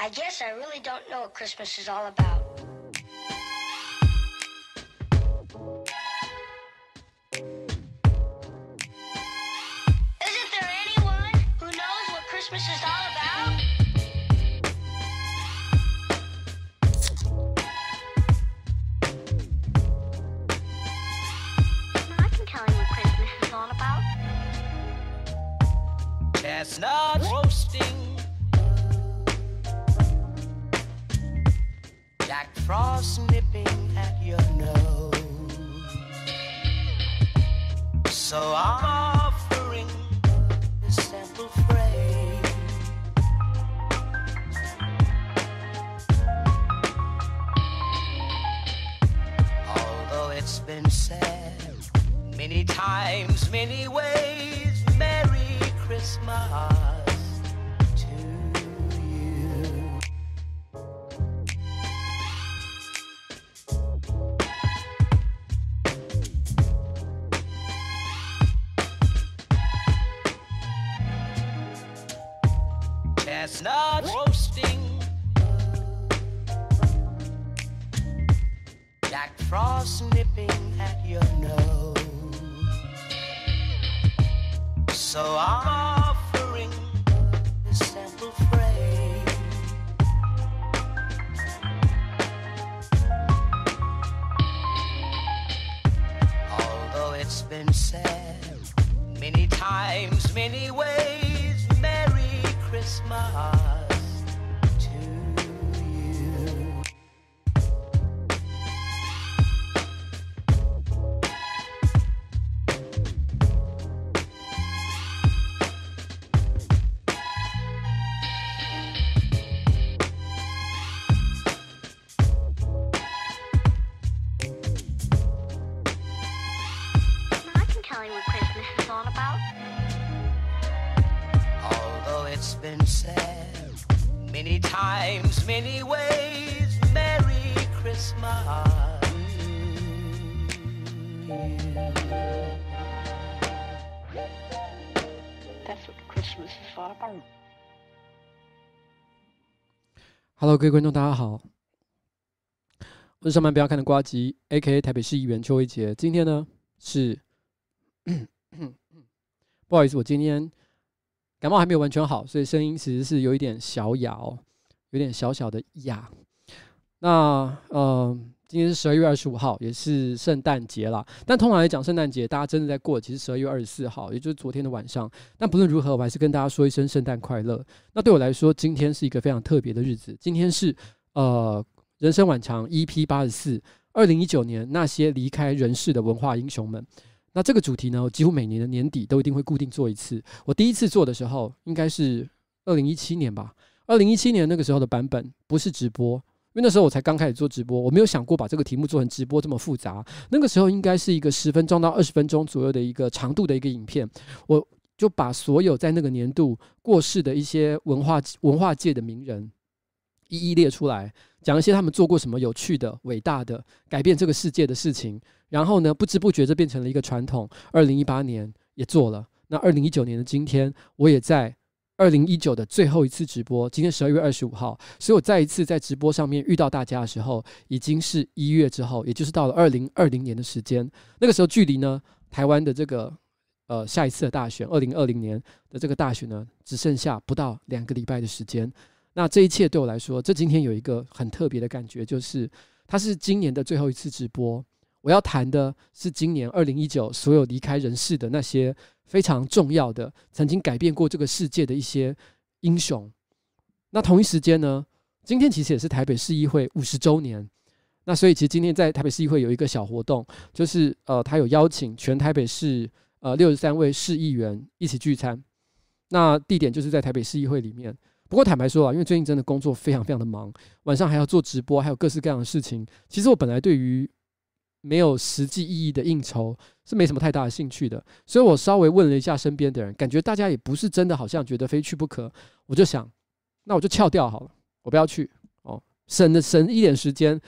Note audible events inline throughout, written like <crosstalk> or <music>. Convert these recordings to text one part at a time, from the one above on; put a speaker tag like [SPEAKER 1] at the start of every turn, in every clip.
[SPEAKER 1] I guess I really don't know what Christmas is all about. Isn't there anyone who knows what Christmas is
[SPEAKER 2] Hello，各位观众，大家好，我是上班不要看的瓜吉，A.K.A 台北市议员邱威杰。今天呢是，不好意思，我今天感冒还没有完全好，所以声音其实是有一点小哑哦，有点小小的哑。那嗯，今天是十二月二十五号，也是圣诞节啦。但通常来讲，圣诞节大家真的在过，其实十二月二十四号，也就是昨天的晚上。但不论如何，我还是跟大家说一声圣诞快乐。那对我来说，今天是一个非常特别的日子。今天是呃，人生晚长 EP 八十四，二零一九年那些离开人世的文化英雄们。那这个主题呢，我几乎每年的年底都一定会固定做一次。我第一次做的时候，应该是二零一七年吧。二零一七年那个时候的版本不是直播，因为那时候我才刚开始做直播，我没有想过把这个题目做成直播这么复杂。那个时候应该是一个十分钟到二十分钟左右的一个长度的一个影片，我就把所有在那个年度过世的一些文化文化界的名人一一列出来，讲一些他们做过什么有趣的、伟大的、改变这个世界的事情。然后呢，不知不觉这变成了一个传统。二零一八年也做了，那二零一九年的今天，我也在二零一九的最后一次直播，今天十二月二十五号，所以我再一次在直播上面遇到大家的时候，已经是一月之后，也就是到了二零二零年的时间。那个时候距离呢，台湾的这个呃下一次的大选，二零二零年的这个大选呢，只剩下不到两个礼拜的时间。那这一切对我来说，这今天有一个很特别的感觉，就是它是今年的最后一次直播。我要谈的是今年二零一九所有离开人世的那些非常重要的、曾经改变过这个世界的一些英雄。那同一时间呢，今天其实也是台北市议会五十周年。那所以其实今天在台北市议会有一个小活动，就是呃，他有邀请全台北市呃六十三位市议员一起聚餐。那地点就是在台北市议会里面。不过坦白说啊，因为最近真的工作非常非常的忙，晚上还要做直播，还有各式各样的事情。其实我本来对于没有实际意义的应酬是没什么太大的兴趣的，所以我稍微问了一下身边的人，感觉大家也不是真的好像觉得非去不可。我就想，那我就翘掉好了，我不要去哦，省了省一点时间，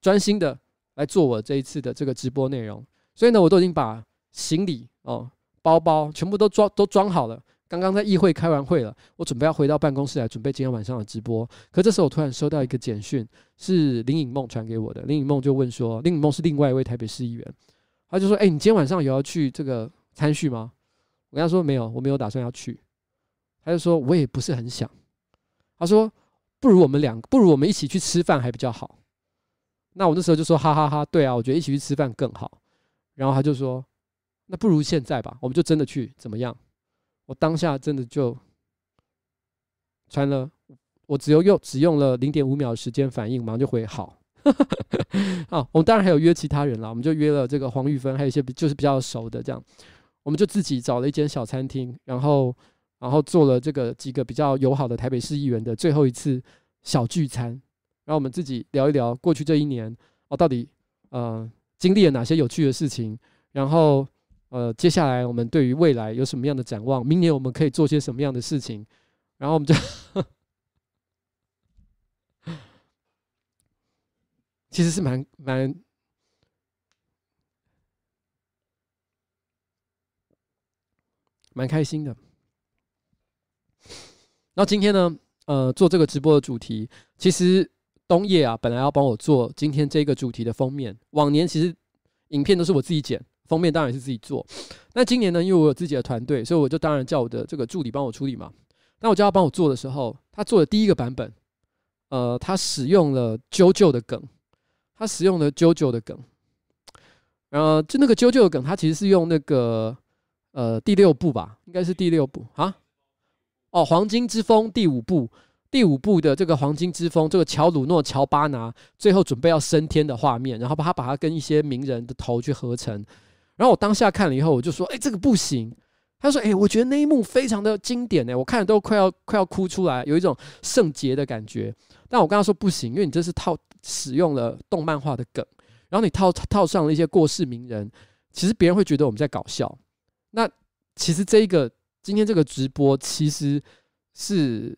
[SPEAKER 2] 专心的来做我这一次的这个直播内容。所以呢，我都已经把行李哦、包包全部都装都装好了，刚刚在议会开完会了，我准备要回到办公室来准备今天晚上的直播。可这时候我突然收到一个简讯，是林颖梦传给我的。林颖梦就问说：“林颖梦是另外一位台北市议员，他就说：‘哎，你今天晚上有要去这个参叙吗？’我跟他说：‘没有，我没有打算要去。’他就说：‘我也不是很想。’他说：‘不如我们两个，不如我们一起去吃饭还比较好。’那我那时候就说：‘哈哈哈，对啊，我觉得一起去吃饭更好。’然后他就说：‘那不如现在吧，我们就真的去，怎么样？’我当下真的就传了，我只有用只用了零点五秒的时间反应，马上就回好。<laughs> 好，我们当然还有约其他人啦，我们就约了这个黄玉芬，还有一些就是比较熟的，这样我们就自己找了一间小餐厅，然后然后做了这个几个比较友好的台北市议员的最后一次小聚餐，然后我们自己聊一聊过去这一年哦，到底呃经历了哪些有趣的事情，然后。呃，接下来我们对于未来有什么样的展望？明年我们可以做些什么样的事情？然后我们就，<laughs> 其实是蛮蛮蛮开心的。那今天呢，呃，做这个直播的主题，其实东叶啊，本来要帮我做今天这个主题的封面。往年其实影片都是我自己剪。封面当然是自己做，那今年呢，因为我有自己的团队，所以我就当然叫我的这个助理帮我处理嘛。那我叫他帮我做的时候，他做的第一个版本，呃，他使用了 JoJo 的梗，他使用了 JoJo 的梗，呃，就那个 JoJo 的梗，他其实是用那个呃第六部吧，应该是第六部啊，哦，《黄金之风》第五部。第五部的这个黄金之风，这个乔鲁诺·乔巴拿最后准备要升天的画面，然后把他把他跟一些名人的头去合成。然后我当下看了以后，我就说：“哎，这个不行。”他说：“哎，我觉得那一幕非常的经典，哎，我看了都快要快要哭出来，有一种圣洁的感觉。”但我跟他说：“不行，因为你这是套使用了动漫画的梗，然后你套套上了一些过世名人，其实别人会觉得我们在搞笑。那其实这一个今天这个直播其实是。”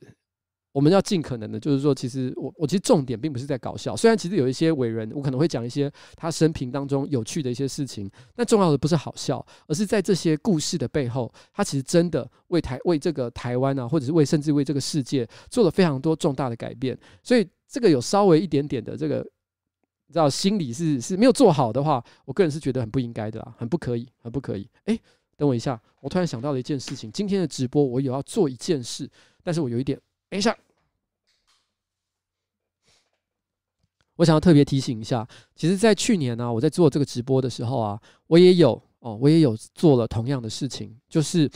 [SPEAKER 2] 我们要尽可能的，就是说，其实我我其实重点并不是在搞笑，虽然其实有一些伟人，我可能会讲一些他生平当中有趣的一些事情，但重要的不是好笑，而是在这些故事的背后，他其实真的为台为这个台湾啊，或者是为甚至为这个世界做了非常多重大的改变。所以这个有稍微一点点的这个，你知道心理是是没有做好的话，我个人是觉得很不应该的啦，很不可以，很不可以。诶，等我一下，我突然想到了一件事情，今天的直播我有要做一件事，但是我有一点。等一下，我想要特别提醒一下，其实，在去年呢、我在做这个直播的时候啊，我也有哦，我也有做了同样的事情，就是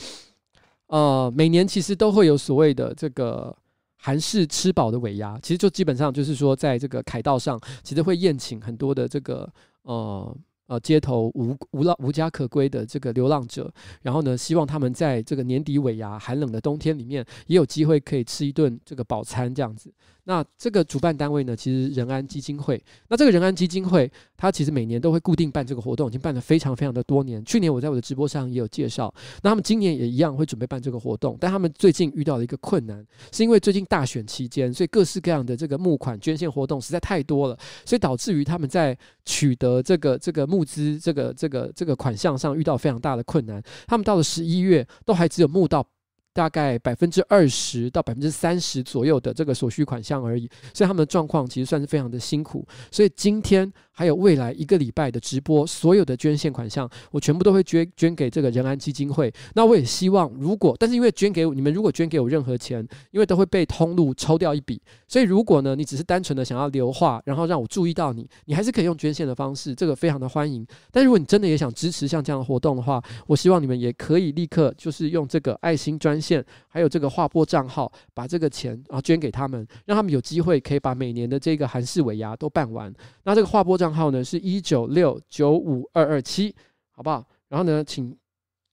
[SPEAKER 2] 呃，每年其实都会有所谓的这个韩式吃饱的尾牙，其实就基本上就是说，在这个凯道上，其实会宴请很多的这个呃。呃，街头无无浪无家可归的这个流浪者，然后呢，希望他们在这个年底尾牙寒冷的冬天里面，也有机会可以吃一顿这个饱餐这样子。那这个主办单位呢，其实仁安基金会。那这个仁安基金会，它其实每年都会固定办这个活动，已经办了非常非常的多年。去年我在我的直播上也有介绍。那他们今年也一样会准备办这个活动，但他们最近遇到了一个困难，是因为最近大选期间，所以各式各样的这个募款捐献活动实在太多了，所以导致于他们在取得这个这个募资这个这个这个款项上遇到非常大的困难。他们到了十一月，都还只有募到。大概百分之二十到百分之三十左右的这个所需款项而已，所以他们的状况其实算是非常的辛苦。所以今天还有未来一个礼拜的直播，所有的捐献款项我全部都会捐捐给这个仁安基金会。那我也希望，如果但是因为捐给你们，如果捐给我任何钱，因为都会被通路抽掉一笔，所以如果呢你只是单纯的想要留话，然后让我注意到你，你还是可以用捐献的方式，这个非常的欢迎。但如果你真的也想支持像这样的活动的话，我希望你们也可以立刻就是用这个爱心专线，还有这个划拨账号，把这个钱啊捐给他们，让他们有机会可以把每年的这个韩式尾牙都办完。那这个划拨账号呢是一九六九五二二七，好不好？然后呢，请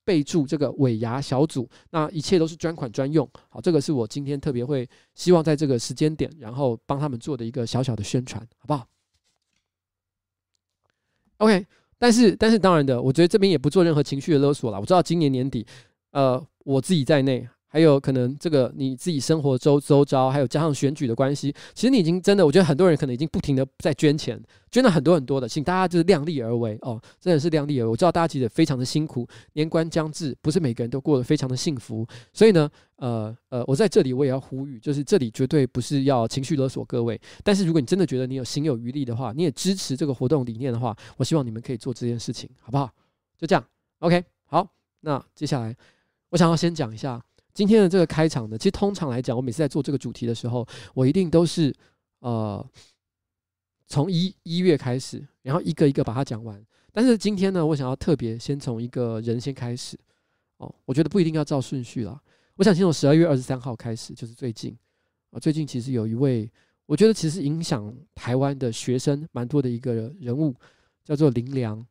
[SPEAKER 2] 备注这个尾牙小组，那一切都是专款专用。好，这个是我今天特别会希望在这个时间点，然后帮他们做的一个小小的宣传，好不好？OK，但是但是当然的，我觉得这边也不做任何情绪的勒索了。我知道今年年底，呃。我自己在内，还有可能这个你自己生活周周遭，还有加上选举的关系，其实你已经真的，我觉得很多人可能已经不停的在捐钱，捐了很多很多的，请大家就是量力而为哦，真的是量力而为。我知道大家其实非常的辛苦，年关将至，不是每个人都过得非常的幸福，所以呢，呃呃，我在这里我也要呼吁，就是这里绝对不是要情绪勒索各位，但是如果你真的觉得你有心有余力的话，你也支持这个活动理念的话，我希望你们可以做这件事情，好不好？就这样，OK，好，那接下来我想要先讲一下。今天的这个开场呢，其实通常来讲，我每次在做这个主题的时候，我一定都是呃从一一月开始，然后一个一个把它讲完。但是今天呢，我想要特别先从一个人先开始哦，我觉得不一定要照顺序啦。我想先从十二月二十三号开始，就是最近啊，最近其实有一位，我觉得其实影响台湾的学生蛮多的一个人物，叫做林良，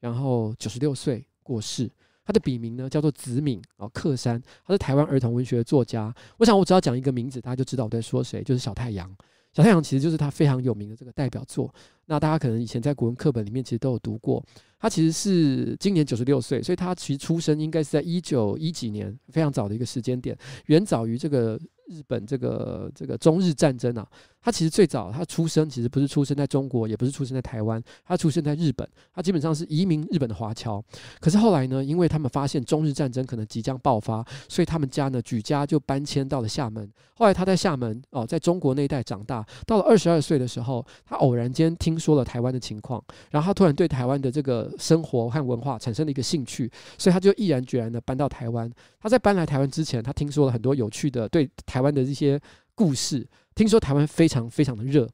[SPEAKER 2] 然后九十六岁过世。他的笔名呢叫做子敏哦，克山，他是台湾儿童文学的作家。我想我只要讲一个名字，大家就知道我在说谁，就是小太阳。小太阳其实就是他非常有名的这个代表作。那大家可能以前在国文课本里面其实都有读过。他其实是今年九十六岁，所以他其实出生应该是在一九一几年，非常早的一个时间点，远早于这个。日本这个这个中日战争啊，他其实最早他出生其实不是出生在中国，也不是出生在台湾，他出生在日本，他基本上是移民日本的华侨。可是后来呢，因为他们发现中日战争可能即将爆发，所以他们家呢举家就搬迁到了厦门。后来他在厦门哦，在中国那一带长大，到了二十二岁的时候，他偶然间听说了台湾的情况，然后他突然对台湾的这个生活和文化产生了一个兴趣，所以他就毅然决然的搬到台湾。他在搬来台湾之前，他听说了很多有趣的对。台湾的一些故事，听说台湾非常非常的热。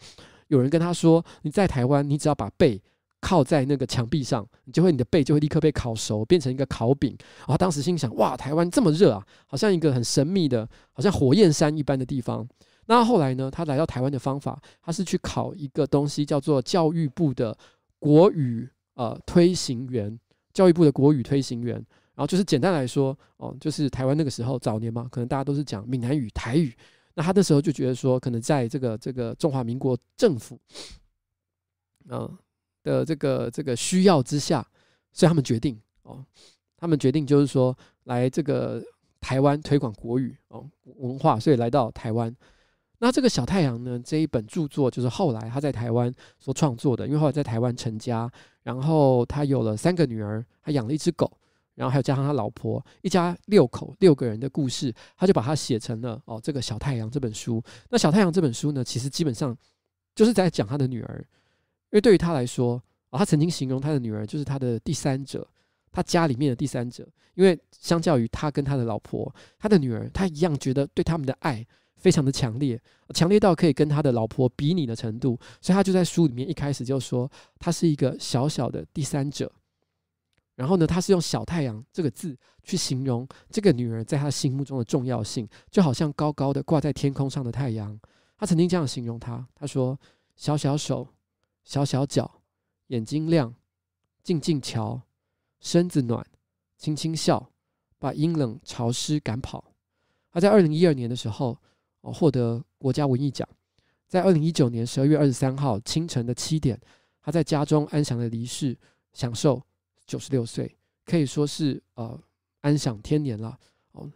[SPEAKER 2] 有人跟他说：“你在台湾，你只要把背靠在那个墙壁上，你就会你的背就会立刻被烤熟，变成一个烤饼。”然后当时心想：“哇，台湾这么热啊，好像一个很神秘的，好像火焰山一般的地方。”那后来呢，他来到台湾的方法，他是去考一个东西，叫做教育部的国语呃推行员，教育部的国语推行员。然后就是简单来说，哦，就是台湾那个时候早年嘛，可能大家都是讲闽南语、台语。他那时候就觉得说，可能在这个这个中华民国政府，嗯的这个这个需要之下，所以他们决定哦，他们决定就是说来这个台湾推广国语哦文化，所以来到台湾。那这个小太阳呢，这一本著作就是后来他在台湾所创作的，因为后来在台湾成家，然后他有了三个女儿，还养了一只狗。然后还有加上他老婆，一家六口六个人的故事，他就把它写成了哦这个小太阳这本书。那小太阳这本书呢，其实基本上就是在讲他的女儿，因为对于他来说，哦，他曾经形容他的女儿就是他的第三者，他家里面的第三者。因为相较于他跟他的老婆，他的女儿他一样觉得对他们的爱非常的强烈，强烈到可以跟他的老婆比拟的程度。所以他就在书里面一开始就说，他是一个小小的第三者。然后呢，他是用“小太阳”这个字去形容这个女儿在他心目中的重要性，就好像高高的挂在天空上的太阳。他曾经这样形容她，他说：“小小手，小小脚，眼睛亮，静静瞧，身子暖，轻轻笑，把阴冷潮湿赶跑。”他在二零一二年的时候，获得国家文艺奖。在二零一九年十二月二十三号清晨的七点，他在家中安详的离世，享受。九十六岁，可以说是呃安享天年了哦。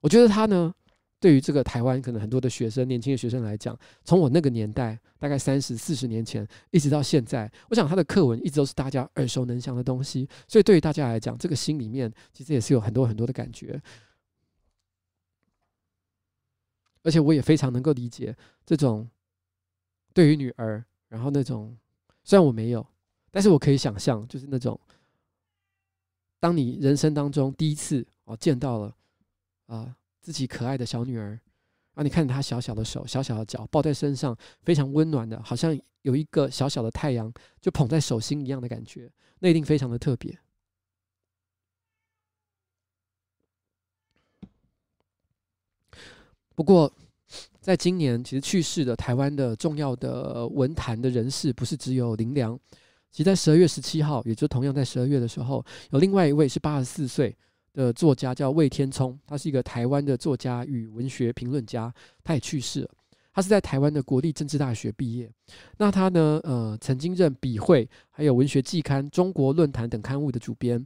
[SPEAKER 2] 我觉得他呢，对于这个台湾可能很多的学生、年轻的学生来讲，从我那个年代，大概三十四十年前，一直到现在，我想他的课文一直都是大家耳熟能详的东西。所以对于大家来讲，这个心里面其实也是有很多很多的感觉。而且我也非常能够理解这种对于女儿，然后那种虽然我没有。但是我可以想象，就是那种，当你人生当中第一次哦见到了啊自己可爱的小女儿，啊你看着她小小的手、小小的脚抱在身上，非常温暖的，好像有一个小小的太阳就捧在手心一样的感觉，那一定非常的特别。不过，在今年其实去世的台湾的重要的文坛的人士，不是只有林良。其实，在十二月十七号，也就同样在十二月的时候，有另外一位是八十四岁的作家，叫魏天聪，他是一个台湾的作家与文学评论家，他也去世了。他是在台湾的国立政治大学毕业。那他呢，呃，曾经任笔会还有文学季刊《中国论坛》等刊物的主编。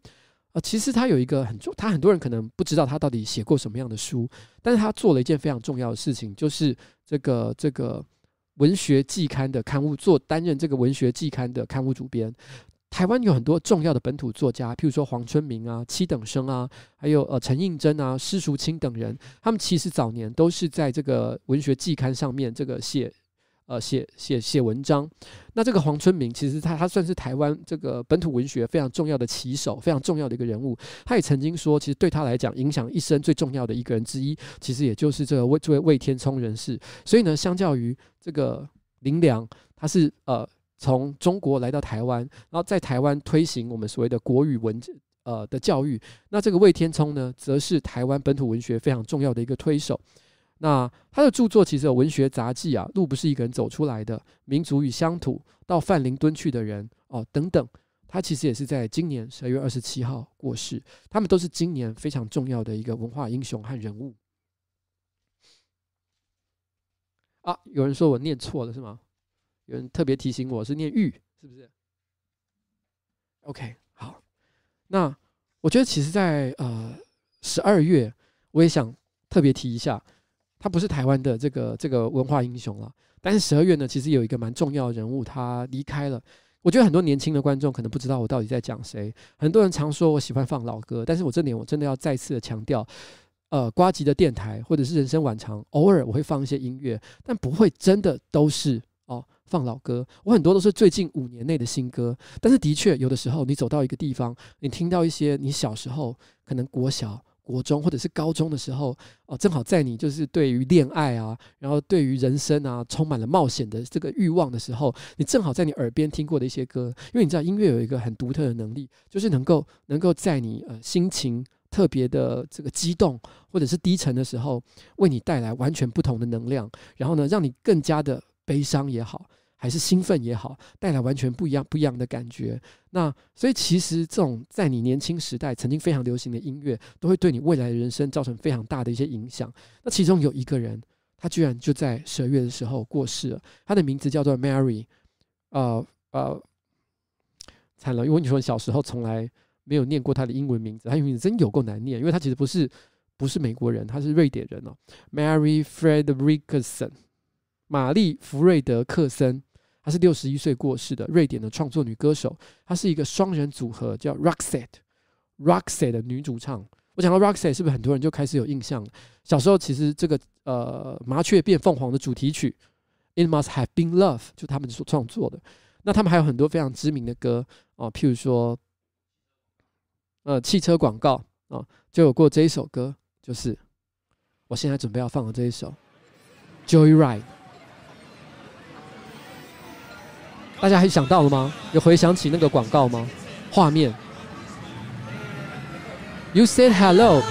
[SPEAKER 2] 呃，其实他有一个很重，他很多人可能不知道他到底写过什么样的书，但是他做了一件非常重要的事情，就是这个这个文学季刊的刊物做担任这个文学季刊的刊物主编。台湾有很多重要的本土作家，譬如说黄春明啊、七等生啊，还有呃陈映真啊、施淑清等人，他们其实早年都是在这个文学季刊上面这个写。呃，写写写文章，那这个黄春明其实他他算是台湾这个本土文学非常重要的旗手，非常重要的一个人物。他也曾经说，其实对他来讲，影响一生最重要的一个人之一，其实也就是这个魏这位魏天聪人士。所以呢，相较于这个林良，他是呃从中国来到台湾，然后在台湾推行我们所谓的国语文呃的教育。那这个魏天聪呢，则是台湾本土文学非常重要的一个推手。那他的著作其实有文学杂记啊，路不是一个人走出来的，民族与乡土，到范林蹲去的人哦等等，他其实也是在今年十二月二十七号过世，他们都是今年非常重要的一个文化英雄和人物。啊，有人说我念错了是吗？有人特别提醒我是念玉，是不是？OK，好，那我觉得其实在呃十二月，我也想特别提一下。他不是台湾的这个这个文化英雄了，但是十二月呢，其实有一个蛮重要的人物，他离开了。我觉得很多年轻的观众可能不知道我到底在讲谁。很多人常说我喜欢放老歌，但是我这点我真的要再次的强调，呃，瓜吉的电台或者是人生晚长，偶尔我会放一些音乐，但不会真的都是哦放老歌。我很多都是最近五年内的新歌，但是的确有的时候你走到一个地方，你听到一些你小时候可能国小。国中或者是高中的时候，哦，正好在你就是对于恋爱啊，然后对于人生啊，充满了冒险的这个欲望的时候，你正好在你耳边听过的一些歌，因为你知道音乐有一个很独特的能力，就是能够能够在你呃心情特别的这个激动或者是低沉的时候，为你带来完全不同的能量，然后呢，让你更加的悲伤也好。还是兴奋也好，带来完全不一样、不一样的感觉。那所以其实这种在你年轻时代曾经非常流行的音乐，都会对你未来的人生造成非常大的一些影响。那其中有一个人，他居然就在十二月的时候过世了。他的名字叫做 Mary。呃呃，惨了，因为你说小时候从来没有念过他的英文名字，他英文名字真有够难念，因为他其实不是不是美国人，他是瑞典人哦。Mary Fredriksson，玛丽弗瑞德克森。她是六十一岁过世的瑞典的创作女歌手，她是一个双人组合叫 Roxette，Roxette 的女主唱。我讲到 Roxette，是不是很多人就开始有印象？小时候其实这个呃麻雀变凤凰的主题曲 It Must Have Been Love 就他们所创作的。那他们还有很多非常知名的歌哦，譬如说呃汽车广告啊，就有过这一首歌，就是我现在准备要放的这一首 Joyride。大家还想到了吗？有回想起那个广告吗？画面。You said hello.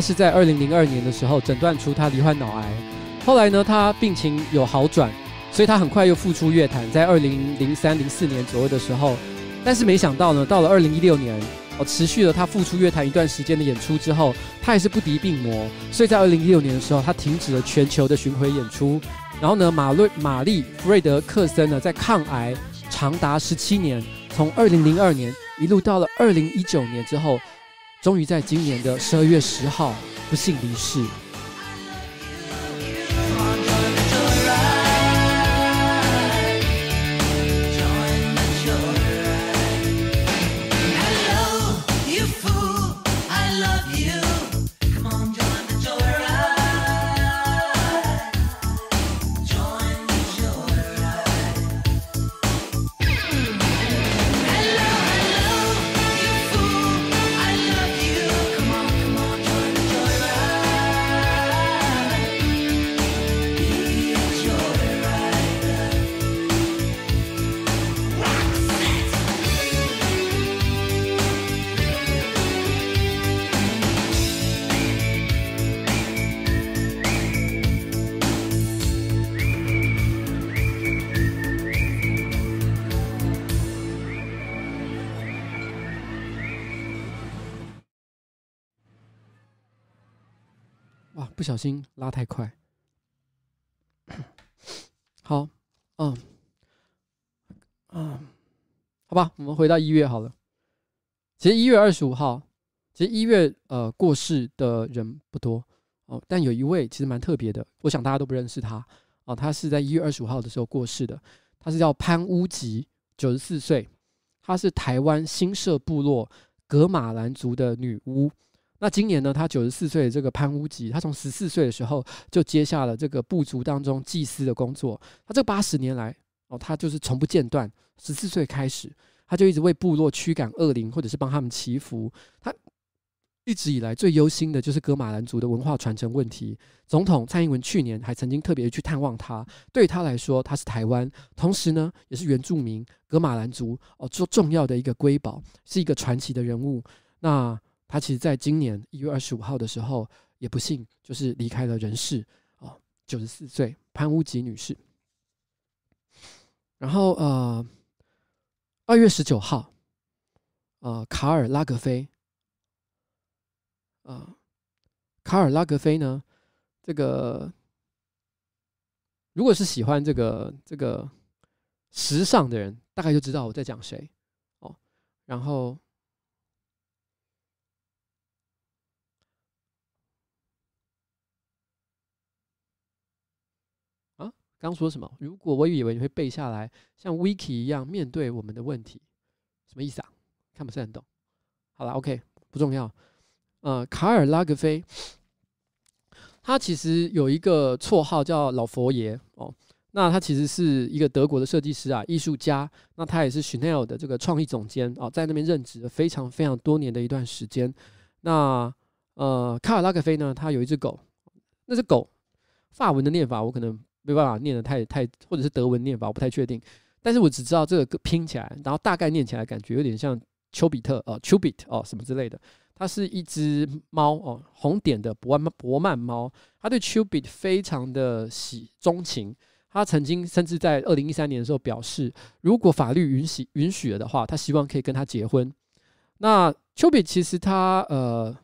[SPEAKER 2] 是在二零零二年的时候诊断出他罹患脑癌，后来呢，他病情有好转，所以他很快又复出乐坛，在二零零三零四年左右的时候，但是没想到呢，到了二零一六年，哦，持续了他复出乐坛一段时间的演出之后，他还是不敌病魔，所以在二零一六年的时候，他停止了全球的巡回演出。然后呢，马瑞玛丽弗瑞德克森呢，在抗癌长达十七年，从二零零二年一路到了二零一九年之后，终于在今年的十二月十号不幸离世。小心拉太快，<coughs> 好，嗯，嗯，好吧，我们回到一月好了。其实一月二十五号，其实一月呃过世的人不多哦，但有一位其实蛮特别的，我想大家都不认识他哦。他是在一月二十五号的时候过世的，他是叫潘乌吉，九十四岁，他是台湾新社部落格玛兰族的女巫。那今年呢，他九十四岁的这个潘乌吉，他从十四岁的时候就接下了这个部族当中祭司的工作。他这八十年来哦，他就是从不间断。十四岁开始，他就一直为部落驱赶恶灵，或者是帮他们祈福。他一直以来最忧心的就是格马兰族的文化传承问题。总统蔡英文去年还曾经特别去探望他。对他来说，他是台湾，同时呢也是原住民格马兰族哦，做重要的一个瑰宝，是一个传奇的人物。那。他其实在今年一月二十五号的时候，也不幸就是离开了人世哦，九十四岁潘乌吉女士。然后呃，二月十九号，呃，卡尔拉格菲，呃，卡尔拉格菲呢，这个如果是喜欢这个这个时尚的人，大概就知道我在讲谁哦。然后。刚说什么？如果我以为你会背下来，像 Wiki 一样面对我们的问题，什么意思啊？看不是很懂。好了，OK，不重要。呃，卡尔拉格菲，他其实有一个绰号叫老佛爷哦。那他其实是一个德国的设计师啊，艺术家。那他也是 Chanel 的这个创意总监哦，在那边任职了非常非常多年的一段时间。那呃，卡尔拉格菲呢，他有一只狗，那只狗法文的念法我可能。没办法念得太太，或者是德文念法，我不太确定。但是我只知道这个拼起来，然后大概念起来感觉有点像丘比特哦，丘比特哦什么之类的。它是一只猫哦，红点的伯曼伯曼猫。它对丘比特非常的喜钟情。它曾经甚至在二零一三年的时候表示，如果法律允许允许了的话，他希望可以跟他结婚。那丘比特其实他呃。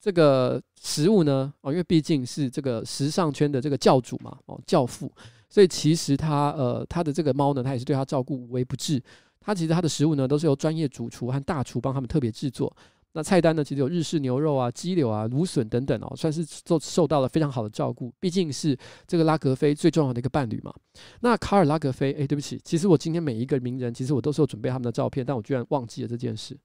[SPEAKER 2] 这个食物呢，哦，因为毕竟是这个时尚圈的这个教主嘛，哦，教父，所以其实他呃，他的这个猫呢，他也是对他照顾无微不至。他其实他的食物呢，都是由专业主厨和大厨帮他们特别制作。那菜单呢，其实有日式牛肉啊、鸡柳啊、芦笋等等哦，算是受受到了非常好的照顾。毕竟是这个拉格菲最重要的一个伴侣嘛。那卡尔拉格菲，哎，对不起，其实我今天每一个名人，其实我都是有准备他们的照片，但我居然忘记了这件事。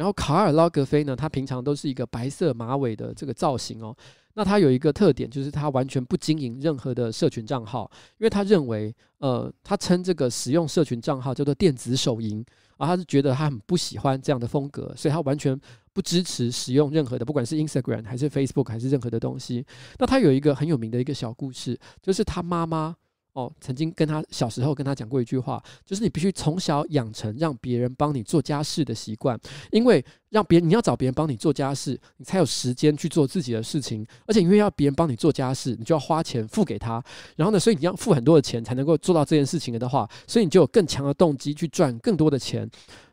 [SPEAKER 2] 然后卡尔拉格菲呢，他平常都是一个白色马尾的这个造型哦。那他有一个特点，就是他完全不经营任何的社群账号，因为他认为，呃，他称这个使用社群账号叫做电子手淫，而他是觉得他很不喜欢这样的风格，所以他完全不支持使用任何的，不管是 Instagram 还是 Facebook 还是任何的东西。那他有一个很有名的一个小故事，就是他妈妈哦，曾经跟他小时候跟他讲过一句话，就是你必须从小养成让别人帮你做家事的习惯，因为让别人你要找别人帮你做家事，你才有时间去做自己的事情，而且因为要别人帮你做家事，你就要花钱付给他，然后呢，所以你要付很多的钱才能够做到这件事情的话，所以你就有更强的动机去赚更多的钱。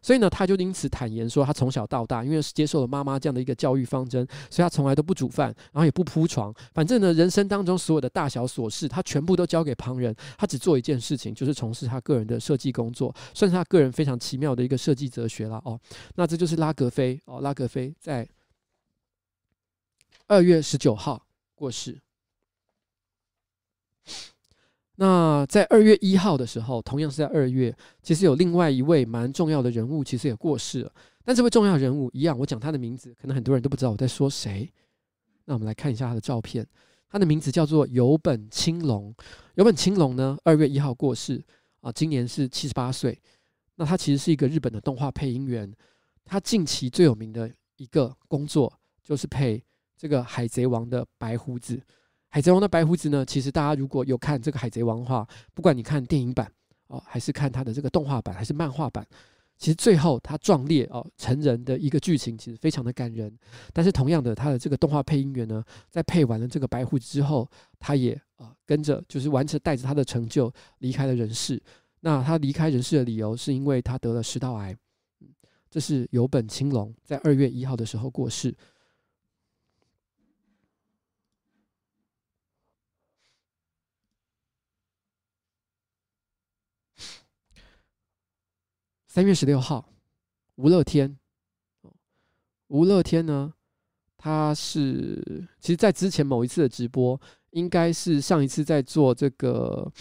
[SPEAKER 2] 所以呢，他就因此坦言说，他从小到大，因为是接受了妈妈这样的一个教育方针，所以他从来都不煮饭，然后也不铺床，反正呢，人生当中所有的大小琐事，他全部都交给旁人，他只做一件事情，就是从事他个人的设计工作，算是他个人非常奇妙的一个设计哲学了哦。那这就是拉格菲哦，拉格菲在二月十九号过世。那在二月一号的时候，同样是在二月，其实有另外一位蛮重要的人物，其实也过世了。但这位重要人物一样，我讲他的名字，可能很多人都不知道我在说谁。那我们来看一下他的照片，他的名字叫做有本清隆。有本清龙呢，二月一号过世啊，今年是七十八岁。那他其实是一个日本的动画配音员，他近期最有名的一个工作就是配这个《海贼王》的白胡子。海贼王的白胡子呢？其实大家如果有看这个海贼王的话，不管你看电影版哦，还是看他的这个动画版，还是漫画版，其实最后他壮烈哦成人的一个剧情，其实非常的感人。但是同样的，他的这个动画配音员呢，在配完了这个白胡子之后，他也啊跟着就是完成带着他的成就离开了人世。那他离开人世的理由是因为他得了食道癌。这是有本青龙在二月一号的时候过世。三月十六号，吴乐天。吴乐天呢，他是其实，在之前某一次的直播，应该是上一次在做这个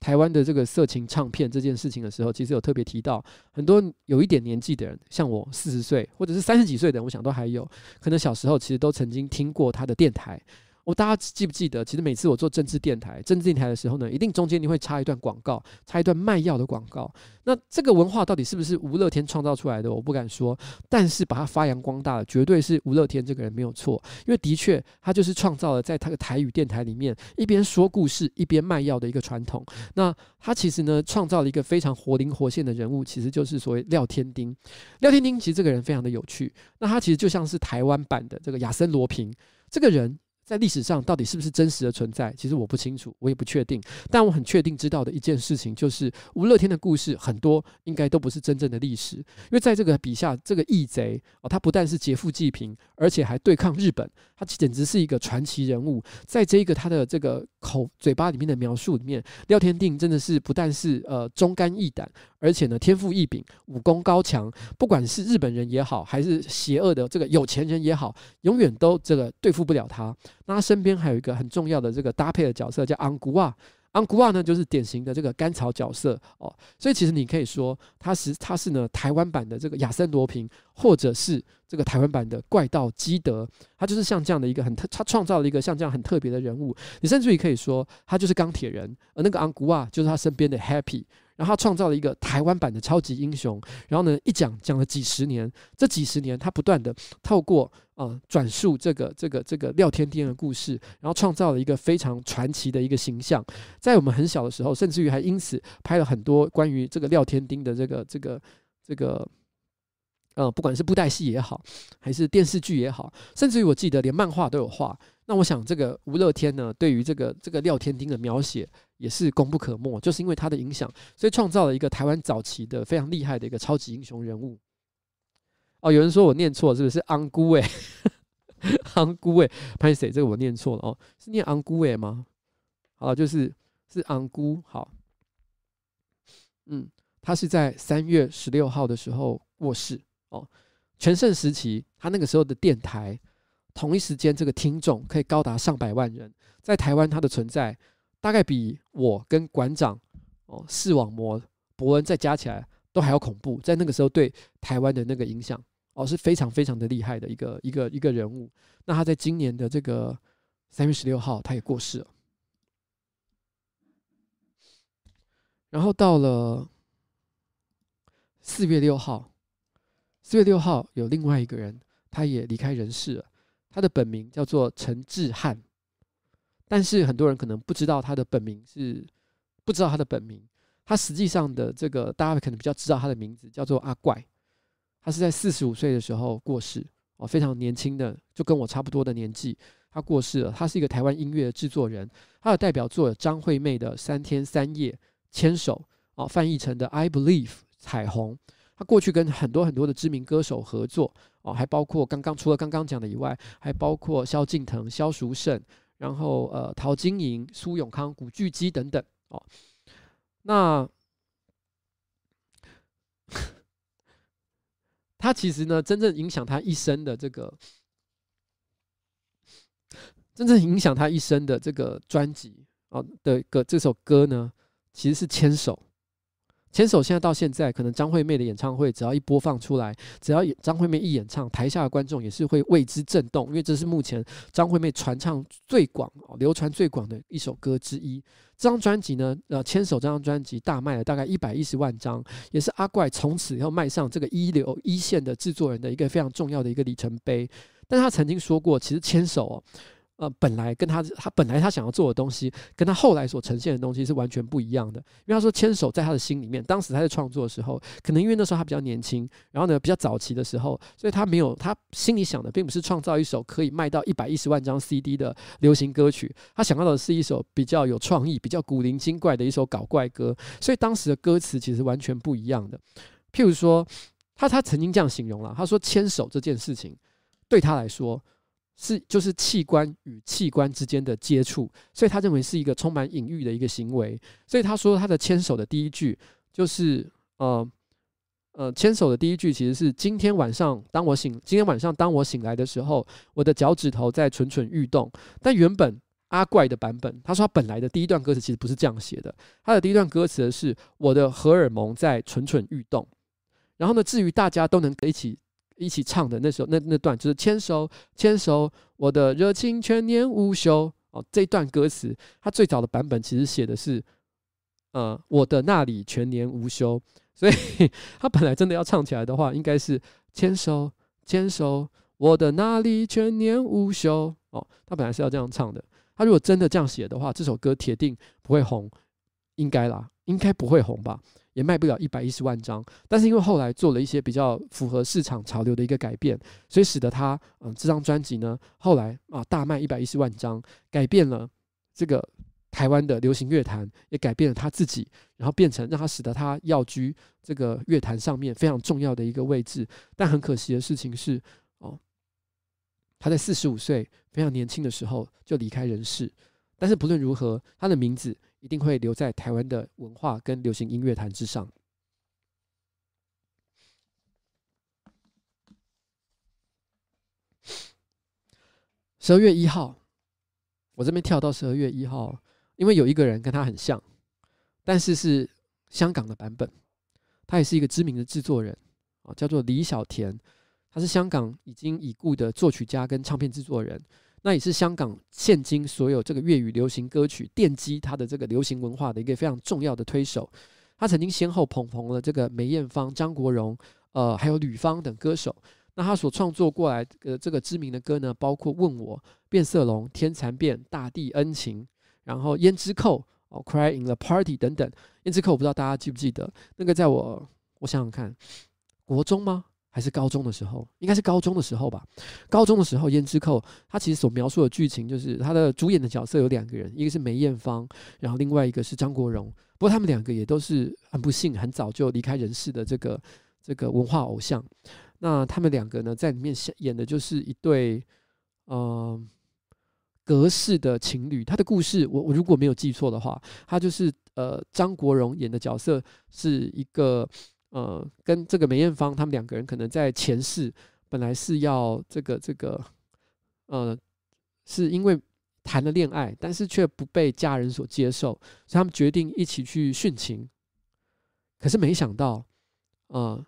[SPEAKER 2] 台湾的这个色情唱片这件事情的时候，其实有特别提到，很多有一点年纪的人，像我四十岁或者是三十几岁的人，我想都还有可能小时候其实都曾经听过他的电台。我大家记不记得？其实每次我做政治电台、政治电台的时候呢，一定中间你会插一段广告，插一段卖药的广告。那这个文化到底是不是吴乐天创造出来的？我不敢说，但是把它发扬光大的，绝对是吴乐天这个人没有错。因为的确，他就是创造了在他的台语电台里面一边说故事一边卖药的一个传统。那他其实呢，创造了一个非常活灵活现的人物，其实就是所谓廖天丁。廖天丁其实这个人非常的有趣。那他其实就像是台湾版的这个亚森罗平这个人。在历史上到底是不是真实的存在？其实我不清楚，我也不确定。但我很确定知道的一件事情就是，吴乐天的故事很多应该都不是真正的历史。因为在这个笔下，这个义贼哦，他不但是劫富济贫，而且还对抗日本，他简直是一个传奇人物。在这一个他的这个口嘴巴里面的描述里面，廖天定真的是不但是呃忠肝义胆，而且呢天赋异禀，武功高强。不管是日本人也好，还是邪恶的这个有钱人也好，永远都这个对付不了他。那他身边还有一个很重要的这个搭配的角色，叫昂古瓦。昂古瓦呢，就是典型的这个甘草角色哦。所以其实你可以说，他是他是呢台湾版的这个亚森罗平，或者是这个台湾版的怪盗基德。他就是像这样的一个很特，他创造了一个像这样很特别的人物。你甚至于可以说，他就是钢铁人，而那个昂古瓦就是他身边的 Happy。然后他创造了一个台湾版的超级英雄，然后呢，一讲讲了几十年，这几十年他不断的透过呃转述这个这个这个廖天丁的故事，然后创造了一个非常传奇的一个形象。在我们很小的时候，甚至于还因此拍了很多关于这个廖天丁的这个这个这个，呃，不管是布袋戏也好，还是电视剧也好，甚至于我记得连漫画都有画。那我想，这个吴乐天呢，对于这个这个廖天丁的描写也是功不可没，就是因为他的影响，所以创造了一个台湾早期的非常厉害的一个超级英雄人物。哦，有人说我念错，是不是？昂姑诶，<laughs> 昂姑诶，拍谁？这个我念错了哦，是念昂姑诶吗？好，就是是昂姑。好，嗯，他是在三月十六号的时候过世哦。全盛时期，他那个时候的电台。同一时间，这个听众可以高达上百万人，在台湾，他的存在大概比我跟馆长、哦视网膜博恩再加起来都还要恐怖。在那个时候，对台湾的那个影响哦是非常非常的厉害的一个一个一个人物。那他在今年的这个三月十六号，他也过世了。然后到了四月六号，四月六号有另外一个人，他也离开人世了。他的本名叫做陈志汉，但是很多人可能不知道他的本名是不知道他的本名。他实际上的这个大家可能比较知道他的名字叫做阿怪。他是在四十五岁的时候过世哦，非常年轻的，就跟我差不多的年纪，他过世了。他是一个台湾音乐制作人，他的代表作有张惠妹的《三天三夜》、《牵手》哦，翻译成的《I Believe》、彩虹。他过去跟很多很多的知名歌手合作哦，还包括刚刚除了刚刚讲的以外，还包括萧敬腾、萧淑慎，然后呃陶晶莹、苏永康、古巨基等等哦。那 <laughs> 他其实呢，真正影响他一生的这个，真正影响他一生的这个专辑啊的个这首歌呢，其实是《牵手》。牵手现在到现在，可能张惠妹的演唱会只要一播放出来，只要张惠妹一演唱，台下的观众也是会为之震动，因为这是目前张惠妹传唱最广、流传最广的一首歌之一。这张专辑呢，呃，牵手这张专辑大卖了大概一百一十万张，也是阿怪从此要迈上这个一流一线的制作人的一个非常重要的一个里程碑。但他曾经说过，其实牵手哦。呃，本来跟他他本来他想要做的东西，跟他后来所呈现的东西是完全不一样的。因为他说牵手在他的心里面，当时他在创作的时候，可能因为那时候他比较年轻，然后呢比较早期的时候，所以他没有他心里想的并不是创造一首可以卖到一百一十万张 CD 的流行歌曲，他想要的是一首比较有创意、比较古灵精怪的一首搞怪歌。所以当时的歌词其实完全不一样的。譬如说，他他曾经这样形容了，他说牵手这件事情对他来说。是，就是器官与器官之间的接触，所以他认为是一个充满隐喻的一个行为。所以他说他的牵手的第一句就是，呃，呃，牵手的第一句其实是今天晚上当我醒，今天晚上当我醒来的时候，我的脚趾头在蠢蠢欲动。但原本阿怪的版本，他说他本来的第一段歌词其实不是这样写的，他的第一段歌词是我的荷尔蒙在蠢蠢欲动。然后呢，至于大家都能一起。一起唱的那首那那段就是牵手牵手，我的热情全年无休哦。这一段歌词，它最早的版本其实写的是，呃，我的那里全年无休。<laughs> 所以他本来真的要唱起来的话，应该是牵手牵手，我的那里全年无休哦。他本来是要这样唱的。他如果真的这样写的话，这首歌铁定不会红，应该啦，应该不会红吧。也卖不了一百一十万张，但是因为后来做了一些比较符合市场潮流的一个改变，所以使得他嗯这张专辑呢后来啊大卖一百一十万张，改变了这个台湾的流行乐坛，也改变了他自己，然后变成让他使得他要居这个乐坛上面非常重要的一个位置。但很可惜的事情是哦，他在四十五岁非常年轻的时候就离开人世。但是不论如何，他的名字。一定会留在台湾的文化跟流行音乐坛之上。十二月一号，我这边跳到十二月一号，因为有一个人跟他很像，但是是香港的版本，他也是一个知名的制作人啊，叫做李小田，他是香港已经已故的作曲家跟唱片制作人。那也是香港现今所有这个粤语流行歌曲奠基它的这个流行文化的一个非常重要的推手。他曾经先后捧红了这个梅艳芳、张国荣，呃，还有吕方等歌手。那他所创作过来的这个知名的歌呢，包括《问我》、《变色龙》、《天蚕变》、《大地恩情》，然后《胭脂扣》哦，《Cry in the Party》等等。《胭脂扣》我不知道大家记不记得？那个在我我想想看，国中吗？还是高中的时候，应该是高中的时候吧。高中的时候，《胭脂扣》它其实所描述的剧情就是，它的主演的角色有两个人，一个是梅艳芳，然后另外一个是张国荣。不过他们两个也都是很不幸，很早就离开人世的这个这个文化偶像。那他们两个呢，在里面演的就是一对呃隔世的情侣。他的故事，我我如果没有记错的话，他就是呃张国荣演的角色是一个。呃，跟这个梅艳芳他们两个人可能在前世本来是要这个这个，呃，是因为谈了恋爱，但是却不被家人所接受，所以他们决定一起去殉情。可是没想到，呃，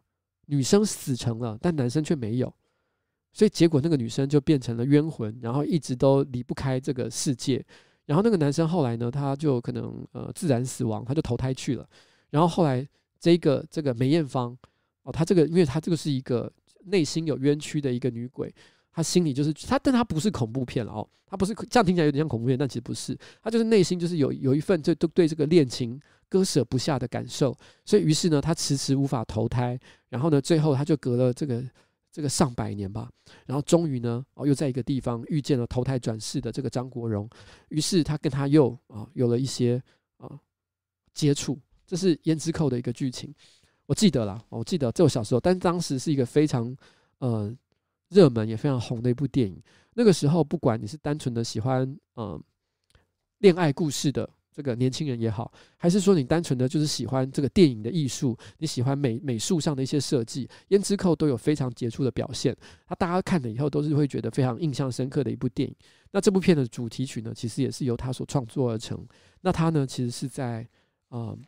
[SPEAKER 2] 女生死成了，但男生却没有，所以结果那个女生就变成了冤魂，然后一直都离不开这个世界。然后那个男生后来呢，他就可能呃自然死亡，他就投胎去了。然后后来。这个这个梅艳芳哦，她这个，因为她这个是一个内心有冤屈的一个女鬼，她心里就是她，但她不是恐怖片了哦，她不是这样听起来有点像恐怖片，但其实不是，他就是内心就是有有一份对对对这个恋情割舍不下的感受，所以于是呢，他迟迟无法投胎，然后呢，最后他就隔了这个这个上百年吧，然后终于呢，哦，又在一个地方遇见了投胎转世的这个张国荣，于是他跟他又啊有了一些啊接触，这是《胭脂扣》的一个剧情，我记得了，我记得这我小时候，但当时是一个非常呃热门也非常红的一部电影，那个时候不管你是单纯的喜欢嗯恋爱故事的。这个年轻人也好，还是说你单纯的就是喜欢这个电影的艺术，你喜欢美美术上的一些设计，《胭脂扣》都有非常杰出的表现。那大家看了以后都是会觉得非常印象深刻的一部电影。那这部片的主题曲呢，其实也是由他所创作而成。那他呢，其实是在啊、呃、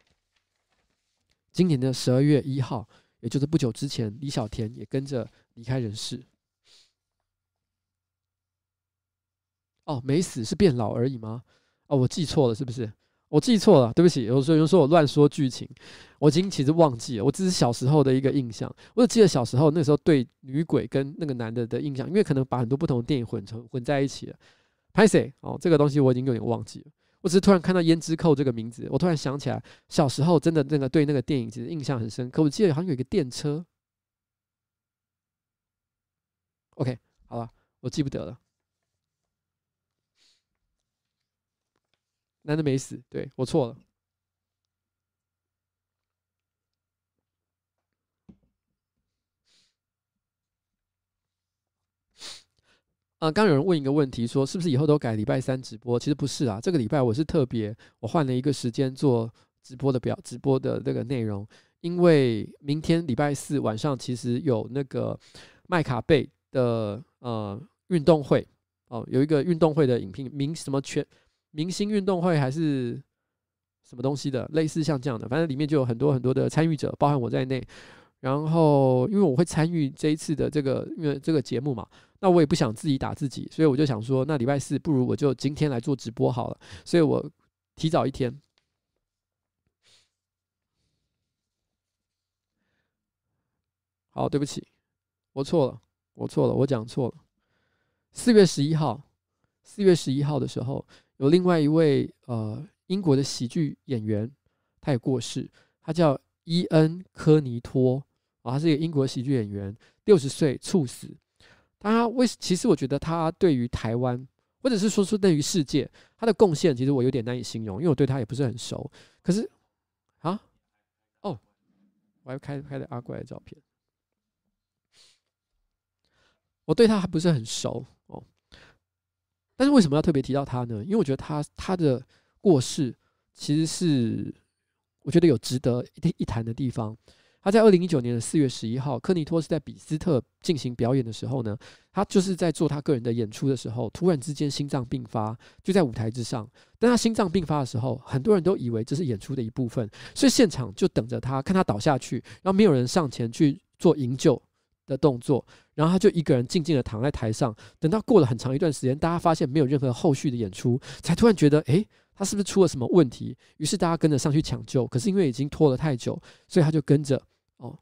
[SPEAKER 2] 今年的十二月一号，也就是不久之前，李小田也跟着离开人世。哦，没死是变老而已吗？哦，我记错了，是不是？我记错了，对不起。有时候有人说我乱说剧情，我已经其实忘记了。我只是小时候的一个印象，我只记得小时候那时候对女鬼跟那个男的的印象，因为可能把很多不同的电影混成混在一起了。拍谁哦，这个东西我已经有点忘记了。我只是突然看到《胭脂扣》这个名字，我突然想起来小时候真的那个对那个电影其实印象很深刻。我记得好像有一个电车。OK，好了，我记不得了。男的没死，对，我错了。啊，刚有人问一个问题，说是不是以后都改礼拜三直播？其实不是啊，这个礼拜我是特别，我换了一个时间做直播的表，直播的这个内容，因为明天礼拜四晚上其实有那个麦卡贝的呃运动会哦，有一个运动会的影片，明什么全。明星运动会还是什么东西的，类似像这样的，反正里面就有很多很多的参与者，包含我在内。然后，因为我会参与这一次的这个，因为这个节目嘛，那我也不想自己打自己，所以我就想说，那礼拜四不如我就今天来做直播好了。所以我提早一天。好，对不起，我错了，我错了，我讲错了。四月十一号，四月十一号的时候。有另外一位呃英国的喜剧演员，他也过世，他叫伊恩·科尼托啊，他是一个英国喜剧演员，六十岁猝死。他为其实我觉得他对于台湾，或者是说说对于世界，他的贡献其实我有点难以形容，因为我对他也不是很熟。可是啊，哦，我还开开了阿怪的照片，我对他还不是很熟哦。但是为什么要特别提到他呢？因为我觉得他他的过世其实是我觉得有值得一一谈的地方。他在二零一九年的四月十一号，科尼托是在比斯特进行表演的时候呢，他就是在做他个人的演出的时候，突然之间心脏病发，就在舞台之上。当他心脏病发的时候，很多人都以为这是演出的一部分，所以现场就等着他，看他倒下去，然后没有人上前去做营救的动作，然后他就一个人静静的躺在台上，等到过了很长一段时间，大家发现没有任何后续的演出，才突然觉得，诶，他是不是出了什么问题？于是大家跟着上去抢救，可是因为已经拖了太久，所以他就跟着，哦，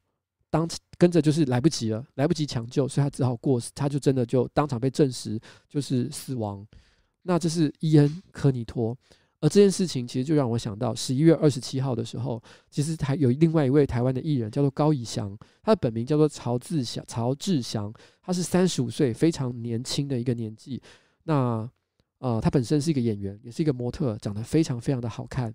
[SPEAKER 2] 当跟着就是来不及了，来不及抢救，所以他只好过，他就真的就当场被证实就是死亡。那这是伊恩·科尼托。而这件事情其实就让我想到十一月二十七号的时候，其实还有另外一位台湾的艺人叫做高以翔，他的本名叫做曹志祥，曹志祥，他是三十五岁，非常年轻的一个年纪。那呃，他本身是一个演员，也是一个模特，长得非常非常的好看。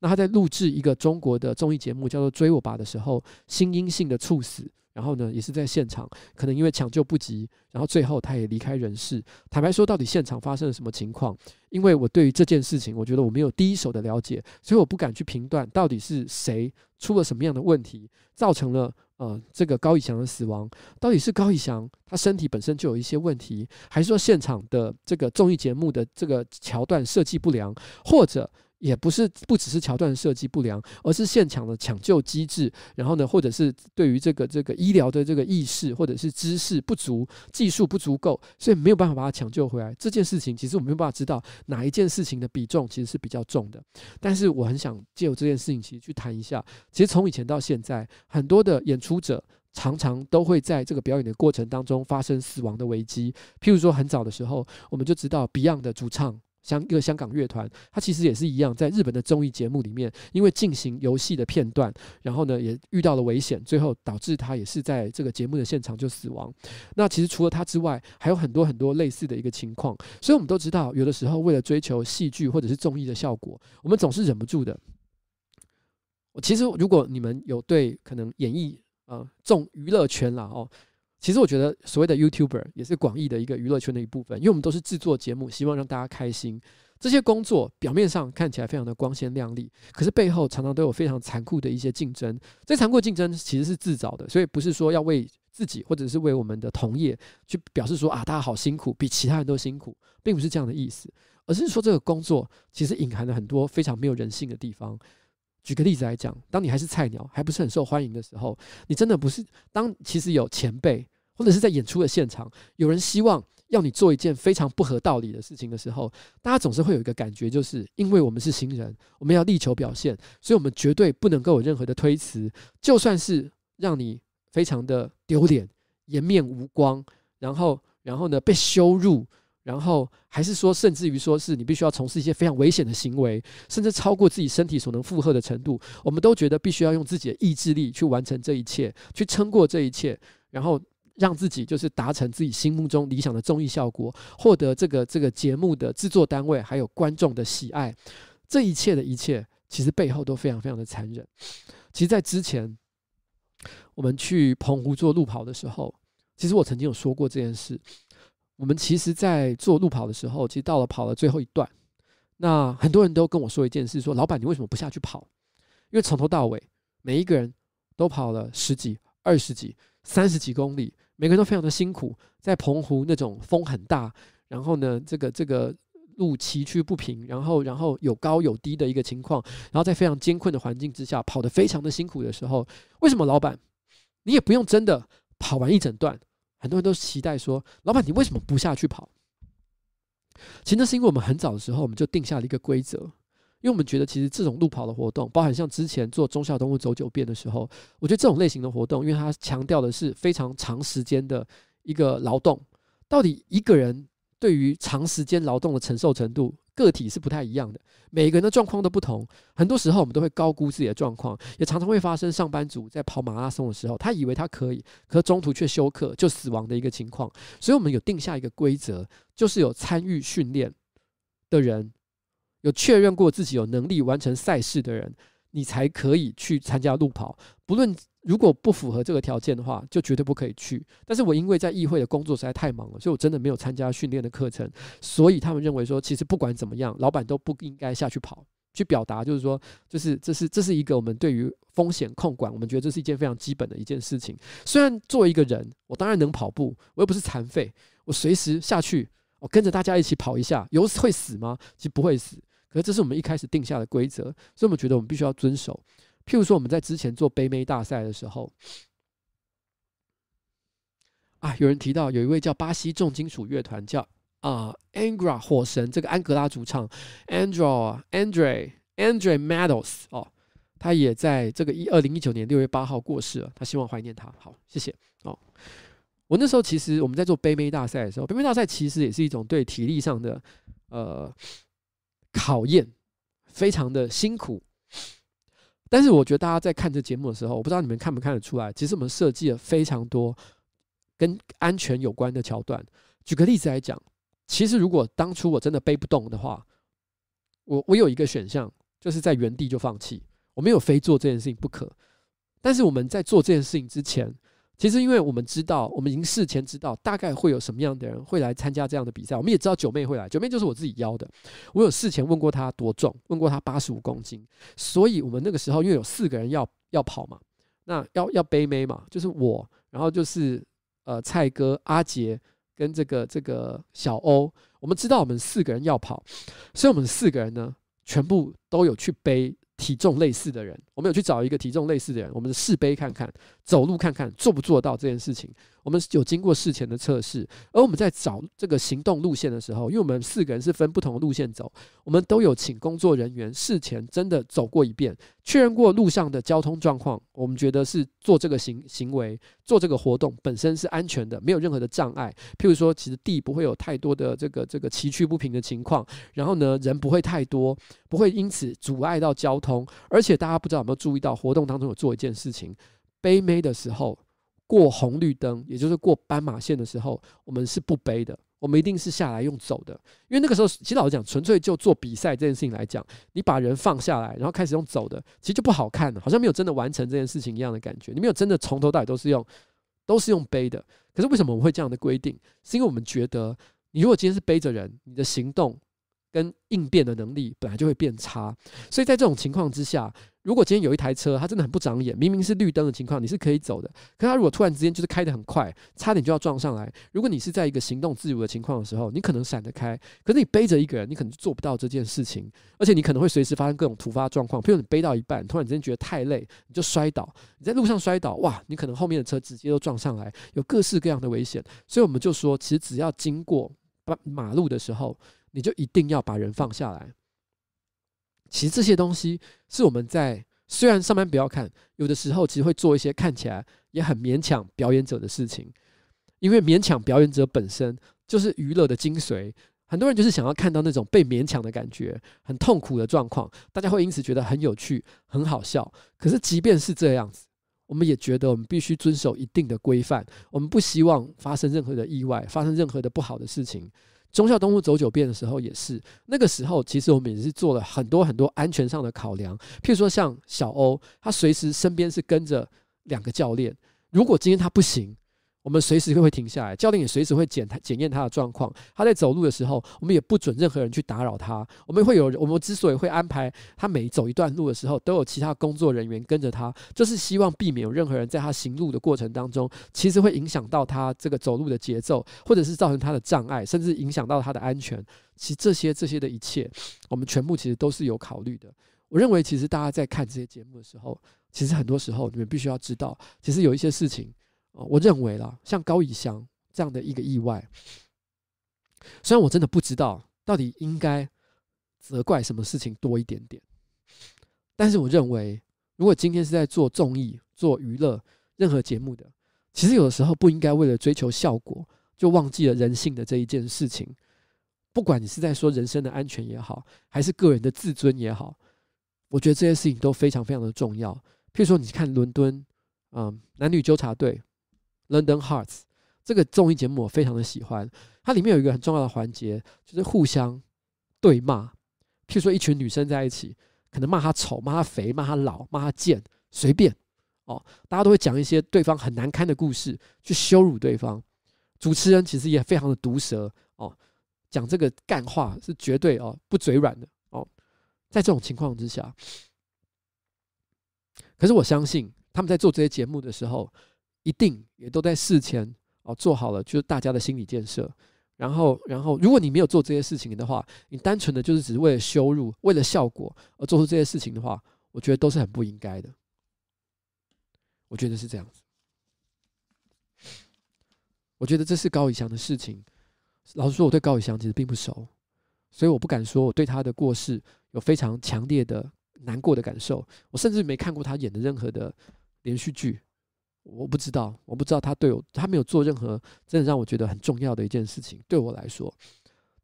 [SPEAKER 2] 那他在录制一个中国的综艺节目叫做《追我吧》的时候，心因性的猝死。然后呢，也是在现场，可能因为抢救不及，然后最后他也离开人世。坦白说，到底现场发生了什么情况？因为我对于这件事情，我觉得我没有第一手的了解，所以我不敢去评断到底是谁出了什么样的问题，造成了呃这个高以翔的死亡。到底是高以翔他身体本身就有一些问题，还是说现场的这个综艺节目的这个桥段设计不良，或者？也不是不只是桥段设计不良，而是现场的抢救机制，然后呢，或者是对于这个这个医疗的这个意识或者是知识不足、技术不足够，所以没有办法把它抢救回来。这件事情其实我们没有办法知道哪一件事情的比重其实是比较重的。但是我很想借由这件事情其实去谈一下，其实从以前到现在，很多的演出者常常都会在这个表演的过程当中发生死亡的危机。譬如说，很早的时候，我们就知道 Beyond 的主唱。像一个香港乐团，它其实也是一样，在日本的综艺节目里面，因为进行游戏的片段，然后呢也遇到了危险，最后导致他也是在这个节目的现场就死亡。那其实除了他之外，还有很多很多类似的一个情况。所以我们都知道，有的时候为了追求戏剧或者是综艺的效果，我们总是忍不住的。其实如果你们有对可能演艺啊重娱乐圈啦哦。其实我觉得，所谓的 YouTuber 也是广义的一个娱乐圈的一部分，因为我们都是制作节目，希望让大家开心。这些工作表面上看起来非常的光鲜亮丽，可是背后常常都有非常残酷的一些竞争。这残酷竞争其实是自找的，所以不是说要为自己或者是为我们的同业去表示说啊，大家好辛苦，比其他人都辛苦，并不是这样的意思，而是说这个工作其实隐含了很多非常没有人性的地方。举个例子来讲，当你还是菜鸟，还不是很受欢迎的时候，你真的不是当其实有前辈。或者是在演出的现场，有人希望要你做一件非常不合道理的事情的时候，大家总是会有一个感觉，就是因为我们是新人，我们要力求表现，所以我们绝对不能够有任何的推辞，就算是让你非常的丢脸、颜面无光，然后，然后呢被羞辱，然后还是说，甚至于说是你必须要从事一些非常危险的行为，甚至超过自己身体所能负荷的程度，我们都觉得必须要用自己的意志力去完成这一切，去撑过这一切，然后。让自己就是达成自己心目中理想的综艺效果，获得这个这个节目的制作单位还有观众的喜爱，这一切的一切，其实背后都非常非常的残忍。其实，在之前我们去澎湖做路跑的时候，其实我曾经有说过这件事。我们其实，在做路跑的时候，其实到了跑了最后一段，那很多人都跟我说一件事：说老板，你为什么不下去跑？因为从头到尾，每一个人都跑了十几、二十几、三十几公里。每个人都非常的辛苦，在澎湖那种风很大，然后呢，这个这个路崎岖不平，然后然后有高有低的一个情况，然后在非常艰困的环境之下跑得非常的辛苦的时候，为什么老板你也不用真的跑完一整段？很多人都期待说，老板你为什么不下去跑？其实那是因为我们很早的时候我们就定下了一个规则。因为我们觉得，其实这种路跑的活动，包含像之前做忠孝东路走九遍的时候，我觉得这种类型的活动，因为它强调的是非常长时间的一个劳动。到底一个人对于长时间劳动的承受程度，个体是不太一样的，每个人的状况都不同。很多时候我们都会高估自己的状况，也常常会发生上班族在跑马拉松的时候，他以为他可以，可中途却休克就死亡的一个情况。所以我们有定下一个规则，就是有参与训练的人。有确认过自己有能力完成赛事的人，你才可以去参加路跑。不论如果不符合这个条件的话，就绝对不可以去。但是我因为在议会的工作实在太忙了，所以我真的没有参加训练的课程。所以他们认为说，其实不管怎么样，老板都不应该下去跑，去表达就是说，就是这是这是一个我们对于风险控管，我们觉得这是一件非常基本的一件事情。虽然作为一个人，我当然能跑步，我又不是残废，我随时下去，我跟着大家一起跑一下，有会死吗？其实不会死。可是这是我们一开始定下的规则，所以我们觉得我们必须要遵守。譬如说，我们在之前做杯妹大赛的时候，啊，有人提到有一位叫巴西重金属乐团叫啊 Angra 火神，这个安格拉主唱 Andro Andre Andre Matos 哦，他也在这个一二零一九年六月八号过世了，他希望怀念他。好，谢谢哦。我那时候其实我们在做杯妹大赛的时候，杯妹大赛其实也是一种对体力上的呃。考验非常的辛苦，但是我觉得大家在看这节目的时候，我不知道你们看不看得出来，其实我们设计了非常多跟安全有关的桥段。举个例子来讲，其实如果当初我真的背不动的话，我我有一个选项，就是在原地就放弃，我没有非做这件事情不可。但是我们在做这件事情之前，其实，因为我们知道，我们已经事前知道大概会有什么样的人会来参加这样的比赛。我们也知道九妹会来，九妹就是我自己邀的。我有事前问过她多重，问过她八十五公斤。所以我们那个时候因为有四个人要要跑嘛，那要要背妹嘛，就是我，然后就是呃蔡哥、阿杰跟这个这个小欧。我们知道我们四个人要跑，所以我们四个人呢，全部都有去背体重类似的人。我们有去找一个体重类似的人，我们的试背看看，走路看看做不做到这件事情。我们有经过事前的测试，而我们在找这个行动路线的时候，因为我们四个人是分不同的路线走，我们都有请工作人员事前真的走过一遍，确认过路上的交通状况。我们觉得是做这个行行为、做这个活动本身是安全的，没有任何的障碍。譬如说，其实地不会有太多的这个这个崎岖不平的情况，然后呢，人不会太多，不会因此阻碍到交通。而且大家不知道有没有注意到，活动当中有做一件事情，背妹的时候。过红绿灯，也就是过斑马线的时候，我们是不背的，我们一定是下来用走的。因为那个时候，其实老实讲，纯粹就做比赛这件事情来讲，你把人放下来，然后开始用走的，其实就不好看了，好像没有真的完成这件事情一样的感觉。你没有真的从头到尾都是用，都是用背的。可是为什么我们会这样的规定？是因为我们觉得，你如果今天是背着人，你的行动跟应变的能力本来就会变差，所以在这种情况之下。如果今天有一台车，它真的很不长眼，明明是绿灯的情况，你是可以走的。可它如果突然之间就是开得很快，差点就要撞上来。如果你是在一个行动自如的情况的时候，你可能闪得开。可是你背着一个人，你可能就做不到这件事情，而且你可能会随时发生各种突发状况。譬如你背到一半，突然之间觉得太累，你就摔倒。你在路上摔倒，哇，你可能后面的车直接都撞上来，有各式各样的危险。所以我们就说，其实只要经过马路的时候，你就一定要把人放下来。其实这些东西是我们在虽然上班不要看，有的时候其实会做一些看起来也很勉强表演者的事情，因为勉强表演者本身就是娱乐的精髓。很多人就是想要看到那种被勉强的感觉，很痛苦的状况，大家会因此觉得很有趣、很好笑。可是即便是这样子，我们也觉得我们必须遵守一定的规范，我们不希望发生任何的意外，发生任何的不好的事情。忠孝东路走九遍的时候也是，那个时候其实我们也是做了很多很多安全上的考量，譬如说像小欧，他随时身边是跟着两个教练，如果今天他不行。我们随时会停下来，教练也随时会检他检验他的状况。他在走路的时候，我们也不准任何人去打扰他。我们会有，我们之所以会安排他每走一段路的时候，都有其他工作人员跟着他，就是希望避免有任何人在他行路的过程当中，其实会影响到他这个走路的节奏，或者是造成他的障碍，甚至影响到他的安全。其实这些这些的一切，我们全部其实都是有考虑的。我认为，其实大家在看这些节目的时候，其实很多时候你们必须要知道，其实有一些事情。我认为啦，像高以翔这样的一个意外，虽然我真的不知道到底应该责怪什么事情多一点点，但是我认为，如果今天是在做综艺、做娱乐、任何节目的，其实有的时候不应该为了追求效果，就忘记了人性的这一件事情。不管你是在说人身的安全也好，还是个人的自尊也好，我觉得这些事情都非常非常的重要。譬如说，你看伦敦，嗯，男女纠察队。London Hearts 这个综艺节目我非常的喜欢，它里面有一个很重要的环节，就是互相对骂。譬如说，一群女生在一起，可能骂她丑、骂她肥、骂她老、骂她贱，随便哦，大家都会讲一些对方很难堪的故事，去羞辱对方。主持人其实也非常的毒舌哦，讲这个干话是绝对哦不嘴软的哦。在这种情况之下，可是我相信他们在做这些节目的时候。一定也都在事前哦做好了，就是大家的心理建设。然后，然后，如果你没有做这些事情的话，你单纯的就是只是为了羞辱、为了效果而做出这些事情的话，我觉得都是很不应该的。我觉得是这样子。我觉得这是高以翔的事情。老实说，我对高以翔其实并不熟，所以我不敢说我对他的过世有非常强烈的难过的感受。我甚至没看过他演的任何的连续剧。我不知道，我不知道他对我，他没有做任何真的让我觉得很重要的一件事情，对我来说。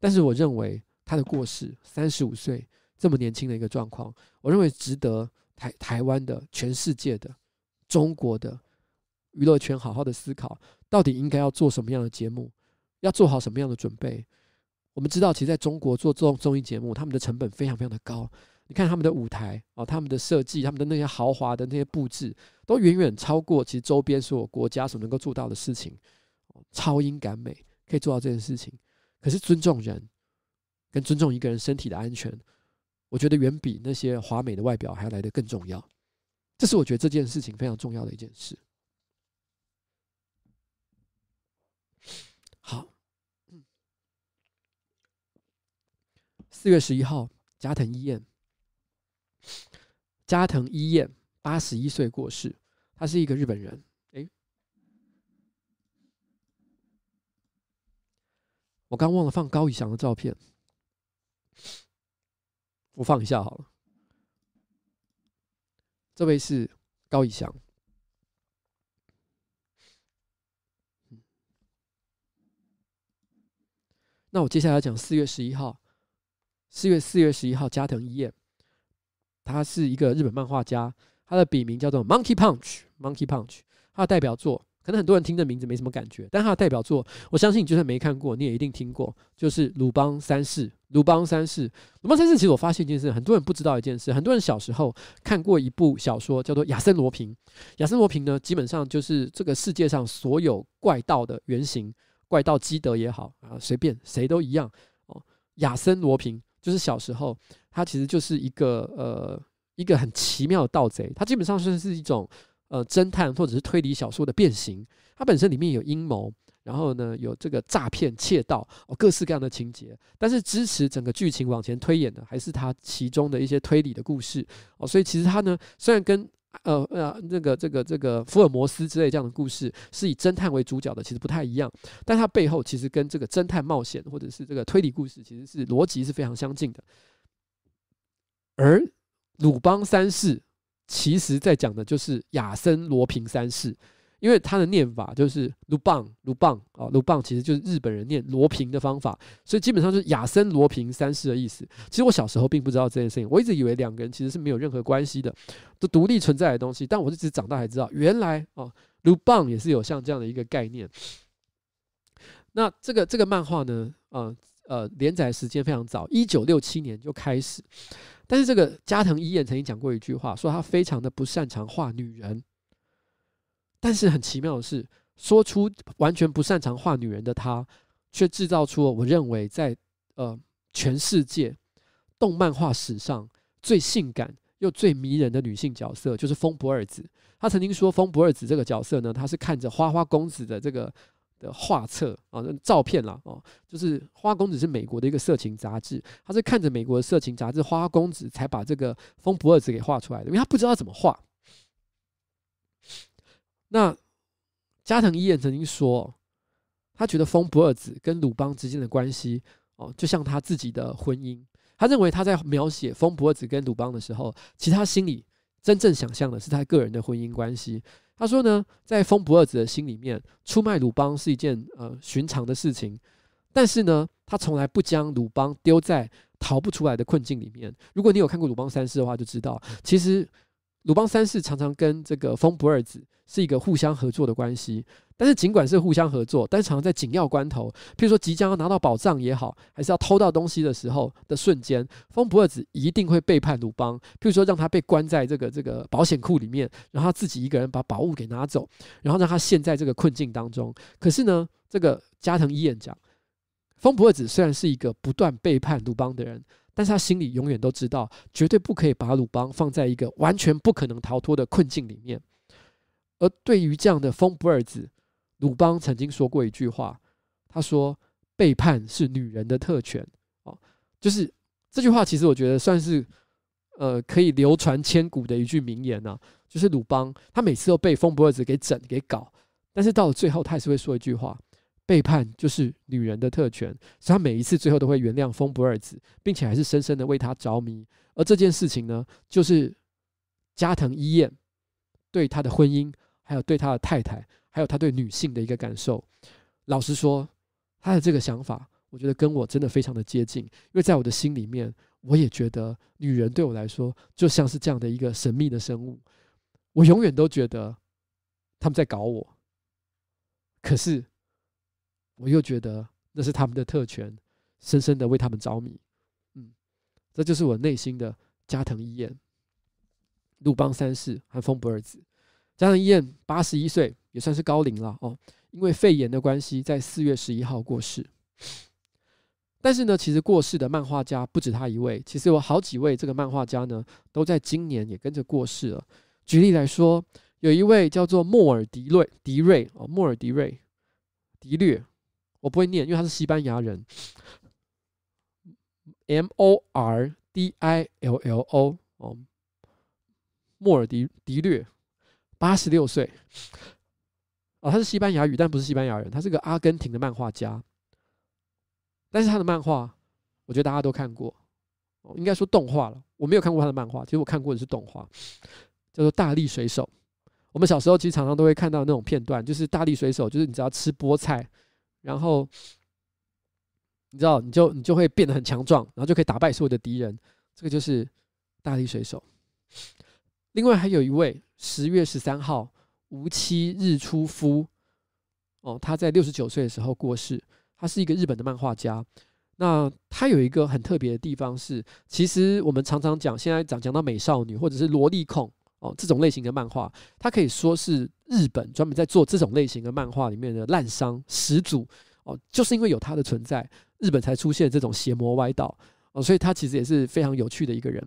[SPEAKER 2] 但是我认为他的过世，三十五岁这么年轻的一个状况，我认为值得台台湾的、全世界的、中国的娱乐圈好好的思考，到底应该要做什么样的节目，要做好什么样的准备。我们知道，其实在中国做这种综艺节目，他们的成本非常非常的高。你看他们的舞台哦，他们的设计，他们的那些豪华的那些布置，都远远超过其实周边所有国家所能够做到的事情。超英赶美可以做到这件事情，可是尊重人跟尊重一个人身体的安全，我觉得远比那些华美的外表还要来得更重要。这是我觉得这件事情非常重要的一件事。好，四月十一号，加藤医院。加藤一彦八十一岁过世。他是一个日本人。诶，我刚忘了放高以翔的照片，我放一下好了。这位是高以翔。那我接下来讲四月十一号，四月四月十一号，加藤一彦，他是一个日本漫画家，他的笔名叫做 Monkey Punch，Monkey Punch，他的代表作，可能很多人听这名字没什么感觉，但他的代表作，我相信你就算没看过，你也一定听过，就是鲁邦三世。鲁邦三世，鲁邦三世，其实我发现一件事，很多人不知道一件事，很多人小时候看过一部小说，叫做《亚森罗平》。亚森罗平呢，基本上就是这个世界上所有怪盗的原型。怪盗基德也好啊，随便谁都一样哦。亚森罗平就是小时候，他其实就是一个呃一个很奇妙的盗贼，他基本上算是一种呃侦探或者是推理小说的变形。它本身里面有阴谋，然后呢有这个诈骗、窃盗哦，各式各样的情节。但是支持整个剧情往前推演的，还是他其中的一些推理的故事哦。所以其实他呢，虽然跟呃呃，那个这个这个福尔摩斯之类这样的故事是以侦探为主角的，其实不太一样。但它背后其实跟这个侦探冒险或者是这个推理故事，其实是逻辑是非常相近的。而鲁邦三世，其实在讲的就是亚森罗平三世。因为他的念法就是鲁棒鲁棒啊，鲁棒其实就是日本人念罗平的方法，所以基本上是亚森罗平三世的意思。其实我小时候并不知道这件事情，我一直以为两个人其实是没有任何关系的，都独立存在的东西。但我是直长大才知道，原来哦，鲁棒也是有像这样的一个概念。那这个这个漫画呢，呃呃，连载时间非常早，一九六七年就开始。但是这个加藤一彦曾经讲过一句话，说他非常的不擅长画女人。但是很奇妙的是，说出完全不擅长画女人的他，却制造出了我认为在呃全世界动漫画史上最性感又最迷人的女性角色，就是风不二子。他曾经说，风不二子这个角色呢，他是看着花花公子的这个的画册啊，照片啦哦，就是花花公子是美国的一个色情杂志，他是看着美国的色情杂志花花公子才把这个风不二子给画出来的，因为他不知道怎么画。那加藤一彦曾经说，他觉得风不二子跟鲁邦之间的关系哦，就像他自己的婚姻。他认为他在描写风不二子跟鲁邦的时候，其实他心里真正想象的是他个人的婚姻关系。他说呢，在风不二子的心里面，出卖鲁邦是一件呃寻常的事情，但是呢，他从来不将鲁邦丢在逃不出来的困境里面。如果你有看过鲁邦三世的话，就知道其实。鲁邦三世常常跟这个风不二子是一个互相合作的关系，但是尽管是互相合作，但是常常在紧要关头，譬如说即将要拿到宝藏也好，还是要偷到东西的时候的瞬间，风不二子一定会背叛鲁邦，譬如说让他被关在这个这个保险库里面，然后他自己一个人把宝物给拿走，然后让他陷在这个困境当中。可是呢，这个加藤一彦讲，风不二子虽然是一个不断背叛鲁邦的人。但是他心里永远都知道，绝对不可以把鲁邦放在一个完全不可能逃脱的困境里面。而对于这样的风不二子，鲁邦曾经说过一句话，他说：“背叛是女人的特权。”哦，就是这句话，其实我觉得算是呃可以流传千古的一句名言呐、啊。就是鲁邦他每次都被风不二子给整给搞，但是到了最后，他还是会说一句话。背叛就是女人的特权，所以他每一次最后都会原谅风不二子，并且还是深深的为他着迷。而这件事情呢，就是加藤一彦对他的婚姻，还有对他的太太，还有他对女性的一个感受。老实说，他的这个想法，我觉得跟我真的非常的接近，因为在我的心里面，我也觉得女人对我来说就像是这样的一个神秘的生物，我永远都觉得他们在搞我，可是。我又觉得那是他们的特权，深深的为他们着迷。嗯，这就是我内心的加藤一彦、鲁邦三世和风不二子。加藤一彦八十一岁，也算是高龄了哦。因为肺炎的关系，在四月十一号过世。但是呢，其实过世的漫画家不止他一位，其实有好几位这个漫画家呢，都在今年也跟着过世了。举例来说，有一位叫做莫尔迪瑞迪瑞哦，莫尔迪瑞迪略。我不会念，因为他是西班牙人。M O R D I L L O 哦，莫尔迪迪略，八十六岁。哦，他是西班牙语，但不是西班牙人，他是个阿根廷的漫画家。但是他的漫画，我觉得大家都看过，哦，应该说动画了。我没有看过他的漫画，其实我看过的是动画，叫做《大力水手》。我们小时候其实常常都会看到那种片段，就是大力水手，就是你只要吃菠菜，然后你知道，你就你就会变得很强壮，然后就可以打败所有的敌人。这个就是大力水手。另外还有一位十月十三号无期日出夫，哦，他在六十九岁的时候过世。他是一个日本的漫画家。那他有一个很特别的地方是，其实我们常常讲，现在讲讲到美少女或者是萝莉控哦这种类型的漫画，它可以说是日本专门在做这种类型的漫画里面的滥觴始祖哦，就是因为有他的存在，日本才出现这种邪魔歪道哦，所以他其实也是非常有趣的一个人。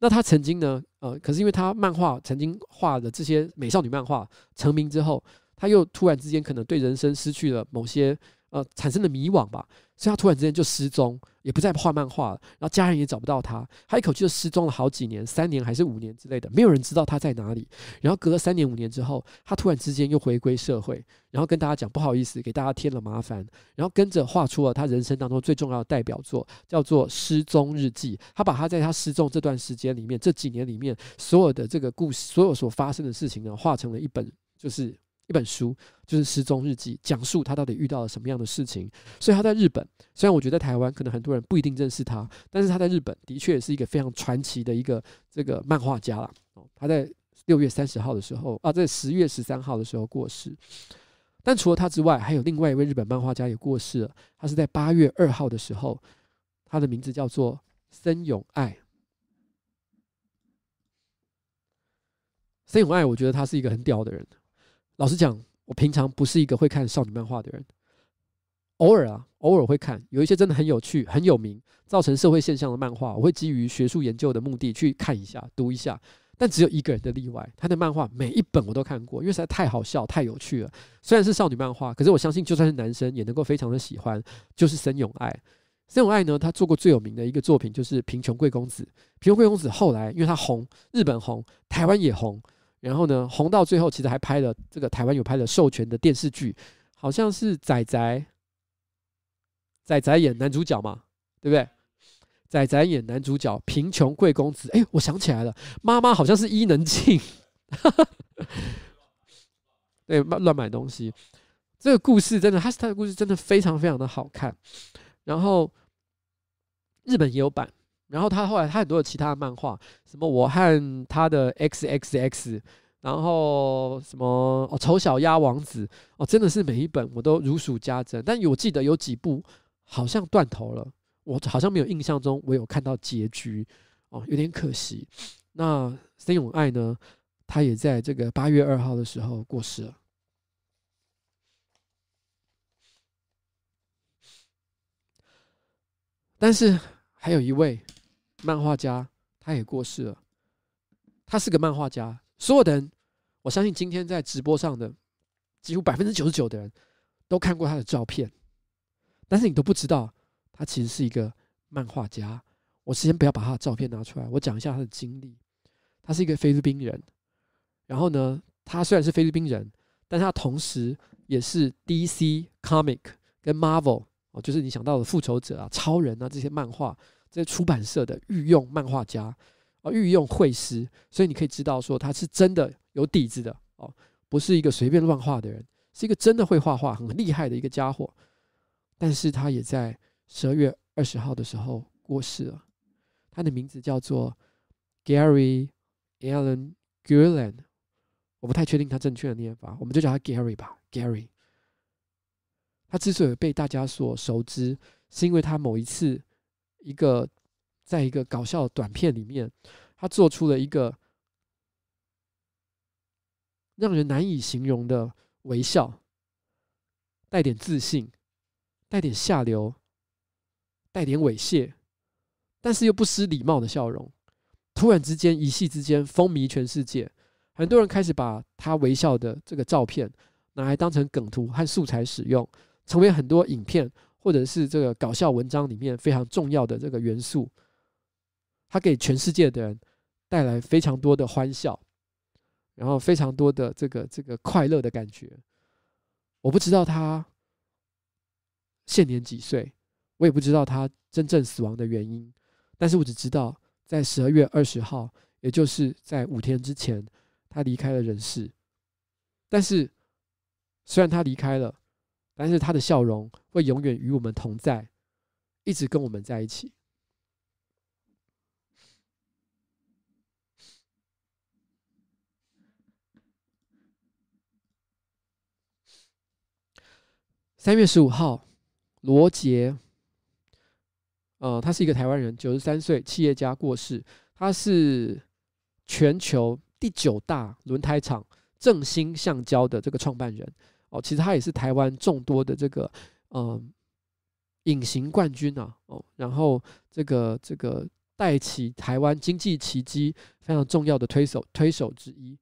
[SPEAKER 2] 那他曾经呢，呃，可是因为他漫画曾经画的这些美少女漫画成名之后，他又突然之间可能对人生失去了某些。呃，产生的迷惘吧，所以他突然之间就失踪，也不再画漫画了，然后家人也找不到他，他一口气就失踪了好几年，三年还是五年之类的，没有人知道他在哪里。然后隔了三年五年之后，他突然之间又回归社会，然后跟大家讲不好意思，给大家添了麻烦，然后跟着画出了他人生当中最重要的代表作，叫做《失踪日记》。他把他在他失踪这段时间里面，这几年里面所有的这个故事，所有所发生的事情呢，画成了一本，就是。一本书就是《失踪日记》，讲述他到底遇到了什么样的事情。所以他在日本，虽然我觉得台湾可能很多人不一定认识他，但是他在日本的确是一个非常传奇的一个这个漫画家了。他在六月三十号的时候啊，在十月十三号的时候过世。但除了他之外，还有另外一位日本漫画家也过世了。他是在八月二号的时候，他的名字叫做森永爱。森永爱，我觉得他是一个很屌的人。老实讲，我平常不是一个会看少女漫画的人，偶尔啊，偶尔会看，有一些真的很有趣、很有名、造成社会现象的漫画，我会基于学术研究的目的去看一下、读一下。但只有一个人的例外，他的漫画每一本我都看过，因为实在太好笑、太有趣了。虽然是少女漫画，可是我相信就算是男生也能够非常的喜欢。就是森永爱，森永爱呢，他做过最有名的一个作品就是《贫穷贵公子》。贫穷贵公子后来因为他红，日本红，台湾也红。然后呢，红到最后，其实还拍了这个台湾有拍了授权的电视剧，好像是仔仔，仔仔演男主角嘛，对不对？仔仔演男主角，贫穷贵公子。哎，我想起来了，妈妈好像是伊能静，<laughs> 对，乱买东西。这个故事真的，他是他的故事真的非常非常的好看。然后日本也有版。然后他后来他很多的其他的漫画，什么我和他的 X X X，然后什么哦丑小鸭王子哦，真的是每一本我都如数家珍。但我记得有几部好像断头了，我好像没有印象中我有看到结局哦，有点可惜。那森永爱呢，他也在这个八月二号的时候过世了。但是还有一位。漫画家他也过世了，他是个漫画家。所有的人，我相信今天在直播上的几乎百分之九十九的人都看过他的照片，但是你都不知道他其实是一个漫画家。我先不要把他的照片拿出来，我讲一下他的经历。他是一个菲律宾人，然后呢，他虽然是菲律宾人，但他同时也是 DC Comic 跟 Marvel 哦，就是你想到的复仇者啊、超人啊这些漫画。这出版社的御用漫画家啊，御用绘师，所以你可以知道说他是真的有底子的哦，不是一个随便乱画的人，是一个真的会画画、很厉害的一个家伙。但是他也在十二月二十号的时候过世了。他的名字叫做 Gary Allen Gurland，我不太确定他正确的念法，我们就叫他 Gary 吧。Gary，他之所以被大家所熟知，是因为他某一次。一个，在一个搞笑的短片里面，他做出了一个让人难以形容的微笑，带点自信，带点下流，带点猥亵，但是又不失礼貌的笑容。突然之间，一夕之间风靡全世界，很多人开始把他微笑的这个照片拿来当成梗图和素材使用，成为很多影片。或者是这个搞笑文章里面非常重要的这个元素，它给全世界的人带来非常多的欢笑，然后非常多的这个这个快乐的感觉。我不知道他现年几岁，我也不知道他真正死亡的原因，但是我只知道在十二月二十号，也就是在五天之前，他离开了人世。但是虽然他离开了，但是他的笑容会永远与我们同在，一直跟我们在一起。三月十五号，罗杰，呃，他是一个台湾人，九十三岁，企业家过世。他是全球第九大轮胎厂正新橡胶的这个创办人。哦，其实他也是台湾众多的这个，嗯、隐形冠军啊。哦，然后这个这个带起台湾经济奇迹非常重要的推手推手之一。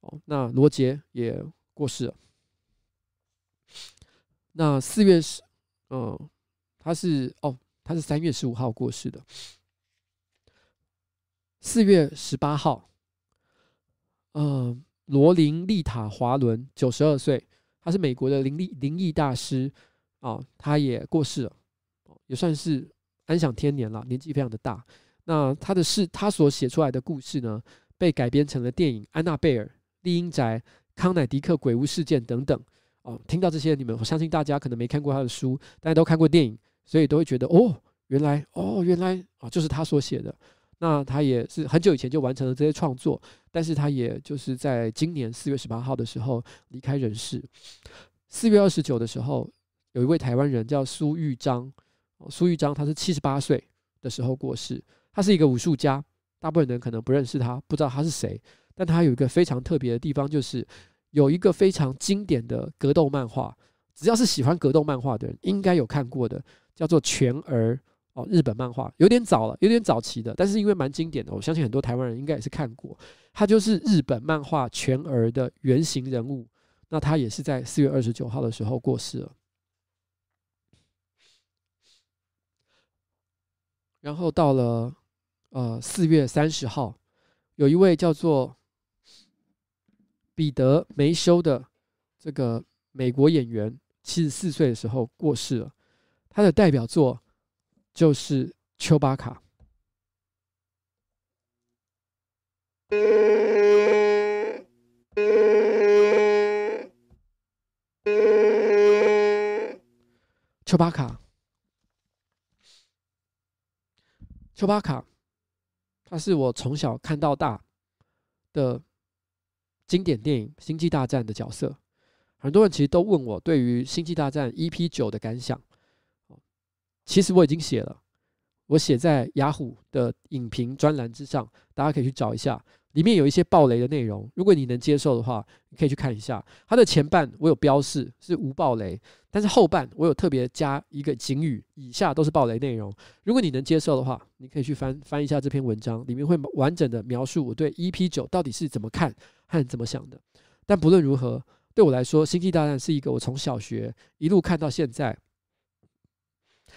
[SPEAKER 2] 哦，那罗杰也过世了。那四月十，嗯，他是哦，他是三月十五号过世的。四月十八号，嗯，罗琳丽塔华伦九十二岁，他是美国的灵力灵异大师啊，他也过世了，也算是安享天年了，年纪非常的大。那他的事，他所写出来的故事呢，被改编成了电影《安娜贝尔》、厉阴宅、康乃狄克鬼屋事件等等。哦，听到这些，你们我相信大家可能没看过他的书，大家都看过电影，所以都会觉得哦，原来哦，原来啊，就是他所写的。那他也是很久以前就完成了这些创作，但是他也就是在今年四月十八号的时候离开人世。四月二十九的时候，有一位台湾人叫苏玉章，苏玉章他是七十八岁的时候过世，他是一个武术家，大部分人可能不认识他，不知道他是谁，但他有一个非常特别的地方，就是。有一个非常经典的格斗漫画，只要是喜欢格斗漫画的人，应该有看过的，叫做《全儿》哦，日本漫画，有点早了，有点早期的，但是因为蛮经典的，我相信很多台湾人应该也是看过。他就是日本漫画《全儿》的原型人物，那他也是在四月二十九号的时候过世了。然后到了呃四月三十号，有一位叫做。彼得梅修的这个美国演员，七十四岁的时候过世了。他的代表作就是《丘巴卡》。丘巴卡，丘巴卡，他是我从小看到大的。经典电影《星际大战》的角色，很多人其实都问我对于《星际大战》EP 九的感想。其实我已经写了，我写在雅虎的影评专栏之上，大家可以去找一下。里面有一些爆雷的内容，如果你能接受的话，你可以去看一下。它的前半我有标示是无爆雷，但是后半我有特别加一个警语，以下都是爆雷内容。如果你能接受的话，你可以去翻翻一下这篇文章，里面会完整的描述我对 EP 九到底是怎么看和怎么想的。但不论如何，对我来说，《星际大战》是一个我从小学一路看到现在。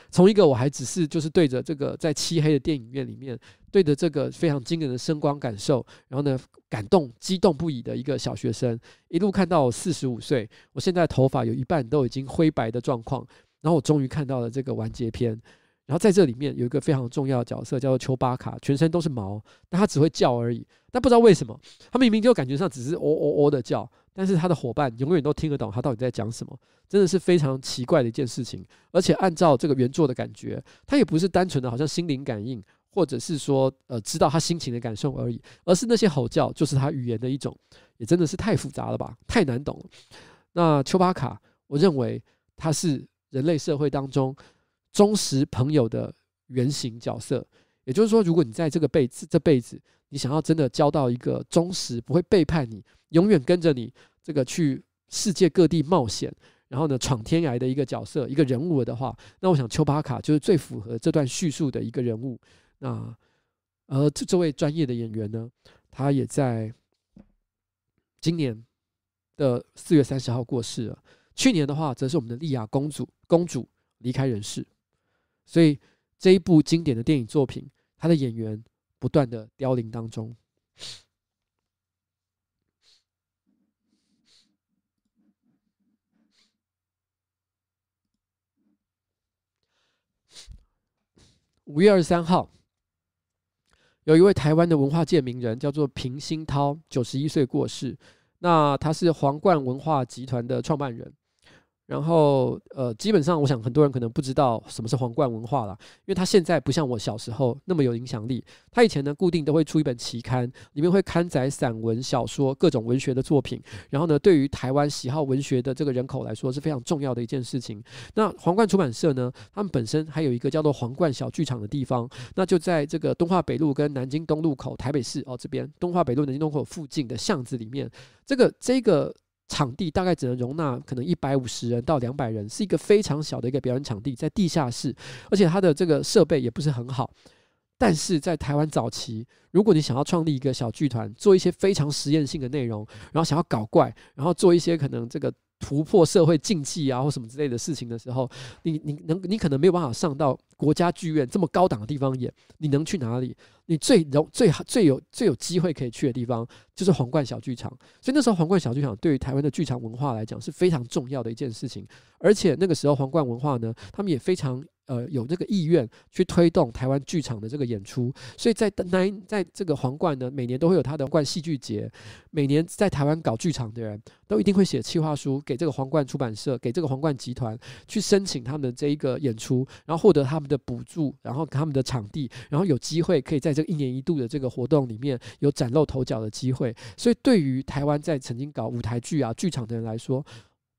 [SPEAKER 2] 从一个我还只是就是对着这个在漆黑的电影院里面，对着这个非常惊人的声光感受，然后呢感动激动不已的一个小学生，一路看到我四十五岁，我现在头发有一半都已经灰白的状况，然后我终于看到了这个完结篇。然后在这里面有一个非常重要的角色叫做丘巴卡，全身都是毛，但他只会叫而已。但不知道为什么，他明明就感觉上只是哦哦哦的叫，但是他的伙伴永远都听得懂他到底在讲什么，真的是非常奇怪的一件事情。而且按照这个原作的感觉，他也不是单纯的好像心灵感应，或者是说呃知道他心情的感受而已，而是那些吼叫就是他语言的一种，也真的是太复杂了吧，太难懂了。那丘巴卡，我认为他是人类社会当中。忠实朋友的原型角色，也就是说，如果你在这个辈子这辈子，你想要真的交到一个忠实、不会背叛你、永远跟着你这个去世界各地冒险，然后呢闯天涯的一个角色、一个人物的话，那我想丘巴卡就是最符合这段叙述的一个人物。那而这这位专业的演员呢，他也在今年的四月三十号过世了。去年的话，则是我们的莉亚公主公主离开人世。所以这一部经典的电影作品，他的演员不断的凋零当中。五月二十三号有一位台湾的文化界名人叫做平鑫涛九十一岁过世。那他是皇冠文化集团的创办人。然后，呃，基本上，我想很多人可能不知道什么是皇冠文化了，因为他现在不像我小时候那么有影响力。他以前呢，固定都会出一本期刊，里面会刊载散文、小说、各种文学的作品。然后呢，对于台湾喜好文学的这个人口来说，是非常重要的一件事情。那皇冠出版社呢，他们本身还有一个叫做皇冠小剧场的地方，那就在这个东化北路跟南京东路口，台北市哦这边，东化北路、南京东口附近的巷子里面，这个这个。场地大概只能容纳可能一百五十人到两百人，是一个非常小的一个表演场地，在地下室，而且它的这个设备也不是很好。但是在台湾早期，如果你想要创立一个小剧团，做一些非常实验性的内容，然后想要搞怪，然后做一些可能这个突破社会禁忌啊或什么之类的事情的时候，你你能你可能没有办法上到国家剧院这么高档的地方演，你能去哪里？你最容最好最有最有机会可以去的地方，就是皇冠小剧场。所以那时候皇冠小剧场对于台湾的剧场文化来讲是非常重要的一件事情。而且那个时候皇冠文化呢，他们也非常呃有这个意愿去推动台湾剧场的这个演出。所以在那在这个皇冠呢，每年都会有他的冠戏剧节。每年在台湾搞剧场的人都一定会写企划书给这个皇冠出版社，给这个皇冠集团去申请他们的这一个演出，然后获得他们的补助，然后他们的场地，然后有机会可以在这一年一度的这个活动里面有崭露头角的机会，所以对于台湾在曾经搞舞台剧啊剧场的人来说，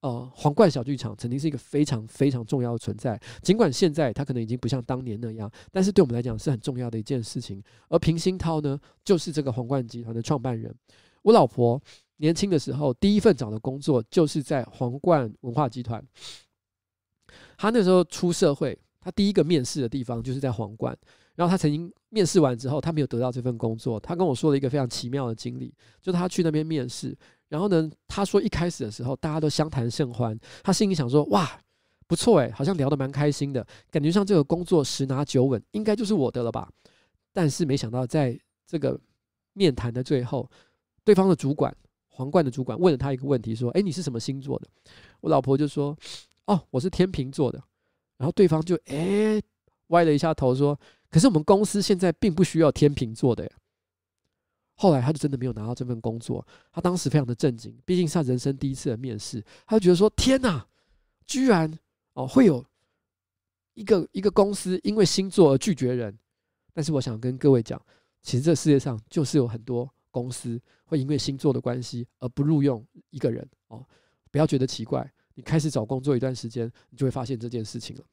[SPEAKER 2] 呃，皇冠小剧场曾经是一个非常非常重要的存在。尽管现在它可能已经不像当年那样，但是对我们来讲是很重要的一件事情。而平鑫涛呢，就是这个皇冠集团的创办人。我老婆年轻的时候第一份找的工作就是在皇冠文化集团，她那时候出社会，她第一个面试的地方就是在皇冠。然后他曾经面试完之后，他没有得到这份工作。他跟我说了一个非常奇妙的经历，就他去那边面试，然后呢，他说一开始的时候大家都相谈甚欢，他心里想说哇，不错诶，好像聊得蛮开心的，感觉上这个工作十拿九稳，应该就是我的了吧。但是没想到在这个面谈的最后，对方的主管，皇冠的主管问了他一个问题，说：“诶，你是什么星座的？”我老婆就说：“哦，我是天秤座的。”然后对方就诶歪了一下头说。可是我们公司现在并不需要天秤座的呀。后来他就真的没有拿到这份工作，他当时非常的震惊，毕竟是他人生第一次的面试，他就觉得说：天哪，居然哦会有一个一个公司因为星座而拒绝人。但是我想跟各位讲，其实这世界上就是有很多公司会因为星座的关系而不录用一个人哦，不要觉得奇怪，你开始找工作一段时间，你就会发现这件事情了。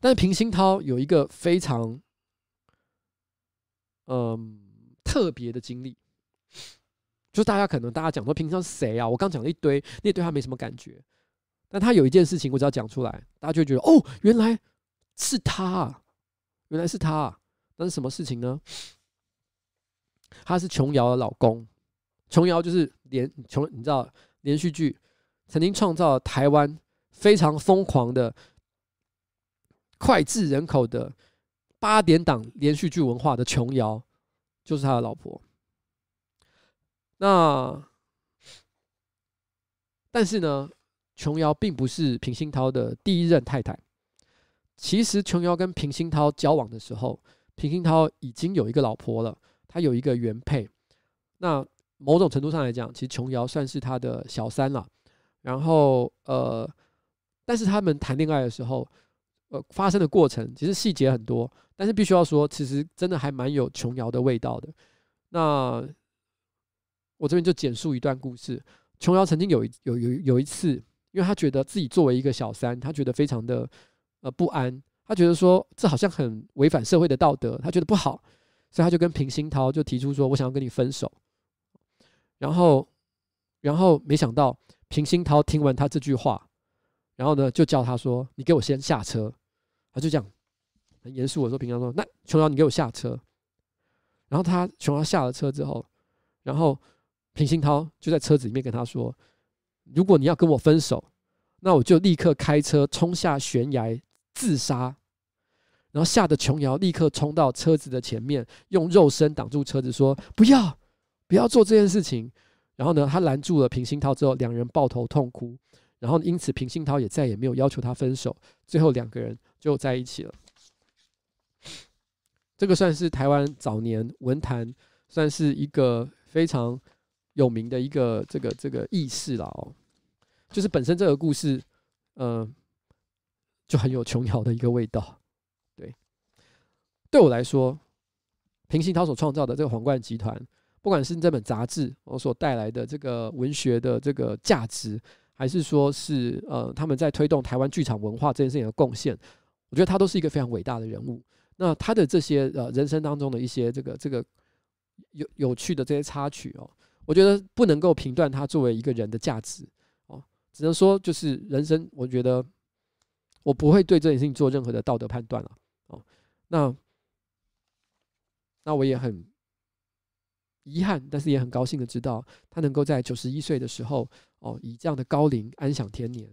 [SPEAKER 2] 但是平鑫涛有一个非常，嗯，特别的经历，就大家可能大家讲说平常谁啊？我刚讲了一堆，你也对他没什么感觉。但他有一件事情，我只要讲出来，大家就会觉得哦，原来是他，原来是他。那是什么事情呢？他是琼瑶的老公，琼瑶就是连琼，你知道连续剧曾经创造台湾非常疯狂的。脍炙人口的八点档连续剧文化的琼瑶，就是他的老婆。那但是呢，琼瑶并不是平鑫涛的第一任太太。其实琼瑶跟平鑫涛交往的时候，平鑫涛已经有一个老婆了，他有一个原配。那某种程度上来讲，其实琼瑶算是他的小三了。然后呃，但是他们谈恋爱的时候。发生的过程其实细节很多，但是必须要说，其实真的还蛮有琼瑶的味道的。那我这边就简述一段故事。琼瑶曾经有有有有一次，因为她觉得自己作为一个小三，她觉得非常的呃不安，她觉得说这好像很违反社会的道德，她觉得不好，所以她就跟平鑫涛就提出说，我想要跟你分手。然后，然后没想到平鑫涛听完他这句话。然后呢，就叫他说：“你给我先下车。”他就这样很严肃的说：“平常说，那琼瑶，你给我下车。”然后他琼瑶下了车之后，然后平鑫涛就在车子里面跟他说：“如果你要跟我分手，那我就立刻开车冲下悬崖自杀。”然后吓得琼瑶立刻冲到车子的前面，用肉身挡住车子，说：“不要，不要做这件事情。”然后呢，他拦住了平鑫涛之后，两人抱头痛哭。然后，因此平鑫涛也再也没有要求他分手，最后两个人就在一起了。这个算是台湾早年文坛算是一个非常有名的一个这个这个轶事了哦，就是本身这个故事，呃，就很有琼瑶的一个味道。对，对我来说，平鑫涛所创造的这个皇冠集团，不管是这本杂志我所带来的这个文学的这个价值，还是说是呃他们在推动台湾剧场文化这件事情的贡献，我觉得他都是一个非常伟大的人物。那他的这些呃人生当中的一些这个这个有有趣的这些插曲哦，我觉得不能够评断他作为一个人的价值哦，只能说就是人生，我觉得我不会对这件事情做任何的道德判断了哦。那那我也很遗憾，但是也很高兴的知道他能够在九十一岁的时候哦，以这样的高龄安享天年。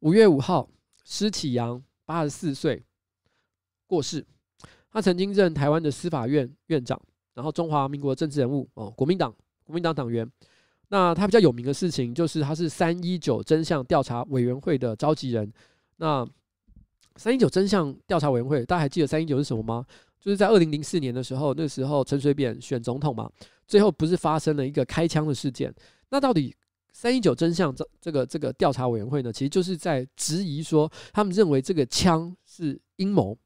[SPEAKER 2] 五月五号，施启扬八十四岁过世。他曾经任台湾的司法院院长，然后中华民国政治人物哦，国民党国民党党员。那他比较有名的事情，就是他是三一九真相调查委员会的召集人。那三一九真相调查委员会，大家还记得三一九是什么吗？就是在二零零四年的时候，那时候陈水扁选总统嘛，最后不是发生了一个开枪的事件？那到底？三一九真相这这个这个调查委员会呢，其实就是在质疑说，他们认为这个枪是阴谋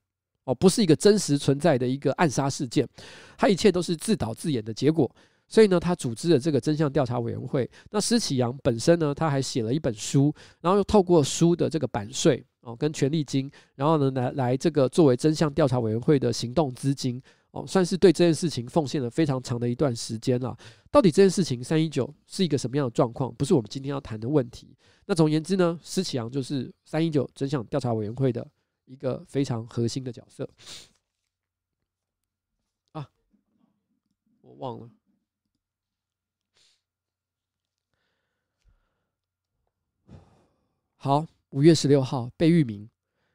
[SPEAKER 2] 哦，不是一个真实存在的一个暗杀事件，他一切都是自导自演的结果。所以呢，他组织了这个真相调查委员会。那施启阳本身呢，他还写了一本书，然后又透过书的这个版税哦跟权利金，然后呢来来这个作为真相调查委员会的行动资金。哦，算是对这件事情奉献了非常长的一段时间了。到底这件事情三一九是一个什么样的状况？不是我们今天要谈的问题。那总而言之呢，施启阳就是三一九真相调查委员会的一个非常核心的角色。啊，我忘了。好，五月十六号，贝聿铭。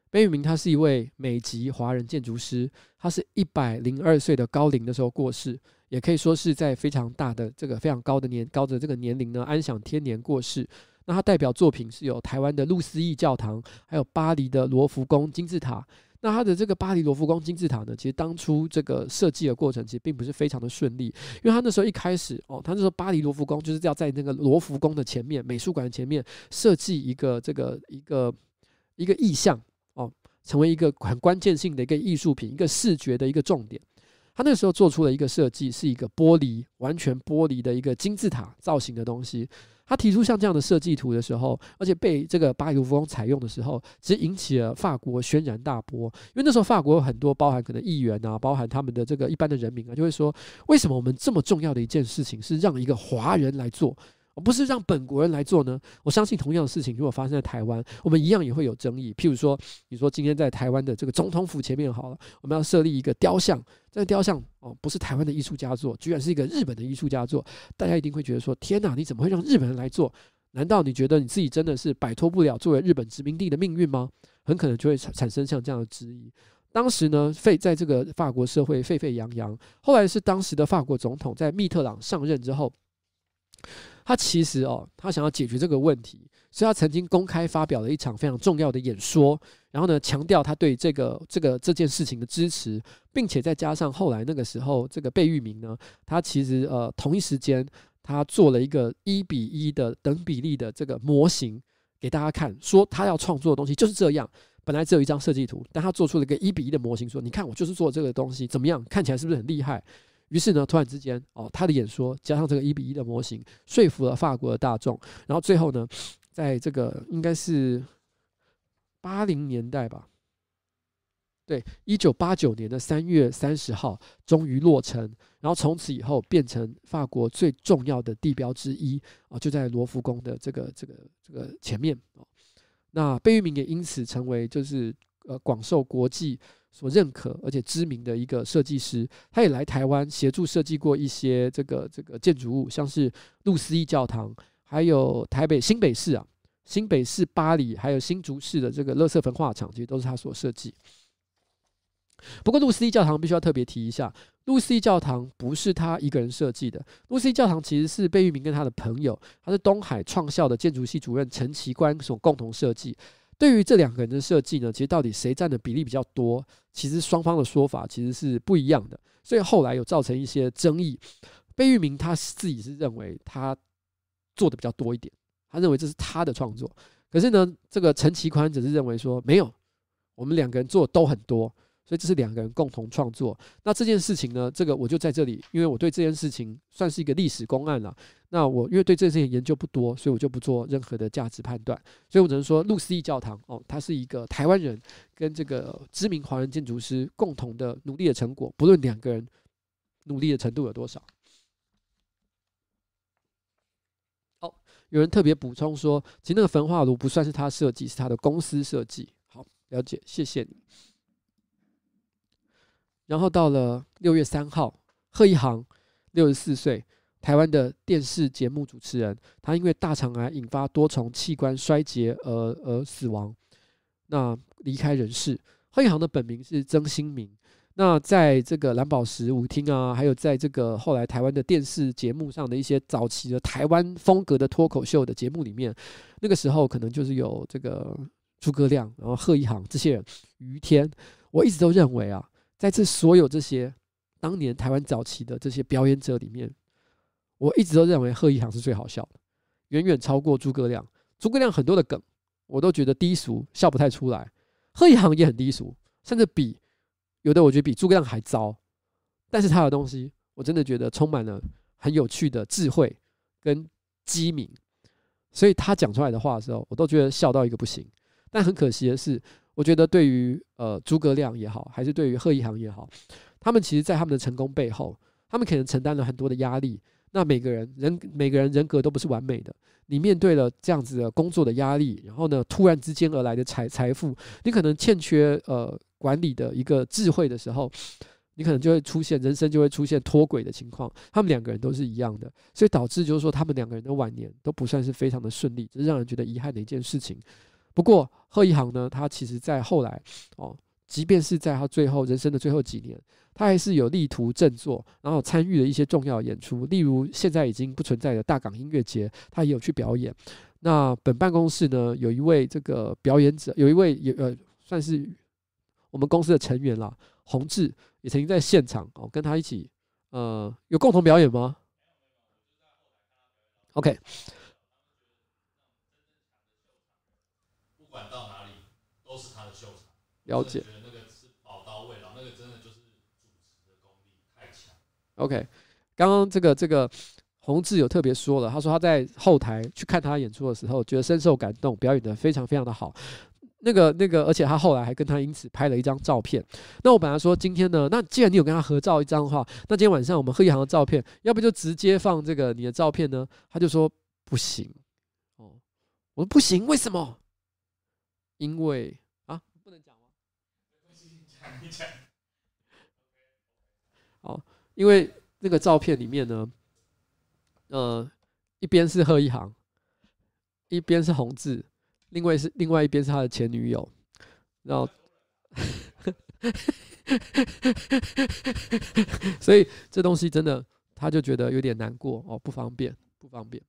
[SPEAKER 2] 贝聿铭他是一位美籍华人建筑师，他是一百零二岁的高龄的时候过世，也可以说是在非常大的这个非常高的年高的这个年龄呢安享天年过世。那他代表作品是有台湾的路思义教堂，还有巴黎的罗浮宫金字塔。那他的这个巴黎罗浮宫金字塔呢，其实当初这个设计的过程其实并不是非常的顺利，因为他那时候一开始哦，他那时候巴黎罗浮宫就是要在那个罗浮宫的前面美术馆前面设计一个这个一个一个意象。成为一个很关键性的一个艺术品，一个视觉的一个重点。他那时候做出了一个设计，是一个玻璃完全玻璃的一个金字塔造型的东西。他提出像这样的设计图的时候，而且被这个巴黎卢浮宫采用的时候，其实引起了法国轩然大波。因为那时候法国有很多包含可能议员啊，包含他们的这个一般的人民啊，就会说：为什么我们这么重要的一件事情是让一个华人来做？不是让本国人来做呢？我相信同样的事情如果发生在台湾，我们一样也会有争议。譬如说，你说今天在台湾的这个总统府前面好了，我们要设立一个雕像，这个雕像哦，不是台湾的艺术家做，居然是一个日本的艺术家做，大家一定会觉得说：天哪，你怎么会让日本人来做？难道你觉得你自己真的是摆脱不了作为日本殖民地的命运吗？很可能就会产产生像这样的质疑。当时呢，沸在这个法国社会沸沸扬扬。后来是当时的法国总统在密特朗上任之后。他其实哦，他想要解决这个问题，所以他曾经公开发表了一场非常重要的演说，然后呢，强调他对这个这个这件事情的支持，并且再加上后来那个时候，这个贝聿铭呢，他其实呃同一时间他做了一个一比一的等比例的这个模型给大家看，说他要创作的东西就是这样，本来只有一张设计图，但他做出了一个一比一的模型，说你看我就是做这个东西，怎么样？看起来是不是很厉害？于是呢，突然之间，哦，他的演说加上这个一比一的模型，说服了法国的大众。然后最后呢，在这个应该是八零年代吧，对，一九八九年的三月三十号，终于落成。然后从此以后，变成法国最重要的地标之一啊，就在罗浮宫的这个这个这个前面。那贝聿铭也因此成为就是呃广受国际。所认可而且知名的一个设计师，他也来台湾协助设计过一些这个这个建筑物，像是路思义教堂，还有台北新北市啊，新北市八里，还有新竹市的这个乐色焚化厂，其实都是他所设计。不过，路斯蒂教堂必须要特别提一下，路斯蒂教堂不是他一个人设计的。路斯蒂教堂其实是贝聿铭跟他的朋友，他是东海创校的建筑系主任陈其宽所共同设计。对于这两个人的设计呢，其实到底谁占的比例比较多，其实双方的说法其实是不一样的，所以后来有造成一些争议。贝聿铭他自己是认为他做的比较多一点，他认为这是他的创作。可是呢，这个陈其宽只是认为说没有，我们两个人做的都很多。所以这是两个人共同创作。那这件事情呢，这个我就在这里，因为我对这件事情算是一个历史公案了。那我因为对这件事情研究不多，所以我就不做任何的价值判断。所以我只能说，路斯义教堂哦，它是一个台湾人跟这个知名华人建筑师共同的努力的成果，不论两个人努力的程度有多少。好，有人特别补充说，其实那个焚化炉不算是他设计，是他的公司设计。好，了解，谢谢你。然后到了六月三号，贺一航，六十四岁，台湾的电视节目主持人，他因为大肠癌引发多重器官衰竭而而死亡，那离开人世。贺一航的本名是曾新明，那在这个蓝宝石舞厅啊，还有在这个后来台湾的电视节目上的一些早期的台湾风格的脱口秀的节目里面，那个时候可能就是有这个诸葛亮，然后贺一航这些人，于天，我一直都认为啊。在这所有这些当年台湾早期的这些表演者里面，我一直都认为贺一航是最好笑的，远远超过诸葛亮。诸葛亮很多的梗我都觉得低俗，笑不太出来。贺一航也很低俗，甚至比有的我觉得比诸葛亮还糟。但是他的东西，我真的觉得充满了很有趣的智慧跟机敏，所以他讲出来的话的时候，我都觉得笑到一个不行。但很可惜的是。我觉得对于呃诸葛亮也好，还是对于贺一航也好，他们其实，在他们的成功背后，他们可能承担了很多的压力。那每个人人每个人人格都不是完美的。你面对了这样子的工作的压力，然后呢，突然之间而来的财财富，你可能欠缺呃管理的一个智慧的时候，你可能就会出现人生就会出现脱轨的情况。他们两个人都是一样的，所以导致就是说，他们两个人的晚年都不算是非常的顺利，这是让人觉得遗憾的一件事情。不过贺一航呢，他其实在后来哦，即便是在他最后人生的最后几年，他还是有力图振作，然后参与了一些重要演出，例如现在已经不存在的大港音乐节，他也有去表演。那本办公室呢，有一位这个表演者，有一位也呃算是我们公司的成员啦，洪志也曾经在现场哦跟他一起呃有共同表演吗？OK。了解
[SPEAKER 3] 那个吃饱到位，然后那个真的就是主持的功力太强。
[SPEAKER 2] OK，刚刚这个这个洪志有特别说了，他说他在后台去看他演出的时候，觉得深受感动，表演的非常非常的好。那个那个，而且他后来还跟他因此拍了一张照片。那我本来说今天呢，那既然你有跟他合照一张的话，那今天晚上我们贺一航的照片，要不就直接放这个你的照片呢？他就说不行。哦，我说不行，为什么？因为啊，不能讲吗。好，因为那个照片里面呢，呃，一边是贺一航，一边是洪志，另外是另外一边是他的前女友，然后，<laughs> 所以这东西真的，他就觉得有点难过哦，不方便，不方便。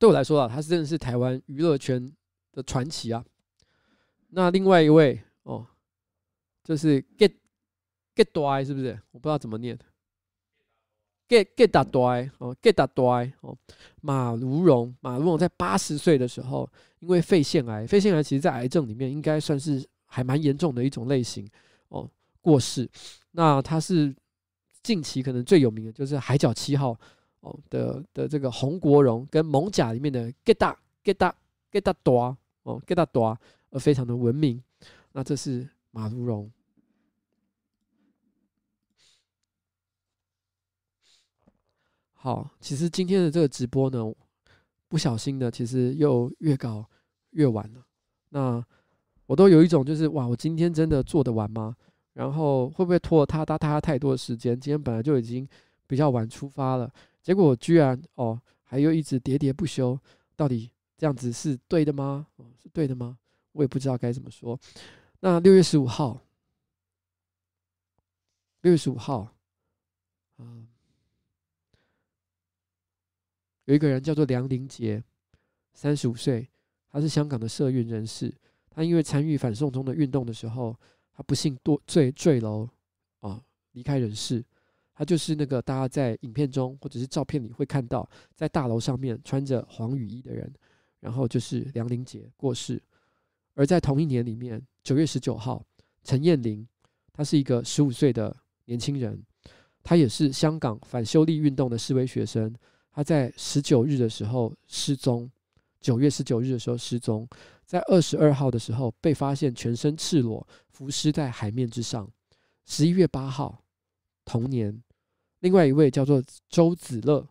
[SPEAKER 2] 对我来说啊，他是真的是台湾娱乐圈的传奇啊。那另外一位哦，就是 get get 大是不是？我不知道怎么念。get get 大哦，get 大哦。马如荣，马如荣在八十岁的时候，因为肺腺癌，肺腺癌其实在癌症里面应该算是还蛮严重的一种类型哦，过世。那他是近期可能最有名的就是《海角七号》。哦的的这个洪国荣跟蒙甲里面的 get 大 get 大 get 大多哦 get 大多而非常的闻名，那这是马如荣。好，其实今天的这个直播呢，不小心的其实又越搞越晚了。那我都有一种就是哇，我今天真的做得完吗？然后会不会拖了他他他太多的时间？今天本来就已经比较晚出发了。结果居然哦，还又一直喋喋不休，到底这样子是对的吗？哦，是对的吗？我也不知道该怎么说。那六月十五号，六月十五号，嗯，有一个人叫做梁凌杰，三十五岁，他是香港的社运人士。他因为参与反送中的运动的时候，他不幸堕坠坠楼啊，离开人世。他就是那个大家在影片中或者是照片里会看到，在大楼上面穿着黄雨衣的人，然后就是梁玲杰过世。而在同一年里面，九月十九号，陈彦霖，他是一个十五岁的年轻人，他也是香港反修例运动的示威学生。他在十九日的时候失踪，九月十九日的时候失踪，在二十二号的时候被发现全身赤裸，浮尸在海面之上。十一月八号，同年，另外一位叫做周子乐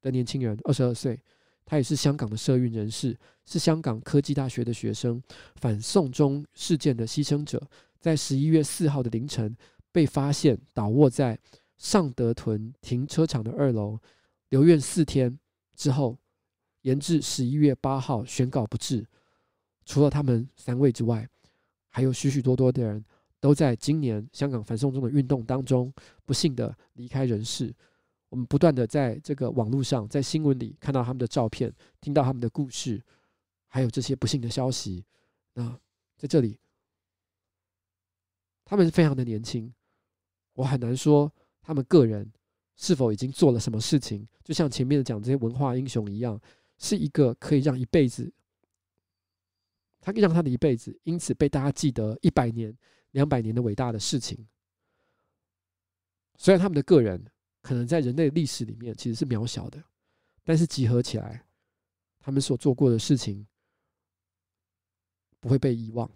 [SPEAKER 2] 的年轻人，二十二岁。他也是香港的社运人士，是香港科技大学的学生，反送中事件的牺牲者，在十一月四号的凌晨被发现倒卧在尚德屯停车场的二楼，留院四天之后，延至十一月八号宣告不治。除了他们三位之外，还有许许多多的人都在今年香港反送中的运动当中不幸的离开人世。我们不断的在这个网络上，在新闻里看到他们的照片，听到他们的故事，还有这些不幸的消息。那在这里，他们非常的年轻，我很难说他们个人是否已经做了什么事情。就像前面讲这些文化英雄一样，是一个可以让一辈子，他可以让他的一辈子因此被大家记得一百年、两百年的伟大的事情。虽然他们的个人。可能在人类历史里面其实是渺小的，但是集合起来，他们所做过的事情不会被遗忘，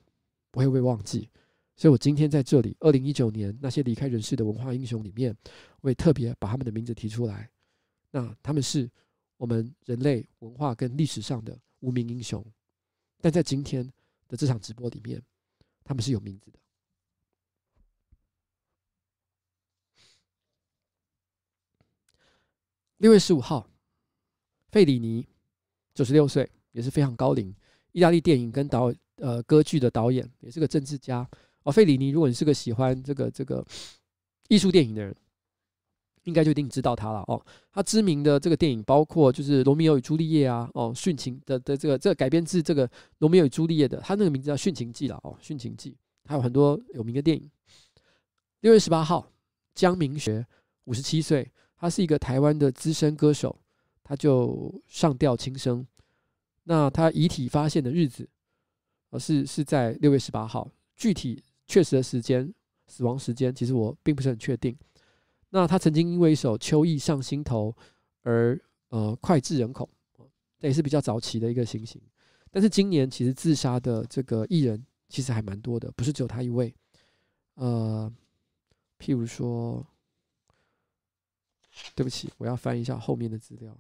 [SPEAKER 2] 不会被忘记。所以我今天在这里，二零一九年那些离开人世的文化英雄里面，我也特别把他们的名字提出来。那他们是我们人类文化跟历史上的无名英雄，但在今天的这场直播里面，他们是有名字的。六月十五号，费里尼，九十六岁，也是非常高龄。意大利电影跟导呃歌剧的导演，也是个政治家。哦，费里尼，如果你是个喜欢这个这个艺术电影的人，应该就一定知道他了哦。他知名的这个电影包括就是《罗密欧与朱丽叶》啊，哦，《殉情》的的这个这个改编自这个《罗密欧与朱丽叶》的，他那个名字叫《殉情记》了哦，《殉情记》还有很多有名的电影。六月十八号，江明学，五十七岁。他是一个台湾的资深歌手，他就上吊轻生。那他遗体发现的日子，呃，是是在六月十八号。具体确实的时间、死亡时间，其实我并不是很确定。那他曾经因为一首《秋意上心头》而呃脍炙人口，这也是比较早期的一个情形。但是今年其实自杀的这个艺人其实还蛮多的，不是只有他一位。呃，譬如说。对不起，我要翻一下后面的资料。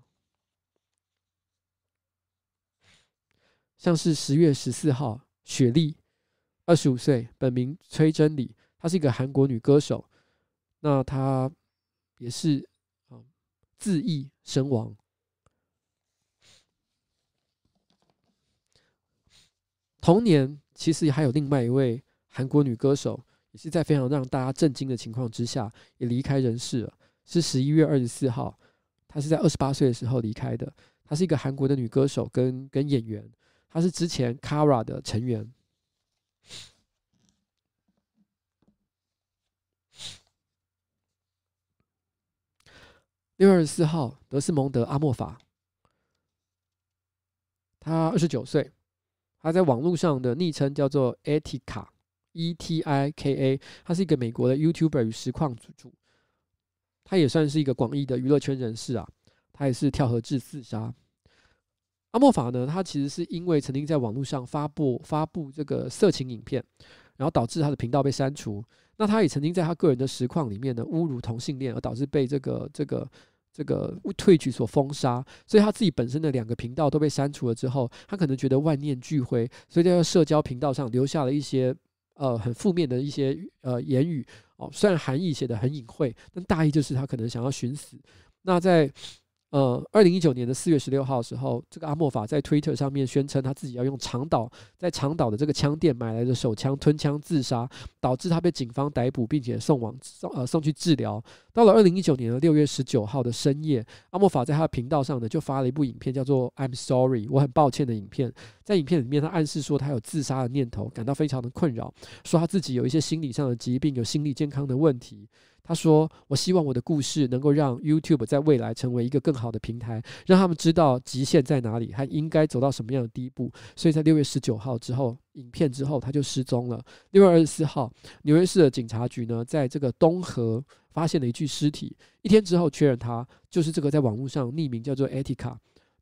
[SPEAKER 2] 像是十月十四号，雪莉，二十五岁，本名崔真理，她是一个韩国女歌手。那她也是啊，自缢身亡。同年，其实还有另外一位韩国女歌手，也是在非常让大家震惊的情况之下，也离开人世了。是十一月二十四号，她是在二十八岁的时候离开的。她是一个韩国的女歌手跟跟演员，她是之前 Kara 的成员。六月二十四号，德斯蒙德阿莫法，他二十九岁，他在网络上的昵称叫做 Etika，E T I K A，他是一个美国的 YouTuber 与实况主。他也算是一个广义的娱乐圈人士啊，他也是跳河自自杀。阿莫法呢，他其实是因为曾经在网络上发布发布这个色情影片，然后导致他的频道被删除。那他也曾经在他个人的实况里面呢侮辱同性恋，而导致被这个这个这个 Twitch 所封杀。所以他自己本身的两个频道都被删除了之后，他可能觉得万念俱灰，所以在社交频道上留下了一些呃很负面的一些呃言语。哦，虽然含义写的很隐晦，但大意就是他可能想要寻死。那在呃，二零一九年的四月十六号的时候，这个阿莫法在 Twitter 上面宣称他自己要用长岛在长岛的这个枪店买来的手枪吞枪自杀，导致他被警方逮捕，并且送往送呃送去治疗。到了二零一九年的六月十九号的深夜，阿莫法在他的频道上呢就发了一部影片，叫做 "I'm Sorry，我很抱歉"的影片。在影片里面，他暗示说他有自杀的念头，感到非常的困扰，说他自己有一些心理上的疾病，有心理健康的问题。他说：“我希望我的故事能够让 YouTube 在未来成为一个更好的平台，让他们知道极限在哪里，还应该走到什么样的地步。”所以在六月十九号之后，影片之后他就失踪了。六月二十四号，纽约市的警察局呢，在这个东河发现了一具尸体。一天之后确认他就是这个在网络上匿名叫做 Etika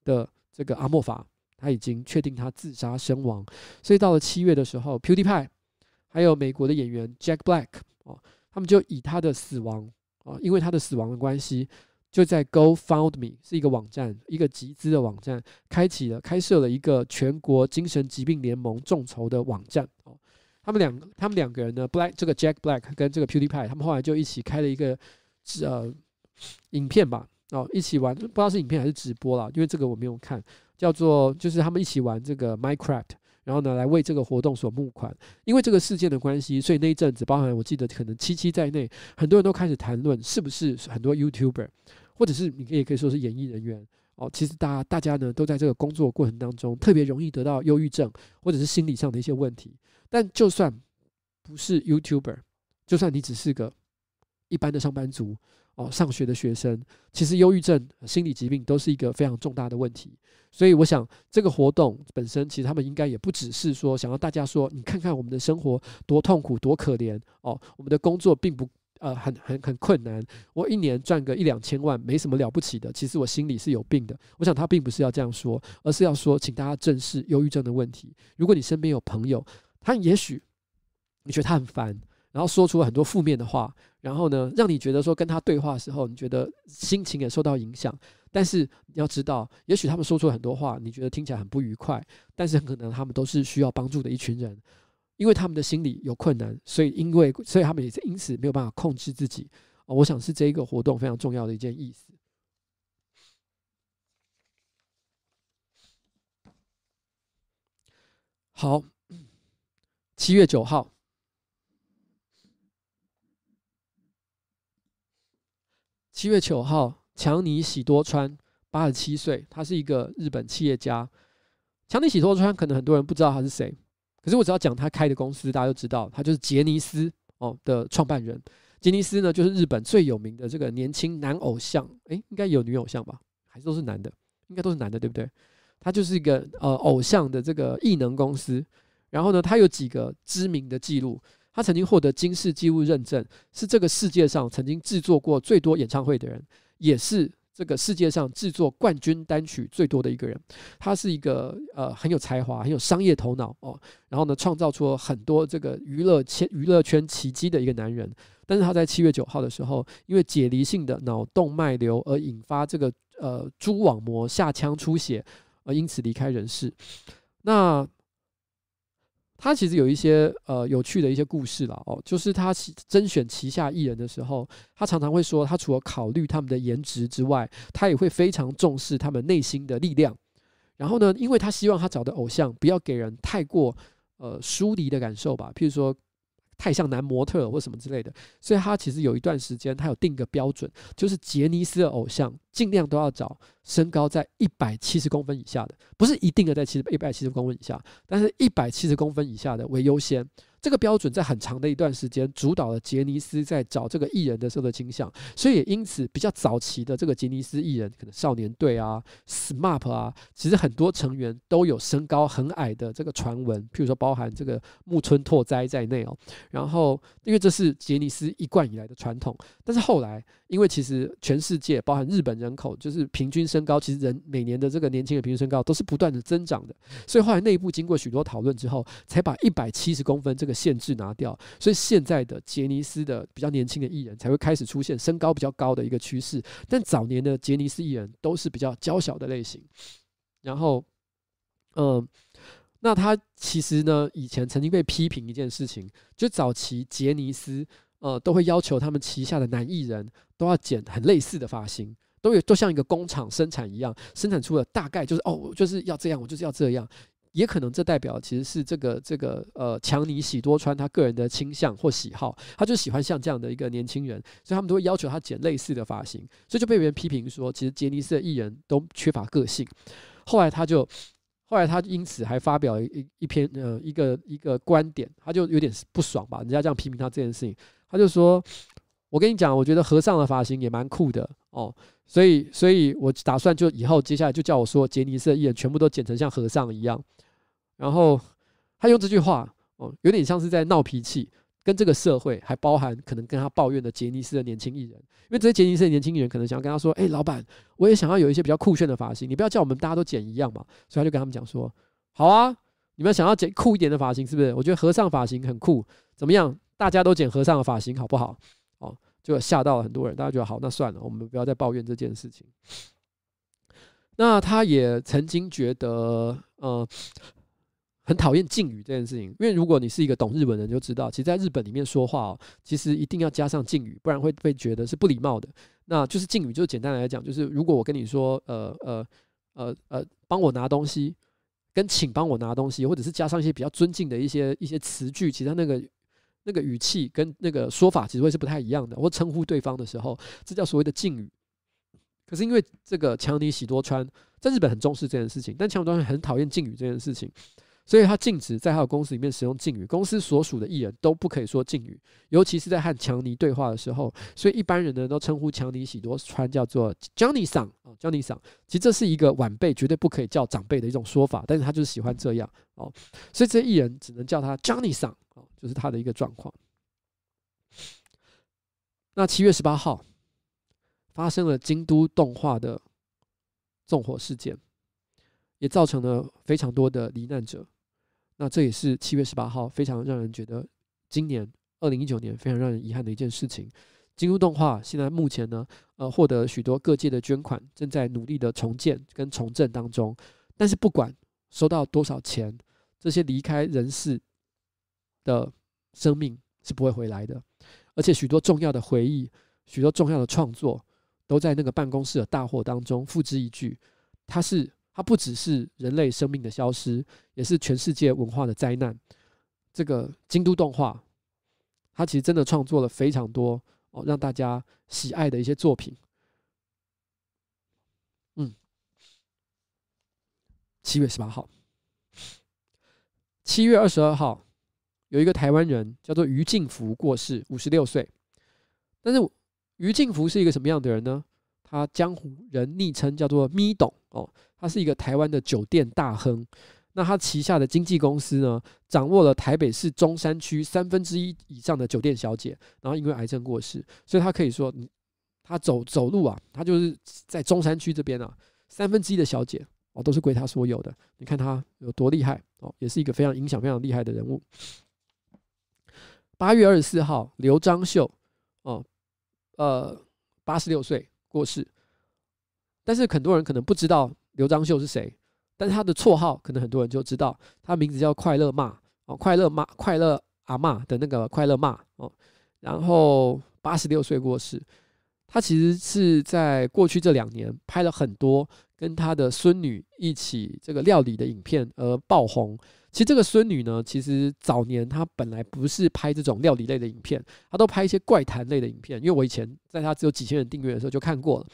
[SPEAKER 2] 的这个阿莫法，他已经确定他自杀身亡。所以到了七月的时候，PewDiePie 还有美国的演员 Jack Black 哦。他们就以他的死亡啊，因为他的死亡的关系，就在 GoFundMe 是一个网站，一个集资的网站，开启了开设了一个全国精神疾病联盟众筹的网站哦。他们两他们两个人呢，Black 这个 Jack Black 跟这个 PewDiePie，他们后来就一起开了一个呃影片吧，哦，一起玩，不知道是影片还是直播啦，因为这个我没有看，叫做就是他们一起玩这个 Minecraft。然后呢，来为这个活动所募款。因为这个事件的关系，所以那一阵子，包含我记得可能七七在内，很多人都开始谈论，是不是很多 YouTuber，或者是你也可以说是演艺人员哦。其实大家大家呢，都在这个工作过程当中，特别容易得到忧郁症，或者是心理上的一些问题。但就算不是 YouTuber，就算你只是个一般的上班族。哦，上学的学生其实忧郁症、心理疾病都是一个非常重大的问题，所以我想这个活动本身，其实他们应该也不只是说想要大家说，你看看我们的生活多痛苦、多可怜哦，我们的工作并不呃很很很困难，我一年赚个一两千万没什么了不起的，其实我心里是有病的。我想他并不是要这样说，而是要说，请大家正视忧郁症的问题。如果你身边有朋友，他也许你觉得他很烦。然后说出很多负面的话，然后呢，让你觉得说跟他对话的时候，你觉得心情也受到影响。但是你要知道，也许他们说出很多话，你觉得听起来很不愉快，但是很可能他们都是需要帮助的一群人，因为他们的心里有困难，所以因为所以他们也是因此没有办法控制自己。我想是这一个活动非常重要的一件意思。好，七月九号。七月九号，强尼喜多川，八十七岁，他是一个日本企业家。强尼喜多川可能很多人不知道他是谁，可是我只要讲他开的公司，大家就知道，他就是杰尼斯哦的创办人。杰尼斯呢，就是日本最有名的这个年轻男偶像，诶、应该有女偶像吧？还是都是男的？应该都是男的，对不对？他就是一个呃偶像的这个艺能公司。然后呢，他有几个知名的记录。他曾经获得金氏纪录认证，是这个世界上曾经制作过最多演唱会的人，也是这个世界上制作冠军单曲最多的一个人。他是一个呃很有才华、很有商业头脑哦，然后呢创造出很多这个娱乐圈娱乐圈奇迹的一个男人。但是他在七月九号的时候，因为解离性的脑动脉瘤而引发这个呃蛛网膜下腔出血，而因此离开人世。那他其实有一些呃有趣的一些故事了哦，就是他甄选旗下艺人的时候，他常常会说，他除了考虑他们的颜值之外，他也会非常重视他们内心的力量。然后呢，因为他希望他找的偶像不要给人太过呃疏离的感受吧，譬如说。太像男模特或什么之类的，所以他其实有一段时间，他有定个标准，就是杰尼斯的偶像尽量都要找身高在一百七十公分以下的，不是一定的在七一百七十公分以下，但是一百七十公分以下的为优先。这个标准在很长的一段时间主导了杰尼斯在找这个艺人的时候的倾向，所以也因此比较早期的这个杰尼斯艺人，可能少年队啊、SMAP 啊，其实很多成员都有身高很矮的这个传闻，譬如说包含这个木村拓哉在内哦。然后因为这是杰尼斯一贯以来的传统，但是后来因为其实全世界包含日本人人口，就是平均身高其实人每年的这个年轻的平均身高都是不断的增长的，所以后来内部经过许多讨论之后，才把一百七十公分这。个限制拿掉，所以现在的杰尼斯的比较年轻的艺人才会开始出现身高比较高的一个趋势，但早年的杰尼斯艺人都是比较娇小的类型。然后，嗯，那他其实呢，以前曾经被批评一件事情，就早期杰尼斯呃都会要求他们旗下的男艺人都要剪很类似的发型。都有都像一个工厂生产一样，生产出了大概就是哦，我就是要这样，我就是要这样。也可能这代表其实是这个这个呃强尼喜多川他个人的倾向或喜好，他就喜欢像这样的一个年轻人，所以他们都会要求他剪类似的发型，所以就被别人批评说，其实杰尼斯的艺人都缺乏个性。后来他就后来他因此还发表一一篇呃一个一个观点，他就有点不爽吧，人家这样批评他这件事情，他就说：“我跟你讲，我觉得和尚的发型也蛮酷的哦，所以所以我打算就以后接下来就叫我说杰尼斯的艺人全部都剪成像和尚一样。”然后他用这句话哦，有点像是在闹脾气，跟这个社会还包含可能跟他抱怨的杰尼斯的年轻艺人，因为这些杰尼斯的年轻艺人可能想要跟他说：“哎，老板，我也想要有一些比较酷炫的发型，你不要叫我们大家都剪一样嘛。”所以他就跟他们讲说：“好啊，你们想要剪酷一点的发型是不是？我觉得和尚发型很酷，怎么样？大家都剪和尚的发型好不好？”就吓到了很多人，大家觉得好，那算了，我们不要再抱怨这件事情。那他也曾经觉得，呃。很讨厌敬语这件事情，因为如果你是一个懂日文的人，就知道，其实在日本里面说话哦，其实一定要加上敬语，不然会被觉得是不礼貌的。那就是敬语，就简单来讲，就是如果我跟你说，呃呃呃呃，帮我拿东西，跟请帮我拿东西，或者是加上一些比较尊敬的一些一些词句，其实那个那个语气跟那个说法其实会是不太一样的。或称呼对方的时候，这叫所谓的敬语。可是因为这个强尼喜多川在日本很重视这件事情，但强尼喜多川很讨厌敬语这件事情。所以他禁止在他的公司里面使用敬语，公司所属的艺人都不可以说敬语，尤其是在和强尼对话的时候。所以一般人呢都称呼强尼喜多川叫做 Johnny 桑啊，Johnny 桑。其实这是一个晚辈绝对不可以叫长辈的一种说法，但是他就是喜欢这样哦。所以这艺人只能叫他 Johnny 桑啊，就是他的一个状况。那七月十八号发生了京都动画的纵火事件，也造成了非常多的罹难者。那这也是七月十八号非常让人觉得今年二零一九年非常让人遗憾的一件事情。京都动画现在目前呢，呃，获得许多各界的捐款，正在努力的重建跟重振当中。但是不管收到多少钱，这些离开人世的生命是不会回来的。而且许多重要的回忆、许多重要的创作，都在那个办公室的大火当中付之一炬。它是。它不只是人类生命的消失，也是全世界文化的灾难。这个京都动画，它其实真的创作了非常多哦，让大家喜爱的一些作品。嗯，七月十八号，七月二十二号，有一个台湾人叫做于敬福过世，五十六岁。但是于敬福是一个什么样的人呢？他江湖人昵称叫做咪董哦。他是一个台湾的酒店大亨，那他旗下的经纪公司呢，掌握了台北市中山区三分之一以上的酒店小姐，然后因为癌症过世，所以他可以说，他走走路啊，他就是在中山区这边啊，三分之一的小姐哦都是归他所有的。你看他有多厉害哦，也是一个非常影响非常厉害的人物。八月二十四号，刘章秀哦，呃，八十六岁过世，但是很多人可能不知道。刘章秀是谁？但是他的绰号可能很多人就知道，他名字叫快乐骂哦，快乐骂，快乐阿骂的那个快乐骂哦。然后八十六岁过世，他其实是在过去这两年拍了很多跟他的孙女一起这个料理的影片而爆红。其实这个孙女呢，其实早年她本来不是拍这种料理类的影片，她都拍一些怪谈类的影片。因为我以前在她只有几千人订阅的时候就看过了。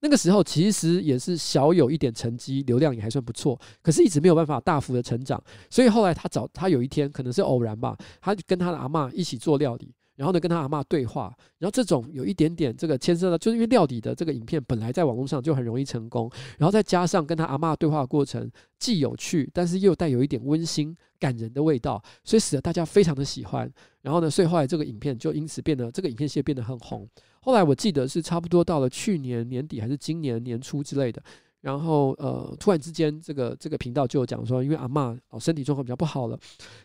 [SPEAKER 2] 那个时候其实也是小有一点成绩，流量也还算不错，可是一直没有办法大幅的成长。所以后来她找她有一天可能是偶然吧，她就跟她的阿嬷一起做料理，然后呢跟他阿嬷对话，然后这种有一点点这个牵涉到，就是因为料理的这个影片本来在网络上就很容易成功，然后再加上跟他阿嬷对话的过程既有趣，但是又带有一点温馨感人的味道，所以使得大家非常的喜欢。然后呢，所以后来这个影片就因此变得这个影片系列变得很红。后来我记得是差不多到了去年年底还是今年年初之类的，然后呃，突然之间这个这个频道就讲说，因为阿嬷哦身体状况比较不好了，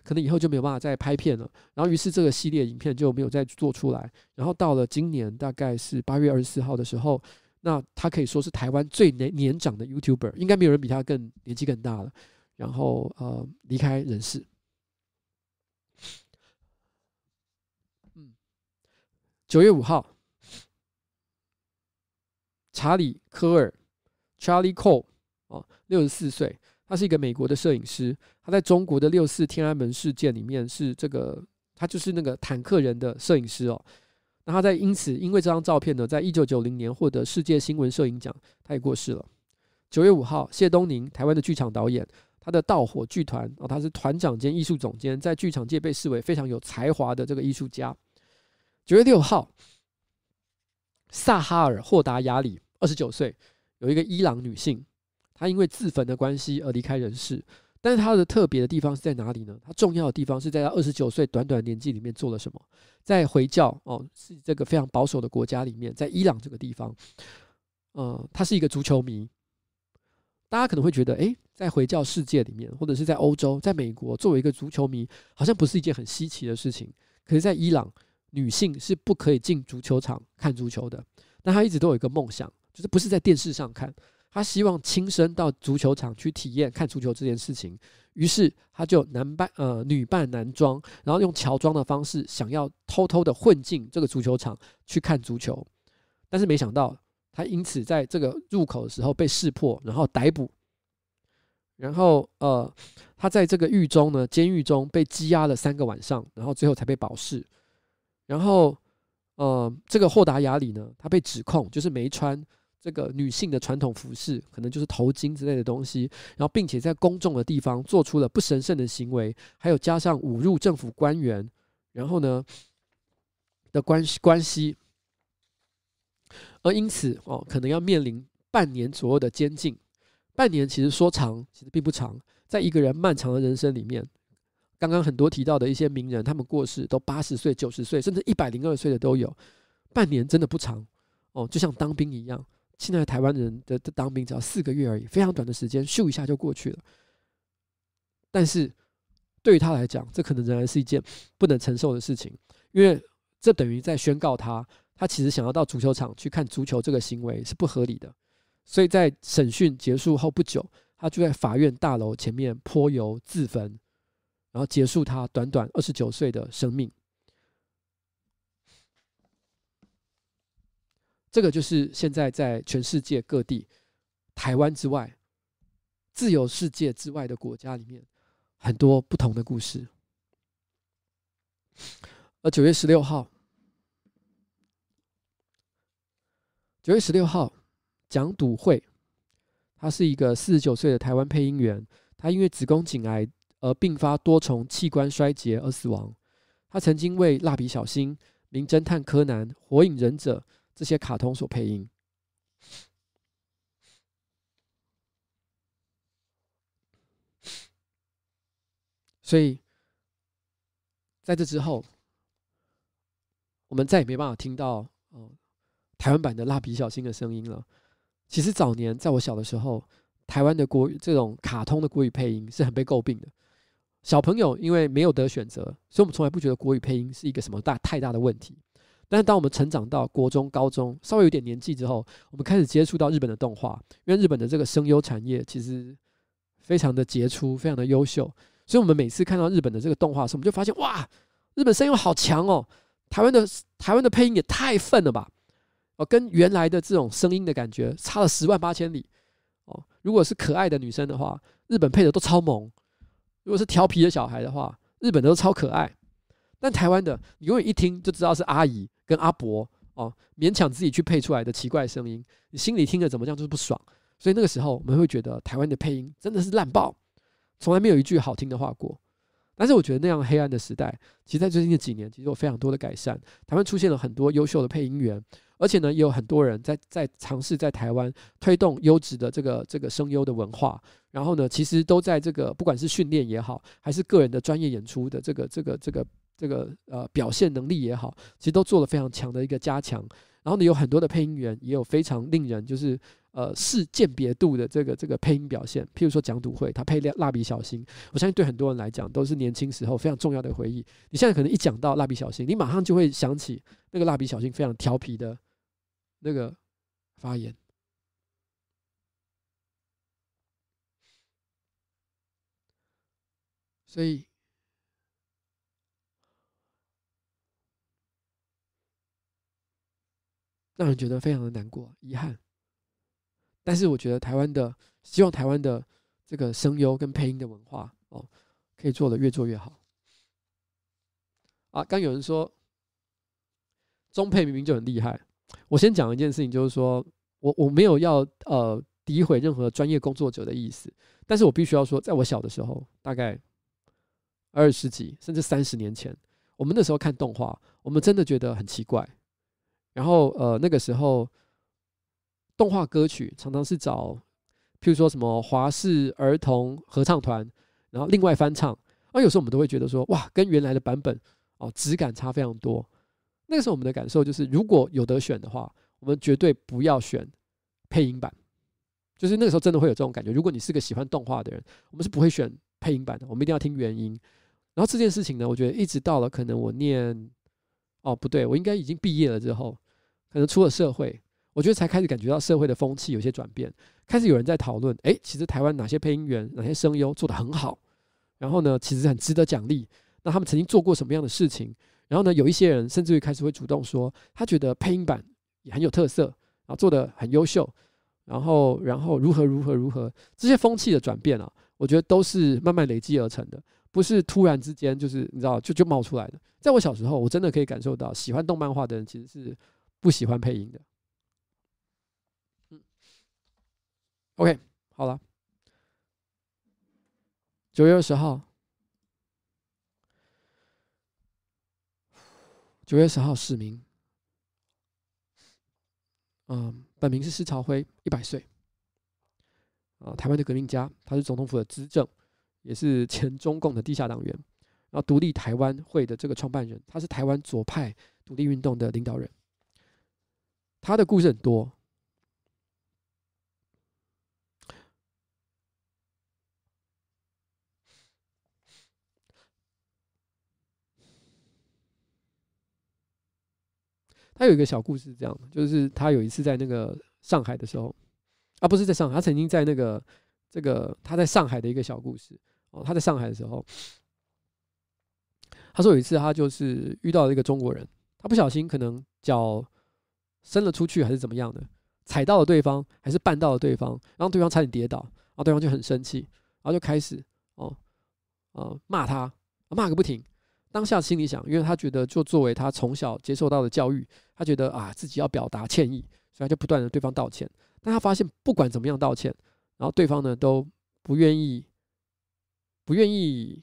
[SPEAKER 2] 可能以后就没有办法再拍片了。然后于是这个系列影片就没有再做出来。然后到了今年大概是八月二十四号的时候，那他可以说是台湾最年年长的 YouTuber，应该没有人比他更年纪更大了。然后呃离开人世。嗯，九月五号。查理科尔 （Charlie Cole） 哦，六十四岁，他是一个美国的摄影师。他在中国的六四天安门事件里面是这个，他就是那个坦克人的摄影师哦。那他在因此因为这张照片呢，在一九九零年获得世界新闻摄影奖，他也过世了。九月五号，谢东宁，台湾的剧场导演，他的盗火剧团啊，他是团长兼艺术总监，在剧场界被视为非常有才华的这个艺术家。九月六号。萨哈尔·霍达亚里，二十九岁，有一个伊朗女性，她因为自焚的关系而离开人世。但是她的特别的地方是在哪里呢？她重要的地方是在她二十九岁短短年纪里面做了什么？在回教哦，是这个非常保守的国家里面，在伊朗这个地方，嗯，她是一个足球迷。大家可能会觉得，诶，在回教世界里面，或者是在欧洲、在美国，作为一个足球迷，好像不是一件很稀奇的事情。可是，在伊朗，女性是不可以进足球场看足球的，但她一直都有一个梦想，就是不是在电视上看，他希望亲身到足球场去体验看足球这件事情。于是他就男扮呃女扮男装，然后用乔装的方式，想要偷偷的混进这个足球场去看足球。但是没想到，他因此在这个入口的时候被识破，然后逮捕。然后呃，他在这个狱中呢，监狱中被羁押了三个晚上，然后最后才被保释。然后，呃，这个霍达亚里呢，他被指控就是没穿这个女性的传统服饰，可能就是头巾之类的东西，然后并且在公众的地方做出了不神圣的行为，还有加上侮辱政府官员，然后呢的关系关系，而因此哦，可能要面临半年左右的监禁。半年其实说长，其实并不长，在一个人漫长的人生里面。刚刚很多提到的一些名人，他们过世都八十岁、九十岁，甚至一百零二岁的都有。半年真的不长哦，就像当兵一样。现在台湾人的的当兵只要四个月而已，非常短的时间，咻一下就过去了。但是对于他来讲，这可能仍然是一件不能承受的事情，因为这等于在宣告他，他其实想要到足球场去看足球这个行为是不合理的。所以在审讯结束后不久，他就在法院大楼前面泼油自焚。然后结束他短短二十九岁的生命，这个就是现在在全世界各地、台湾之外、自由世界之外的国家里面很多不同的故事。而九月十六号，九月十六号，蒋笃慧，他是一个四十九岁的台湾配音员，他因为子宫颈癌。而并发多重器官衰竭而死亡。他曾经为《蜡笔小新》《名侦探柯南》《火影忍者》这些卡通所配音。所以，在这之后，我们再也没办法听到哦台湾版的《蜡笔小新》的声音了。其实早年在我小的时候，台湾的国语这种卡通的国语配音是很被诟病的。小朋友因为没有得选择，所以我们从来不觉得国语配音是一个什么大太大的问题。但是当我们成长到国中、高中，稍微有点年纪之后，我们开始接触到日本的动画，因为日本的这个声优产业其实非常的杰出，非常的优秀。所以我们每次看到日本的这个动画时，我们就发现哇，日本声优好强哦！台湾的台湾的配音也太粪了吧！哦，跟原来的这种声音的感觉差了十万八千里哦。如果是可爱的女生的话，日本配的都超萌。如果是调皮的小孩的话，日本的都超可爱，但台湾的你永远一听就知道是阿姨跟阿伯哦，勉强自己去配出来的奇怪声音，你心里听着怎么样就是不爽，所以那个时候我们会觉得台湾的配音真的是烂爆，从来没有一句好听的话过。但是我觉得那样黑暗的时代，其实在最近的几年其实有非常多的改善，台湾出现了很多优秀的配音员。而且呢，也有很多人在在尝试在台湾推动优质的这个这个声优的文化。然后呢，其实都在这个不管是训练也好，还是个人的专业演出的这个这个这个这个呃表现能力也好，其实都做了非常强的一个加强。然后呢，有很多的配音员也有非常令人就是呃视鉴别度的这个这个配音表现。譬如说蒋笃慧，他配蜡蜡笔小新，我相信对很多人来讲都是年轻时候非常重要的回忆。你现在可能一讲到蜡笔小新，你马上就会想起那个蜡笔小新非常调皮的。那个发言，所以让人觉得非常的难过、遗憾。但是我觉得台湾的，希望台湾的这个声优跟配音的文化哦，可以做的越做越好。啊，刚有人说中配明明就很厉害，我先讲一件事情，就是说我我没有要呃诋毁任何专业工作者的意思，但是我必须要说，在我小的时候，大概二十几甚至三十年前，我们那时候看动画，我们真的觉得很奇怪。然后呃那个时候，动画歌曲常常是找，譬如说什么华视儿童合唱团，然后另外翻唱，而有时候我们都会觉得说，哇，跟原来的版本。哦，质感差非常多。那个时候我们的感受就是，如果有得选的话，我们绝对不要选配音版。就是那个时候真的会有这种感觉。如果你是个喜欢动画的人，我们是不会选配音版的，我们一定要听原音。然后这件事情呢，我觉得一直到了可能我念，哦不对，我应该已经毕业了之后，可能出了社会，我觉得才开始感觉到社会的风气有些转变，开始有人在讨论，诶，其实台湾哪些配音员、哪些声优做得很好，然后呢，其实很值得奖励。那他们曾经做过什么样的事情？然后呢，有一些人甚至于开始会主动说，他觉得配音版也很有特色，然后做得很优秀，然后然后如何如何如何，这些风气的转变啊，我觉得都是慢慢累积而成的，不是突然之间就是你知道就就冒出来的。在我小时候，我真的可以感受到，喜欢动漫画的人其实是不喜欢配音的。嗯，OK，好了，九月二十号。九月十号，史明，嗯，本名是施朝辉，一百岁，啊，台湾的革命家，他是总统府的资政，也是前中共的地下党员，然后独立台湾会的这个创办人，他是台湾左派独立运动的领导人，他的故事很多。他有一个小故事，这样，就是他有一次在那个上海的时候，啊，不是在上海，他曾经在那个这个他在上海的一个小故事哦，他在上海的时候，他说有一次他就是遇到了一个中国人，他不小心可能脚伸了出去还是怎么样的，踩到了对方还是绊到了对方，然后对方差点跌倒，然后对方就很生气，然后就开始哦，呃骂他，骂个不停。当下心里想，因为他觉得，就作为他从小接受到的教育，他觉得啊，自己要表达歉意，所以他就不断的对方道歉。但他发现，不管怎么样道歉，然后对方呢都不愿意，不愿意，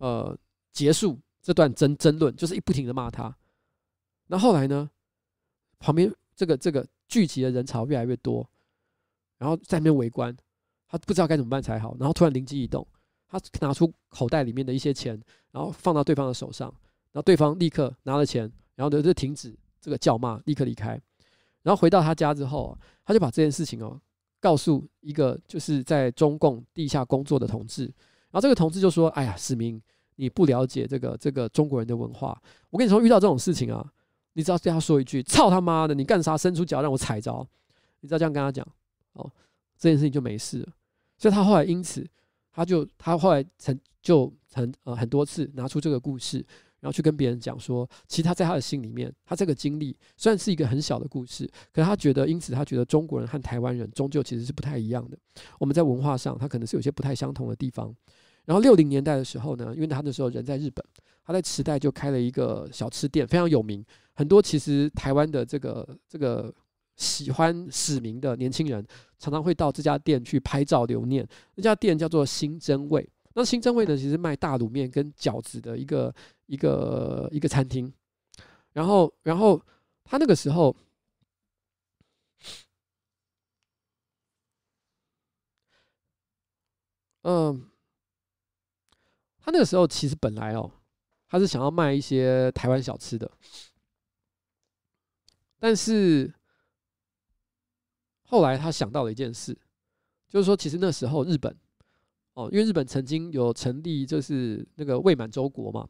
[SPEAKER 2] 呃，结束这段争争论，就是一不停的骂他。那后来呢，旁边这个这个聚集的人潮越来越多，然后在那边围观，他不知道该怎么办才好，然后突然灵机一动。他拿出口袋里面的一些钱，然后放到对方的手上，然后对方立刻拿了钱，然后呢就停止这个叫骂，立刻离开。然后回到他家之后，他就把这件事情哦告诉一个就是在中共地下工作的同志，然后这个同志就说：“哎呀，史明，你不了解这个这个中国人的文化。我跟你说，遇到这种事情啊，你只要对他说一句‘操他妈的，你干啥？伸出脚让我踩着’，你只要这样跟他讲，哦，这件事情就没事了。所以他后来因此。”他就他后来曾就曾呃很多次拿出这个故事，然后去跟别人讲说，其实他在他的心里面，他这个经历虽然是一个很小的故事，可是他觉得，因此他觉得中国人和台湾人终究其实是不太一样的。我们在文化上，他可能是有些不太相同的地方。然后六零年代的时候呢，因为他那时候人在日本，他在池袋就开了一个小吃店，非常有名。很多其实台湾的这个这个。喜欢史明的年轻人常常会到这家店去拍照留念。那家店叫做新真味。那新真味呢，其实卖大卤面跟饺子的一个一个一个餐厅。然后，然后他那个时候，嗯，他那个时候其实本来哦，他是想要卖一些台湾小吃的，但是。后来他想到了一件事，就是说，其实那时候日本，哦，因为日本曾经有成立，就是那个伪满洲国嘛，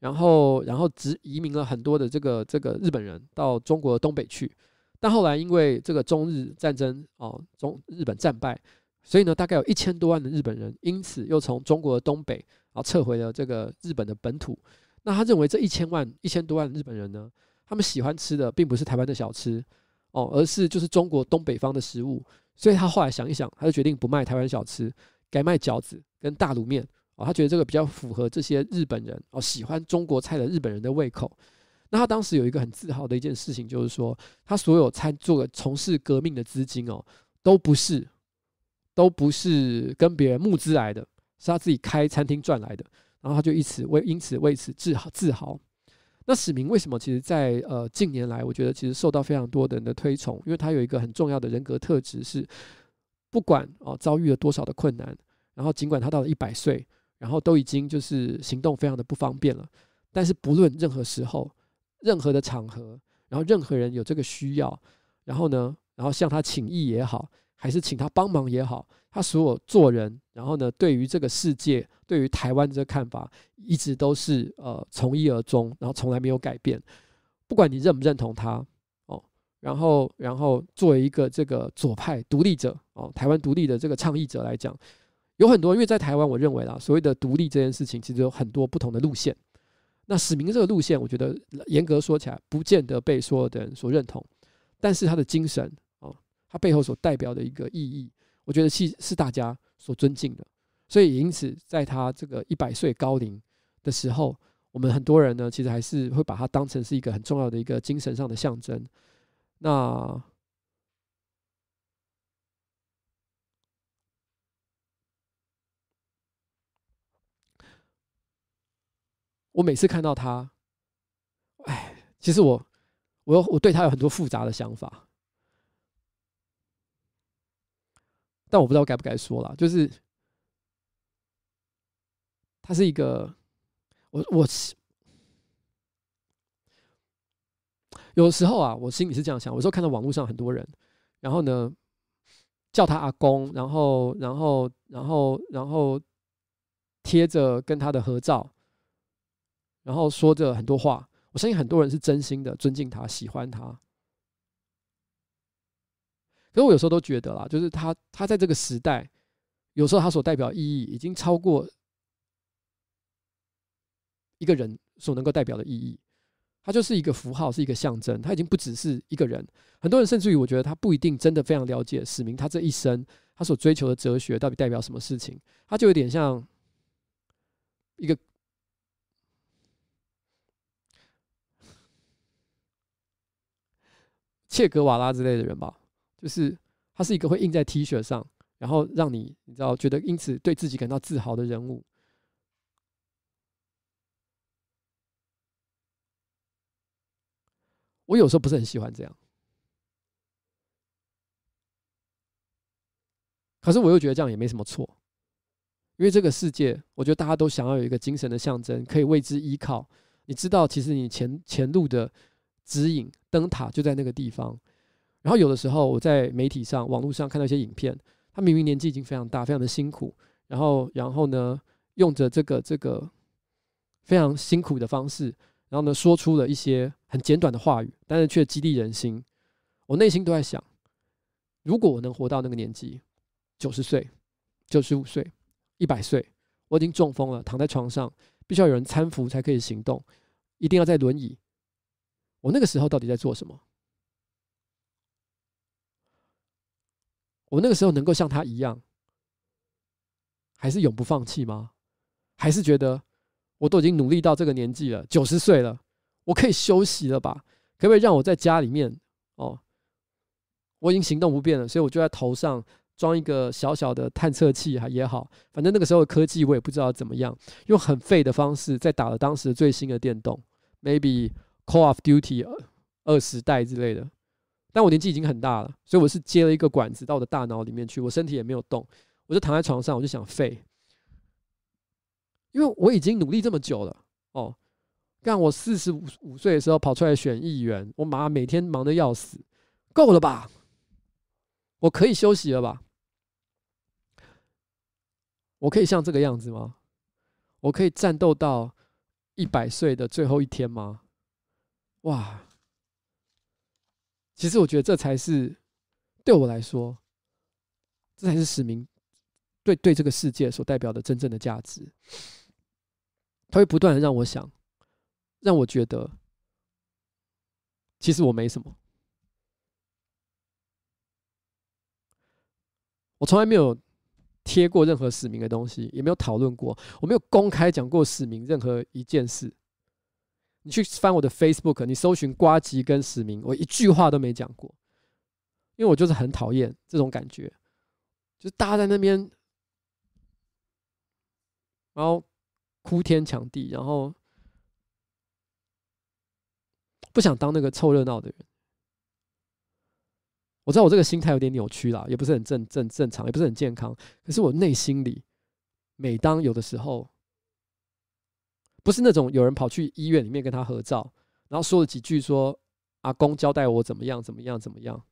[SPEAKER 2] 然后，然后只移民了很多的这个这个日本人到中国东北去，但后来因为这个中日战争，哦，中日本战败，所以呢，大概有一千多万的日本人，因此又从中国的东北，然后撤回了这个日本的本土。那他认为这一千万一千多万的日本人呢，他们喜欢吃的并不是台湾的小吃。哦，而是就是中国东北方的食物，所以他后来想一想，他就决定不卖台湾小吃，改卖饺子跟大卤面哦。他觉得这个比较符合这些日本人哦，喜欢中国菜的日本人的胃口。那他当时有一个很自豪的一件事情，就是说他所有参做的从事革命的资金哦，都不是都不是跟别人募资来的，是他自己开餐厅赚来的。然后他就以此为因此为此自豪自豪。那史明为什么其实在呃近年来，我觉得其实受到非常多的人的推崇，因为他有一个很重要的人格特质是，不管哦遭遇了多少的困难，然后尽管他到了一百岁，然后都已经就是行动非常的不方便了，但是不论任何时候、任何的场合，然后任何人有这个需要，然后呢，然后向他请益也好，还是请他帮忙也好。他所有做人，然后呢，对于这个世界，对于台湾这个看法，一直都是呃从一而终，然后从来没有改变。不管你认不认同他，然后然后作为一个这个左派独立者哦，台湾独立的这个倡议者来讲，有很多，因为在台湾，我认为啦，所谓的独立这件事情，其实有很多不同的路线。那史明这个路线，我觉得严格说起来，不见得被所有的人所认同，但是他的精神哦，他背后所代表的一个意义。我觉得是是大家所尊敬的，所以因此在他这个一百岁高龄的时候，我们很多人呢，其实还是会把他当成是一个很重要的一个精神上的象征。那我每次看到他，哎，其实我我我对他有很多复杂的想法。但我不知道该不该说了，就是他是一个，我我有时候啊，我心里是这样想，有时候看到网络上很多人，然后呢叫他阿公，然后然后然后然后贴着跟他的合照，然后说着很多话，我相信很多人是真心的尊敬他，喜欢他。可是我有时候都觉得啦，就是他，他在这个时代，有时候他所代表意义已经超过一个人所能够代表的意义。他就是一个符号，是一个象征。他已经不只是一个人。很多人甚至于，我觉得他不一定真的非常了解史明他这一生他所追求的哲学到底代表什么事情。他就有点像一个切格瓦拉之类的人吧。就是他是一个会印在 T 恤上，然后让你你知道觉得因此对自己感到自豪的人物。我有时候不是很喜欢这样，可是我又觉得这样也没什么错，因为这个世界，我觉得大家都想要有一个精神的象征，可以为之依靠。你知道，其实你前前路的指引灯塔就在那个地方。然后有的时候我在媒体上、网络上看到一些影片，他明明年纪已经非常大，非常的辛苦，然后然后呢，用着这个这个非常辛苦的方式，然后呢，说出了一些很简短的话语，但是却激励人心。我内心都在想，如果我能活到那个年纪，九十岁、九十五岁、一百岁，我已经中风了，躺在床上，必须要有人搀扶才可以行动，一定要在轮椅。我那个时候到底在做什么？我那个时候能够像他一样，还是永不放弃吗？还是觉得我都已经努力到这个年纪了，九十岁了，我可以休息了吧？可不可以让我在家里面？哦，我已经行动不便了，所以我就在头上装一个小小的探测器，还也好，反正那个时候的科技我也不知道怎么样，用很废的方式在打了当时最新的电动，maybe Call of Duty 二十代之类的。但我年纪已经很大了，所以我是接了一个管子到我的大脑里面去，我身体也没有动，我就躺在床上，我就想废，因为我已经努力这么久了哦。干我四十五五岁的时候跑出来选议员，我妈每天忙得要死，够了吧？我可以休息了吧？我可以像这个样子吗？我可以战斗到一百岁的最后一天吗？哇！其实我觉得这才是对我来说，这才是使命对对这个世界所代表的真正的价值。他会不断的让我想，让我觉得，其实我没什么。我从来没有贴过任何使明的东西，也没有讨论过，我没有公开讲过使明任何一件事。你去翻我的 Facebook，你搜寻瓜吉跟使明，我一句话都没讲过，因为我就是很讨厌这种感觉，就是大家在那边，然后哭天抢地，然后不想当那个凑热闹的人。我知道我这个心态有点扭曲啦，也不是很正正正常，也不是很健康。可是我内心里，每当有的时候，不是那种有人跑去医院里面跟他合照，然后说了几句说阿公交代我怎么样怎么样怎么样，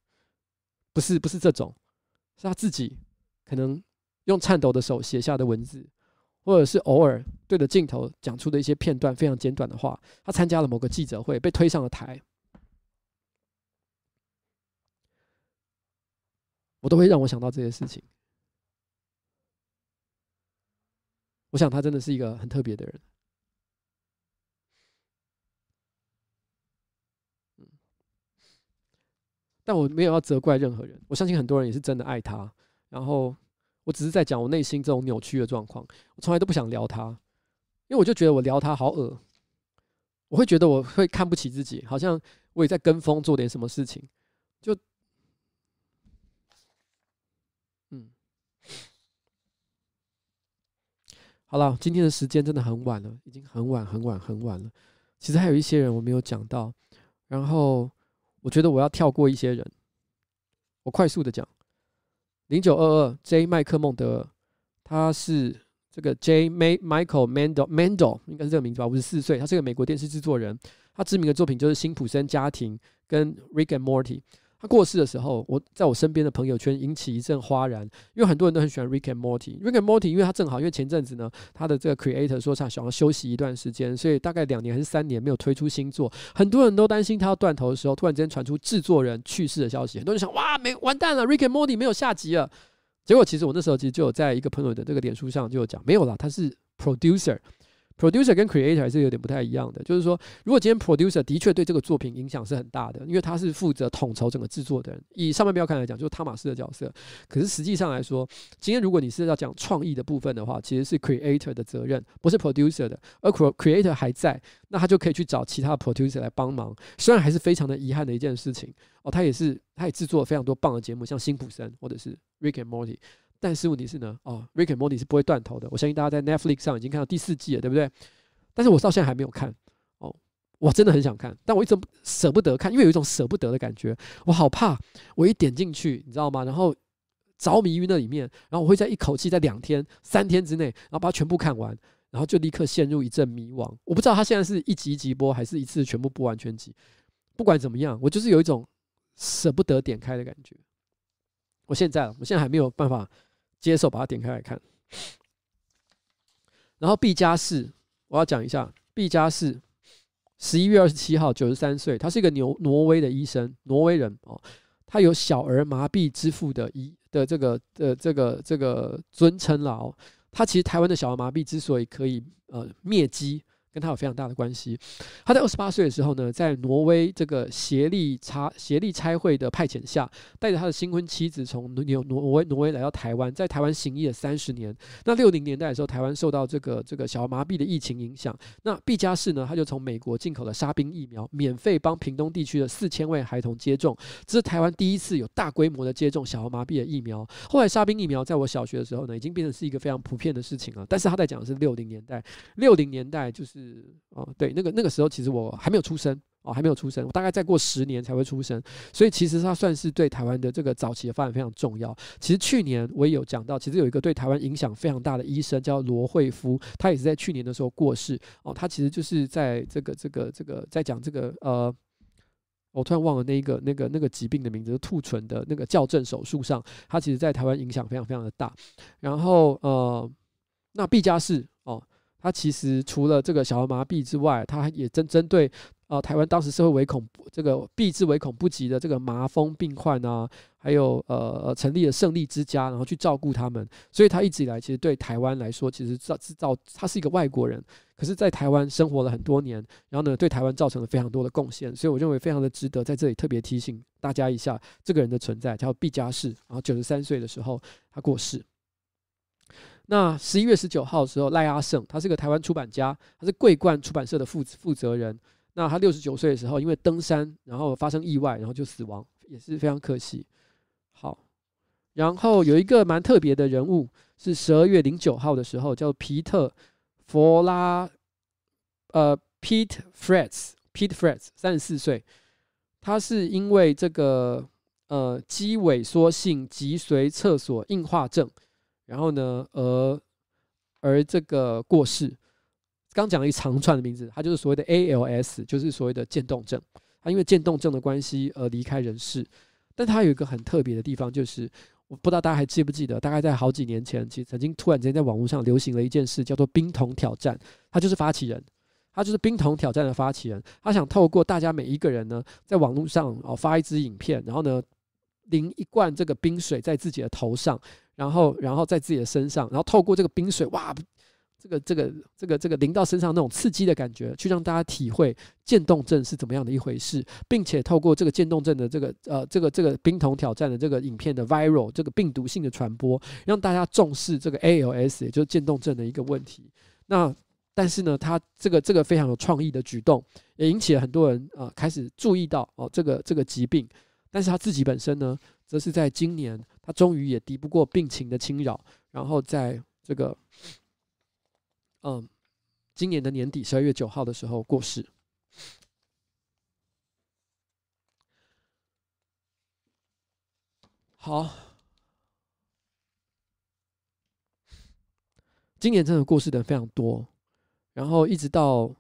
[SPEAKER 2] 不是不是这种，是他自己可能用颤抖的手写下的文字，或者是偶尔对着镜头讲出的一些片段非常简短的话。他参加了某个记者会，被推上了台。我都会让我想到这些事情。我想他真的是一个很特别的人。嗯，但我没有要责怪任何人。我相信很多人也是真的爱他。然后我只是在讲我内心这种扭曲的状况。我从来都不想聊他，因为我就觉得我聊他好恶。我会觉得我会看不起自己，好像我也在跟风做点什么事情，就。嗯好了，今天的时间真的很晚了，已经很晚很晚很晚了。其实还有一些人我没有讲到，然后我觉得我要跳过一些人，我快速的讲。零九二二 J 麦克孟德，他是这个 J Ma Michael Mendel Mendel 应该是这个名字吧，五十四岁，他是个美国电视制作人，他知名的作品就是《辛普森家庭》跟《Rick and Morty》。他过世的时候，我在我身边的朋友圈引起一阵哗然，因为很多人都很喜欢 Rick and Morty。Rick and Morty，因为他正好，因为前阵子呢，他的这个 creator 说他想要休息一段时间，所以大概两年还是三年没有推出新作。很多人都担心他要断头的时候，突然之间传出制作人去世的消息，很多人想哇，没完蛋了，Rick and Morty 没有下集了。结果其实我那时候其实就有在一个朋友的这个脸书上就有讲，没有啦，他是 producer。Producer 跟 Creator 还是有点不太一样的，就是说，如果今天 Producer 的确对这个作品影响是很大的，因为他是负责统筹整个制作的人。以上半标看来讲，就是汤马斯的角色。可是实际上来说，今天如果你是要讲创意的部分的话，其实是 Creator 的责任，不是 Producer 的。而 Creator 还在，那他就可以去找其他的 Producer 来帮忙。虽然还是非常的遗憾的一件事情哦，他也是，他也制作了非常多棒的节目，像辛普森或者是 Rick and Morty。但是问题是呢，哦，Rick and Morty 是不会断头的。我相信大家在 Netflix 上已经看到第四季了，对不对？但是我到现在还没有看，哦，我真的很想看，但我一直舍不得看，因为有一种舍不得的感觉，我好怕我一点进去，你知道吗？然后着迷于那里面，然后我会在一口气在两天、三天之内，然后把它全部看完，然后就立刻陷入一阵迷惘。我不知道他现在是一集一集播，还是一次全部播完全集。不管怎么样，我就是有一种舍不得点开的感觉。我现在，我现在还没有办法。接受，把它点开来看。然后毕加士，我要讲一下，毕加士十一月二十七号，九十三岁，他是一个牛挪威的医生，挪威人哦。他有小儿麻痹之父的医的这个的这个这个尊称了哦。他其实台湾的小儿麻痹之所以可以呃灭迹。跟他有非常大的关系。他在二十八岁的时候呢，在挪威这个协力差协力差会的派遣下，带着他的新婚妻子从挪挪威挪威来到台湾，在台湾行医了三十年。那六零年代的时候，台湾受到这个这个小儿麻痹的疫情影响，那毕加士呢，他就从美国进口了沙宾疫苗，免费帮屏东地区的四千位孩童接种。这是台湾第一次有大规模的接种小儿麻痹的疫苗。后来沙宾疫苗在我小学的时候呢，已经变成是一个非常普遍的事情了。但是他在讲的是六零年代，六零年代就是。是哦，对，那个那个时候其实我还没有出生哦，还没有出生，我大概再过十年才会出生，所以其实它算是对台湾的这个早期的发展非常重要。其实去年我也有讲到，其实有一个对台湾影响非常大的医生叫罗惠夫，他也是在去年的时候过世哦。他其实就是在这个这个这个在讲这个呃，我突然忘了那一个那个那个疾病的名字，兔唇的那个校正手术上，他其实在台湾影响非常非常的大。然后呃，那毕加士哦。他其实除了这个小儿麻痹之外，他也针针对啊，台湾当时社会唯恐这个避之唯恐不及的这个麻风病患啊，还有呃成立了胜利之家，然后去照顾他们。所以他一直以来其实对台湾来说，其实造制造他是一个外国人，可是在台湾生活了很多年，然后呢对台湾造成了非常多的贡献。所以我认为非常的值得在这里特别提醒大家一下这个人的存在，叫毕加士。然后九十三岁的时候他过世。那十一月十九号的时候，赖阿胜他是个台湾出版家，他是桂冠出版社的负负责人。那他六十九岁的时候，因为登山，然后发生意外，然后就死亡，也是非常可惜。好，然后有一个蛮特别的人物，是十二月零九号的时候，叫皮特·弗拉，呃，Pete Fretz，Pete Fretz，三十四岁，他是因为这个呃肌萎缩性脊髓侧索硬化症，然后呢，而而这个过世。刚讲了一长串的名字，他就是所谓的 ALS，就是所谓的渐冻症。他因为渐冻症的关系而离开人世，但他有一个很特别的地方，就是我不知道大家还记不记得，大概在好几年前，其实曾经突然间在网络上流行了一件事，叫做冰桶挑战。他就是发起人，他就是冰桶挑战的发起人。他想透过大家每一个人呢，在网络上哦发一支影片，然后呢淋一罐这个冰水在自己的头上，然后然后在自己的身上，然后透过这个冰水，哇！这个这个这个这个淋到身上那种刺激的感觉，去让大家体会渐冻症是怎么样的一回事，并且透过这个渐冻症的这个呃这个这个冰桶挑战的这个影片的 viral 这个病毒性的传播，让大家重视这个 ALS 也就是渐冻症的一个问题。那但是呢，他这个这个非常有创意的举动，也引起了很多人啊、开始注意到哦这个这个疾病。但是他自己本身呢，则是在今年，他终于也敌不过病情的侵扰，然后在这个。嗯，今年的年底十二月九号的时候过世。好，今年真的过世的人非常多，然后一直到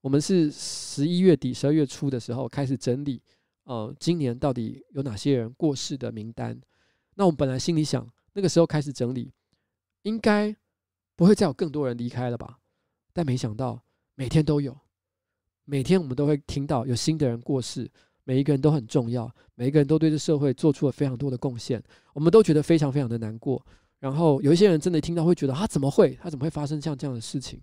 [SPEAKER 2] 我们是十一月底、十二月初的时候开始整理，呃，今年到底有哪些人过世的名单。那我们本来心里想，那个时候开始整理，应该。不会再有更多人离开了吧？但没想到每天都有，每天我们都会听到有新的人过世，每一个人都很重要，每一个人都对这社会做出了非常多的贡献，我们都觉得非常非常的难过。然后有一些人真的听到会觉得他怎么会？他怎么会发生像这样的事情？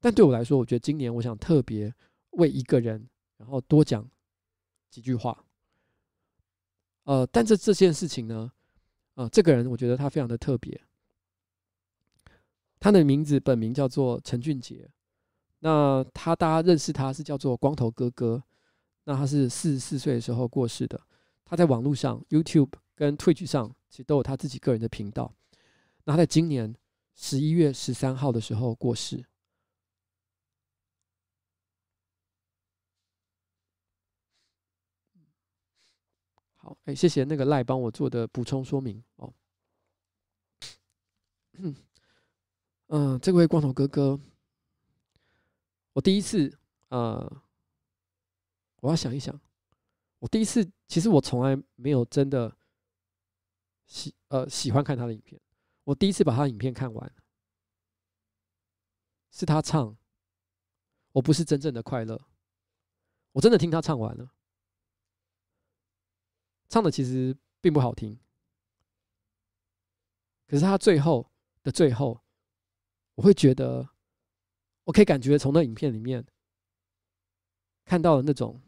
[SPEAKER 2] 但对我来说，我觉得今年我想特别为一个人，然后多讲几句话。呃，但这这件事情呢，呃，这个人我觉得他非常的特别。他的名字本名叫做陈俊杰，那他大家认识他是叫做光头哥哥，那他是四十四岁的时候过世的。他在网络上 YouTube 跟 Twitch 上其实都有他自己个人的频道。那他在今年十一月十三号的时候过世。好，哎，谢谢那个赖帮我做的补充说明哦。嗯，这位光头哥哥，我第一次，呃，我要想一想，我第一次，其实我从来没有真的喜呃喜欢看他的影片，我第一次把他影片看完，是他唱，我不是真正的快乐，我真的听他唱完了，唱的其实并不好听，可是他最后的最后。我会觉得，我可以感觉从那影片里面看到了那种，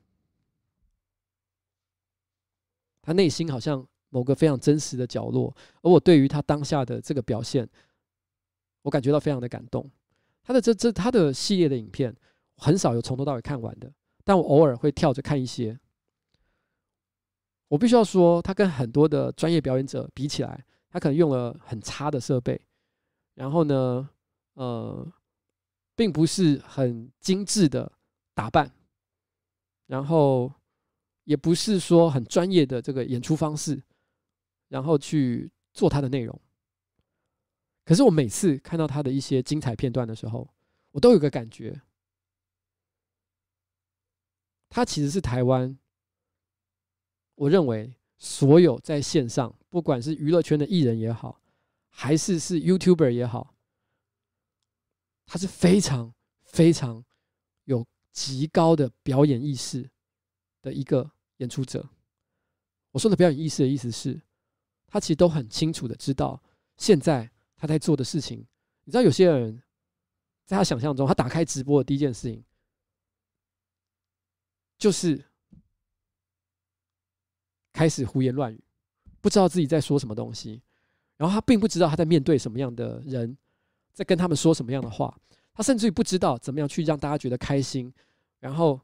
[SPEAKER 2] 他内心好像某个非常真实的角落，而我对于他当下的这个表现，我感觉到非常的感动。他的这这他的系列的影片很少有从头到尾看完的，但我偶尔会跳着看一些。我必须要说，他跟很多的专业表演者比起来，他可能用了很差的设备，然后呢，呃，并不是很精致的打扮，然后也不是说很专业的这个演出方式，然后去做他的内容。可是我每次看到他的一些精彩片段的时候，我都有个感觉，他其实是台湾，我认为所有在线上，不管是娱乐圈的艺人也好，还是是 YouTuber 也好。他是非常非常有极高的表演意识的一个演出者。我说的表演意识的意思是，他其实都很清楚的知道现在他在做的事情。你知道，有些人在他想象中，他打开直播的第一件事情就是开始胡言乱语，不知道自己在说什么东西，然后他并不知道他在面对什么样的人，在跟他们说什么样的话，他甚至于不知道怎么样去让大家觉得开心，然后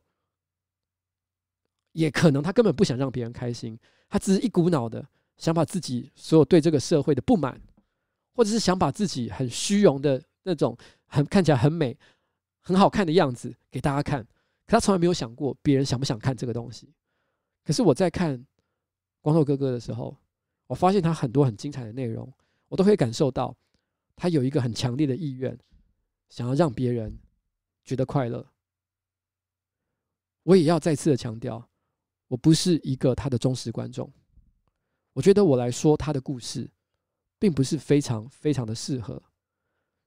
[SPEAKER 2] 也可能他根本不想让别人开心。他只是一股脑的想把自己所有对这个社会的不满，或者是想把自己很虚荣的那种很看起来很美、很好看的样子给大家看，可他从来没有想过别人想不想看这个东西。可是我在看光头哥哥的时候，我发现他很多很精彩的内容，我都可以感受到他有一个很强烈的意愿，想要让别人觉得快乐。我也要再次的强调。我不是一个他的忠实观众，我觉得我来说他的故事，并不是非常非常的适合，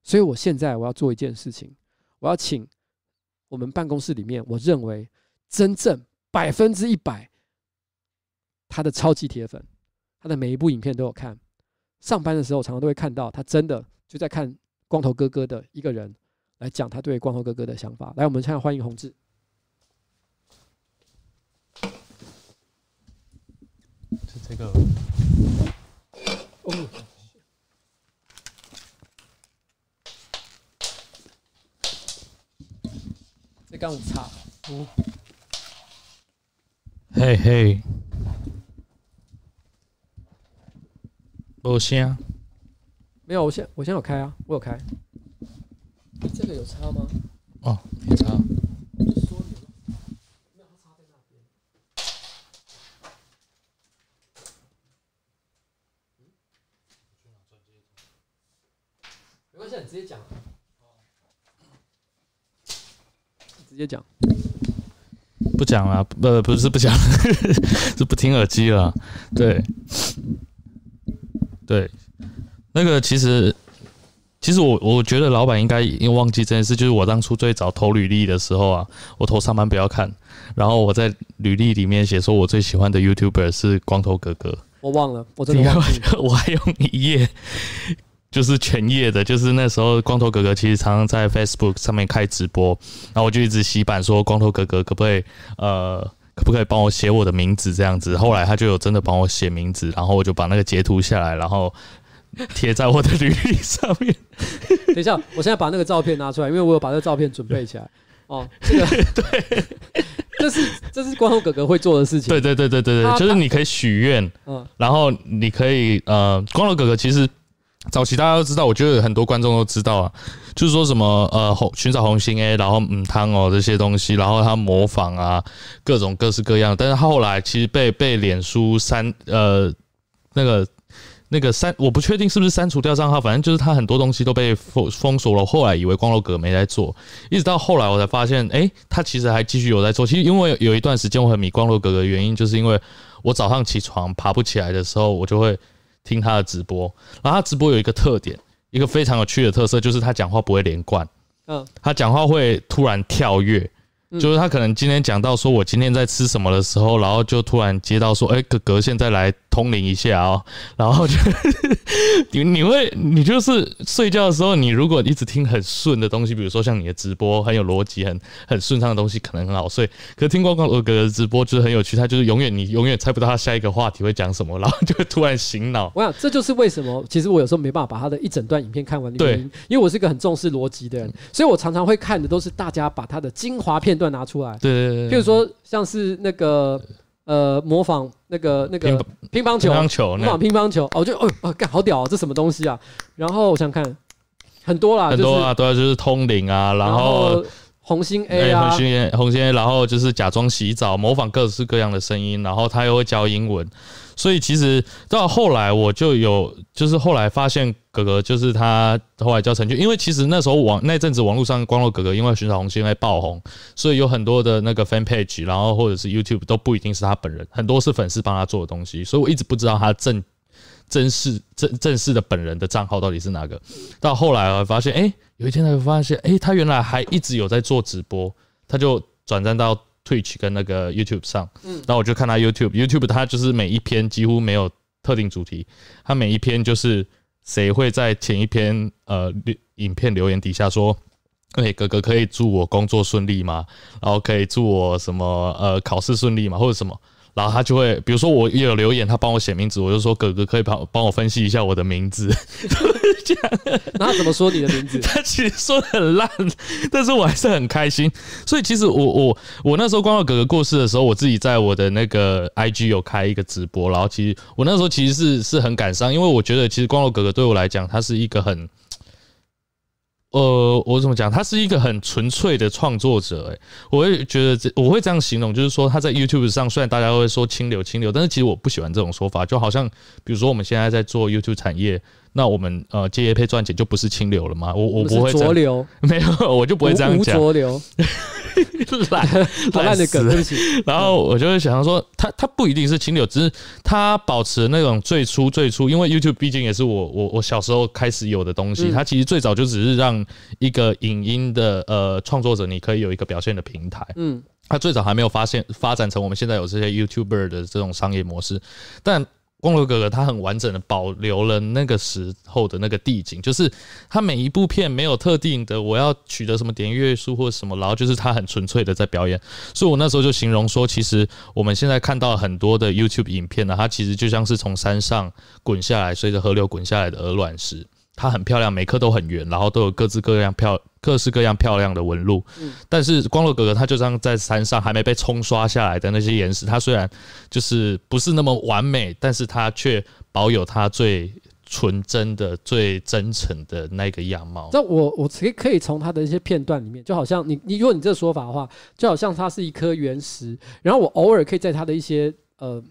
[SPEAKER 2] 所以我现在我要做一件事情，我要请我们办公室里面我认为真正百分之一百他的超级铁粉，他的每一部影片都有看，上班的时候常常都会看到他真的就在看光头哥哥的一个人来讲他对光头哥哥的想法。来，我们现在欢迎宏志。
[SPEAKER 3] 这个。
[SPEAKER 2] 哦，这刚我擦，哦，
[SPEAKER 3] 嘿嘿，没声，
[SPEAKER 2] 没有，我现我现在有开啊，我有开，这个有差吗？
[SPEAKER 3] 哦，没差。
[SPEAKER 2] 直接讲，直接讲，
[SPEAKER 3] 不讲了，不不是不讲，<laughs> 是不听耳机了。对，对，那个其实，其实我我觉得老板应该因为忘记这件事，就是我当初最早投履历的时候啊，我投上班不要看，然后我在履历里面写说我最喜欢的 YouTuber 是光头哥哥，
[SPEAKER 2] 我忘了，我真的忘记了，
[SPEAKER 3] 我还用一页。就是全页的，就是那时候光头哥哥其实常常在 Facebook 上面开直播，然后我就一直洗版说光头哥哥可不可以呃可不可以帮我写我的名字这样子，后来他就有真的帮我写名字，然后我就把那个截图下来，然后贴在我的履历上面。
[SPEAKER 2] 等一下，我现在把那个照片拿出来，因为我有把这个照片准备起来。<laughs> 哦，这个对，这是这是光头哥哥会做的事情。
[SPEAKER 3] 对对对对对对，就是你可以许愿，嗯，然后你可以呃，光头哥哥其实。早期大家都知道，我觉得很多观众都知道啊，就是说什么呃红寻找红心 A，然后嗯汤哦这些东西，然后他模仿啊各种各式各样，但是后来其实被被脸书删呃那个那个删，我不确定是不是删除掉账号，反正就是他很多东西都被封封锁了。后来以为光头哥没在做，一直到后来我才发现，诶，他其实还继续有在做。其实因为有一段时间我很迷光头哥哥的原因，就是因为我早上起床爬不起来的时候，我就会。听他的直播，然后他直播有一个特点，一个非常有趣的特色，就是他讲话不会连贯，嗯，他讲话会突然跳跃。就是他可能今天讲到说，我今天在吃什么的时候，然后就突然接到说，哎，哥哥现在来通灵一下哦，然后就你你会你就是睡觉的时候，你如果一直听很顺的东西，比如说像你的直播很有逻辑、很很顺畅的东西，可能很好睡。可是听光光哥哥的直播就是很有趣，他就是永远你永远猜不到他下一个话题会讲什么，然后就会突然醒脑。
[SPEAKER 2] 我想这就是为什么，其实我有时候没办法把他的一整段影片看完的原因，因为我是一个很重视逻辑的人，所以我常常会看的都是大家把他的精华片段。拿出来，
[SPEAKER 3] 对对对，
[SPEAKER 2] 譬如说像是那个呃模仿那个那个乒乓球，乒乓球，模仿乒乓球，哦，就哦哦，干好屌啊，这什么东西啊？然后我想看很多啦，
[SPEAKER 3] 很多啊，对啊，就是通灵啊，然后
[SPEAKER 2] 红心 A 啊，
[SPEAKER 3] 红心 A，红心 A，然后就是假装洗澡，模仿各式各样的声音，然后他又会教英文。所以其实到后来我就有，就是后来发现哥哥就是他后来叫陈俊，因为其实那时候网那阵子网络上光头哥哥因为寻找红心 A 爆红，所以有很多的那个 fan page，然后或者是 YouTube 都不一定是他本人，很多是粉丝帮他做的东西，所以我一直不知道他正正式正正式的本人的账号到底是哪个。到后来我发现，哎，有一天才发现，哎，他原来还一直有在做直播，他就转战到 Twitch 跟那个 YouTube 上，嗯，然后我就看他 YouTube，YouTube 他就是每一篇几乎没有特定主题，他每一篇就是谁会在前一篇呃影片留言底下说，哎，哥哥可以祝我工作顺利吗？然后可以祝我什么呃考试顺利吗？或者什么？然后他就会，比如说我也有留言，他帮我写名字，我就说哥哥可以帮帮我分析一下我的名字，这样。
[SPEAKER 2] 那他怎么说你的名字？<laughs>
[SPEAKER 3] 他其实说的很烂，但是我还是很开心。所以其实我我我那时候光耀哥哥过世的时候，我自己在我的那个 IG 有开一个直播，然后其实我那时候其实是是很感伤，因为我觉得其实光头哥哥对我来讲，他是一个很。呃，我怎么讲？他是一个很纯粹的创作者，诶，我会觉得这，我会这样形容，就是说他在 YouTube 上，虽然大家都会说清流清流，但是其实我不喜欢这种说法，就好像比如说我们现在在做 YouTube 产业。那我们呃接业配赚钱就不是清流了吗？我我不会
[SPEAKER 2] 浊流 <laughs>
[SPEAKER 3] 没有，我就不会这样讲。
[SPEAKER 2] 浊流，<laughs> 烂 <laughs> 烂的梗，对不起。
[SPEAKER 3] 然后我就会想说，他他不一定是清流，只是他保持那种最初最初，因为 YouTube 毕竟也是我我我小时候开始有的东西。它其实最早就只是让一个影音的呃创作者，你可以有一个表现的平台。嗯，它最早还没有发现发展成我们现在有这些 YouTuber 的这种商业模式，但。光头哥哥他很完整的保留了那个时候的那个地景，就是他每一部片没有特定的我要取得什么点阅数或什么，然后就是他很纯粹的在表演。所以我那时候就形容说，其实我们现在看到很多的 YouTube 影片呢，它其实就像是从山上滚下来，随着河流滚下来的鹅卵石。它很漂亮，每颗都很圆，然后都有各自各样漂、各式各样漂亮的纹路。嗯，但是光头哥哥他就像在山上还没被冲刷下来的那些岩石，它虽然就是不是那么完美，但是它却保有它最纯真的、最真诚的那个样貌。
[SPEAKER 2] 那我我可以可以从他的一些片段里面，就好像你你如果你这个说法的话，就好像它是一颗原石，然后我偶尔可以在他的一些呃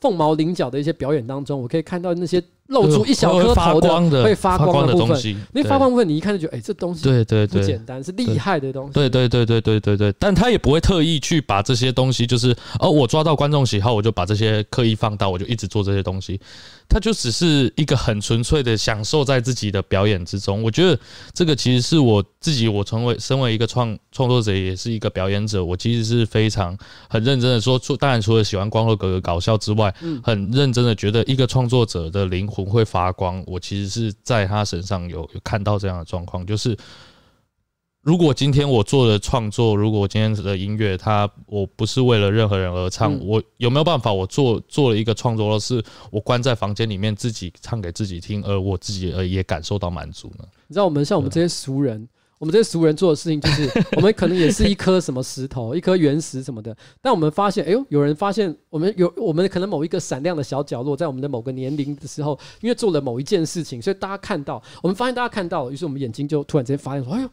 [SPEAKER 2] 凤毛麟角的一些表演当中，我可以看到那些。露出一小颗头的会发光的东西，那发光部分你一看就觉得，哎，这东西对对对不简单，是厉害的东西。
[SPEAKER 3] 对对对对对对对，但他也不会特意去把这些东西，就是哦，我抓到观众喜好，我就把这些刻意放大，我就一直做这些东西。他就只是一个很纯粹的享受在自己的表演之中。我觉得这个其实是我自己，我成为身为一个创创作者，也是一个表演者，我其实是非常很认真的说，除当然除了喜欢光头哥哥搞笑之外，很认真的觉得一个创作者的灵魂。魂会发光，我其实是在他身上有有看到这样的状况，就是如果今天我做的创作，如果我今天的音乐，它我不是为了任何人而唱，嗯、我有没有办法，我做做了一个创作，是我关在房间里面自己唱给自己听，而我自己也感受到满足呢？
[SPEAKER 2] 你知道，我们像我们这些俗人。<laughs> 我们这些俗人做的事情，就是我们可能也是一颗什么石头，一颗原石什么的。但我们发现，哎呦，有人发现我们有我们可能某一个闪亮的小角落，在我们的某个年龄的时候，因为做了某一件事情，所以大家看到，我们发现大家看到，于是我们眼睛就突然之间发现说，哎呦，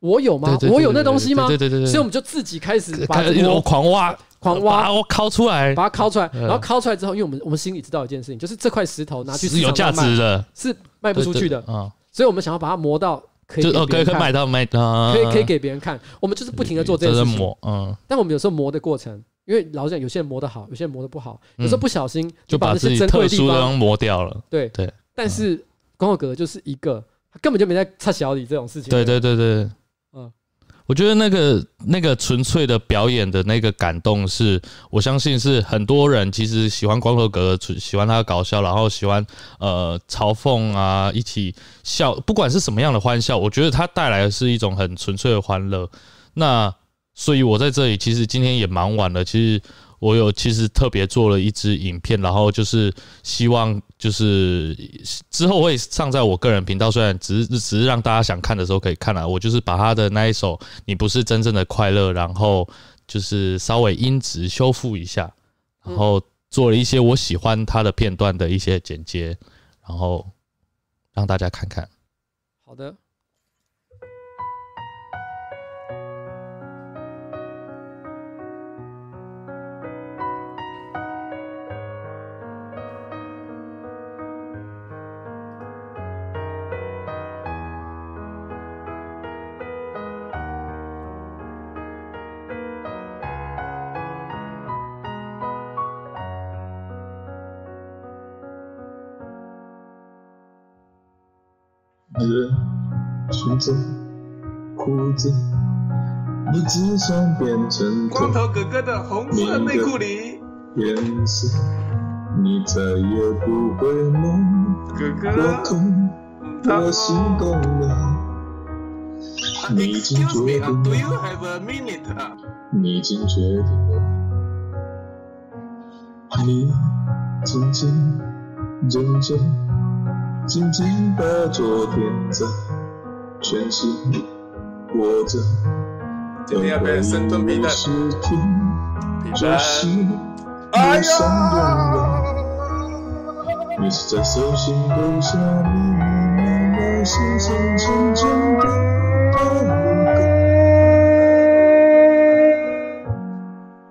[SPEAKER 2] 我有吗？我有那东西吗？对对对对。所以我们就自己开始把
[SPEAKER 3] 我狂挖，狂挖，我抠出来，
[SPEAKER 2] 把它抠出来，然后抠出来之后，因为我们我们心里知道一件事情，就是这块石头拿去
[SPEAKER 3] 是有价值的，
[SPEAKER 2] 是卖不出去的啊。所以我们想要把它磨到。可以
[SPEAKER 3] 就哦，可以可以买到卖到，
[SPEAKER 2] 可以可以给别人看。我们就是不停的做这件事情，嗯。但我们有时候磨的过程，因为老实讲，有些人磨得好，有些人磨得不好。有时候不小心
[SPEAKER 3] 就把这些珍贵的地方磨掉了。
[SPEAKER 2] 对对。但是光头哥就是一个，他根本就没在插小李这种事情。
[SPEAKER 3] 对对对对。嗯我觉得那个那个纯粹的表演的那个感动，是我相信是很多人其实喜欢光头哥，喜欢他搞笑，然后喜欢呃嘲讽啊，一起笑，不管是什么样的欢笑，我觉得他带来的是一种很纯粹的欢乐。那所以我在这里其实今天也忙完了，其实。我有其实特别做了一支影片，然后就是希望就是之后会上在我个人频道，虽然只是只是让大家想看的时候可以看了。我就是把他的那一首《你不是真正的快乐》，然后就是稍微音质修复一下，然后做了一些我喜欢他的片段的一些剪接，然后让大家看看。
[SPEAKER 2] 好的。
[SPEAKER 4] 人群中哭着，你只想变成
[SPEAKER 5] 光头哥哥的红色内裤里
[SPEAKER 4] 颜色，你再也不会梦。
[SPEAKER 5] 哥哥，
[SPEAKER 4] 我心动了。你已经决定了。
[SPEAKER 5] Do you have a minute？
[SPEAKER 4] 你已经决定了。你静静认真，紧紧把昨天在全心握着。
[SPEAKER 5] 今天要变深蹲皮带。
[SPEAKER 4] 皮带。哎呀！你是在手心留下密密麻麻、深深沉沉的爱歌。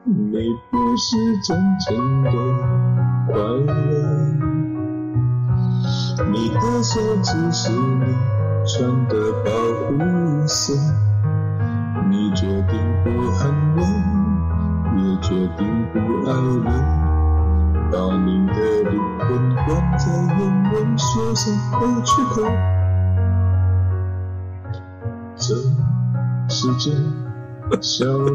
[SPEAKER 4] 你不是真正的快乐，你的手只是你穿的保护色。你决定不寒冷，也决定不爱了。把你的灵魂关在远远雪山的出口，这世界小了，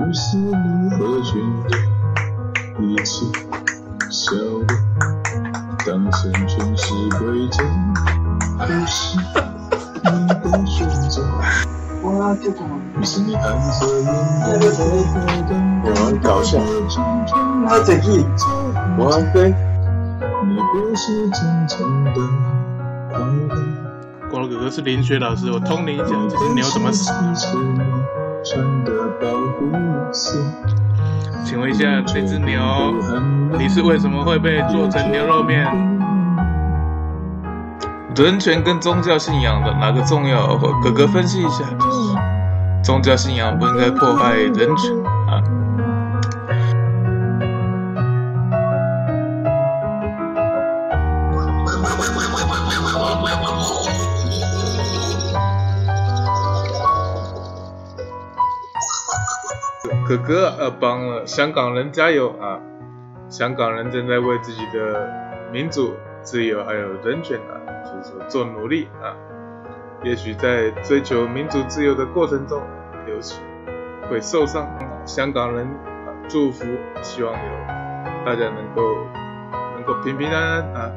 [SPEAKER 4] 于是你和弦的一起笑了，当成全是规则，不是你的选择。哇，这种。于是你含着眼泪在回荡，我很搞笑。他这句，我很对。你不是真正的快乐。
[SPEAKER 5] 光头哥哥是林雪老师，我通灵一下，这只牛怎么死？请问一下，这只牛，你是为什么会被做成牛肉面？人权跟宗教信仰的哪个重要？哥哥分析一下。宗教信仰不应该破坏人权哥哥呃，帮了香港人加油啊！香港人正在为自己的民主、自由还有人权啊，就是做努力啊！也许在追求民主自由的过程中，有时会受伤。香港人啊，祝福，希望有大家能够能够平平安安啊，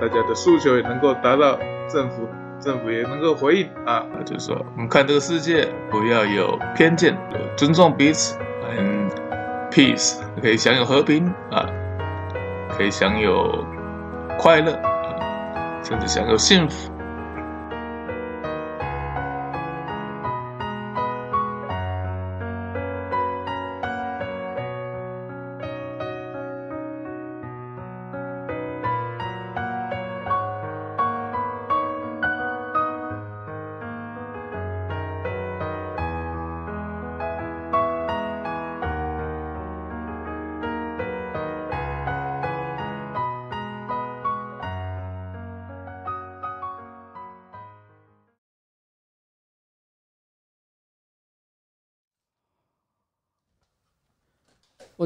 [SPEAKER 5] 大家的诉求也能够达到，政府政府也能够回应啊。就是说，我们看这个世界，不要有偏见，尊重彼此，嗯，peace 可以享有和平啊，可以享有快乐，甚至享有幸福。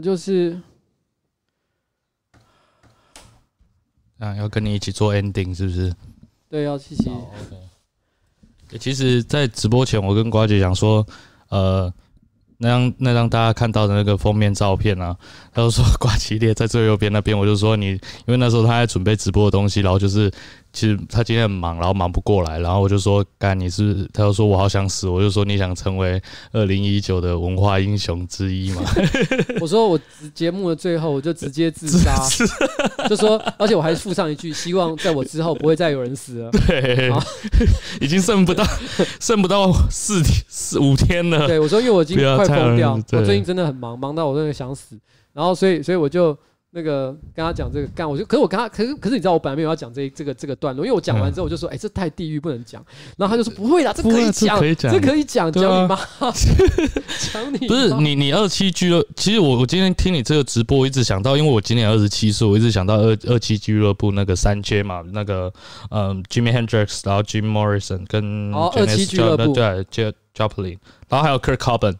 [SPEAKER 2] 我就是，
[SPEAKER 3] 啊，要跟你一起做 ending 是不是？
[SPEAKER 2] 对，要谢谢。
[SPEAKER 3] OK。其实，在直播前，我跟瓜姐讲说，呃，那张那张大家看到的那个封面照片啊，他就说 <laughs> 瓜奇列在最右边那边，我就说你，因为那时候他在准备直播的东西，然后就是。其实他今天很忙，然后忙不过来，然后我就说：“干，你是，是？”他就说：“我好想死。”我就说：“你想成为二零一九的文化英雄之一吗？” <laughs>
[SPEAKER 2] 我说：“我节目的最后，我就直接自杀，<laughs> 就说，而且我还附上一句，希望在我之后不会再有人死了。<laughs> ”
[SPEAKER 3] 对，已经剩不到，剩不到四天四五天了。
[SPEAKER 2] 对，我说：“因为我已经快疯掉，我最近真的很忙，忙到我真的想死。”然后，所以，所以我就。那个跟他讲这个干，我就可是我跟他，可是可是你知道我本来没有要讲这这个这个段落，因为我讲完之后我就说，哎、欸，这太地狱不能讲。然后他就说不会啦，这可以讲，这可以讲，讲、啊、你妈，<laughs> 讲你。不是
[SPEAKER 3] 你你二七俱乐，其实我我今天听你这个直播，我一直想到，因为我今年二十七岁，我一直想到二二七俱乐部那个三阶嘛，那个嗯，Jimmy Hendrix，然后 Jim Morrison 跟
[SPEAKER 2] 哦二七俱乐部
[SPEAKER 3] 对，Janis Joplin，然后还有 Kirk Cobain。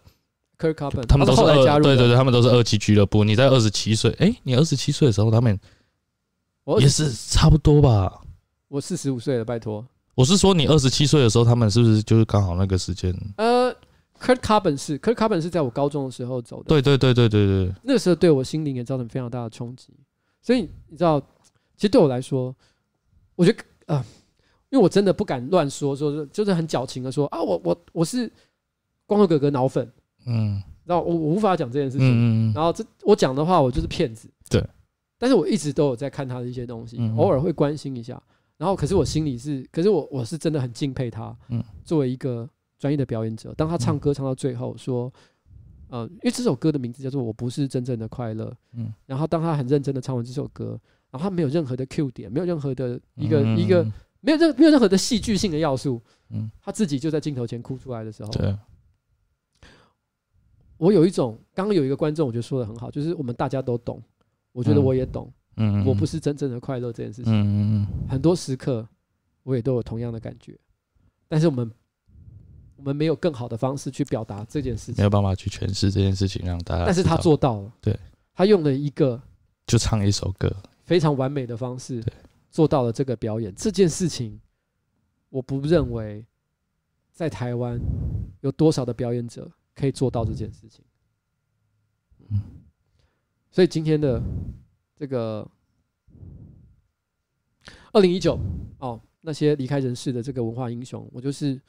[SPEAKER 2] 他
[SPEAKER 3] 们都是二，对对对，他们都是二期俱乐部。你在二十七岁，哎，你二十七岁的时候，他们也是差不多吧？
[SPEAKER 2] 我四十五岁了，拜托。
[SPEAKER 3] 我是说，你二十七岁的时候，他们是不是就是刚好那个时间？
[SPEAKER 2] 呃，Kurt Cobain 是 Kurt Cobain 是在我高中的时候走的，
[SPEAKER 3] 对对对对对对，
[SPEAKER 2] 那个时候对我心灵也造成非常大的冲击。所以你知道，其实对我来说，我觉得呃，因为我真的不敢乱说，说是就是很矫情的说啊，我我我是光头哥哥脑粉，嗯，然后我我无法讲这件事情，嗯嗯，然后这我讲的话，我就是骗子，
[SPEAKER 3] 对。
[SPEAKER 2] 但是我一直都有在看他的一些东西，偶尔会关心一下。然后，可是我心里是，可是我我是真的很敬佩他，嗯，作为一个。专业的表演者，当他唱歌唱到最后，说，呃，因为这首歌的名字叫做《我不是真正的快乐》，嗯，然后当他很认真的唱完这首歌，然后他没有任何的 Q 点，没有任何的一个一个没有任没有任何的戏剧性的要素，嗯，他自己就在镜头前哭出来的时候，对，我有一种刚刚有一个观众，我觉得说的很好，就是我们大家都懂，我觉得我也懂，嗯，我不是真正的快乐这件事情，嗯嗯，很多时刻我也都有同样的感觉，但是我们。我们没有更好的方式去表达这件事情，
[SPEAKER 3] 没有办法去诠释这件事情，让大家。
[SPEAKER 2] 但是他做到了，
[SPEAKER 3] 对，
[SPEAKER 2] 他用了一个
[SPEAKER 3] 就唱一首歌，
[SPEAKER 2] 非常完美的方式，做到了这个表演。这件事情，我不认为在台湾有多少的表演者可以做到这件事情。嗯，所以今天的这个二零一九哦，那些离开人世的这个文化英雄，我就是。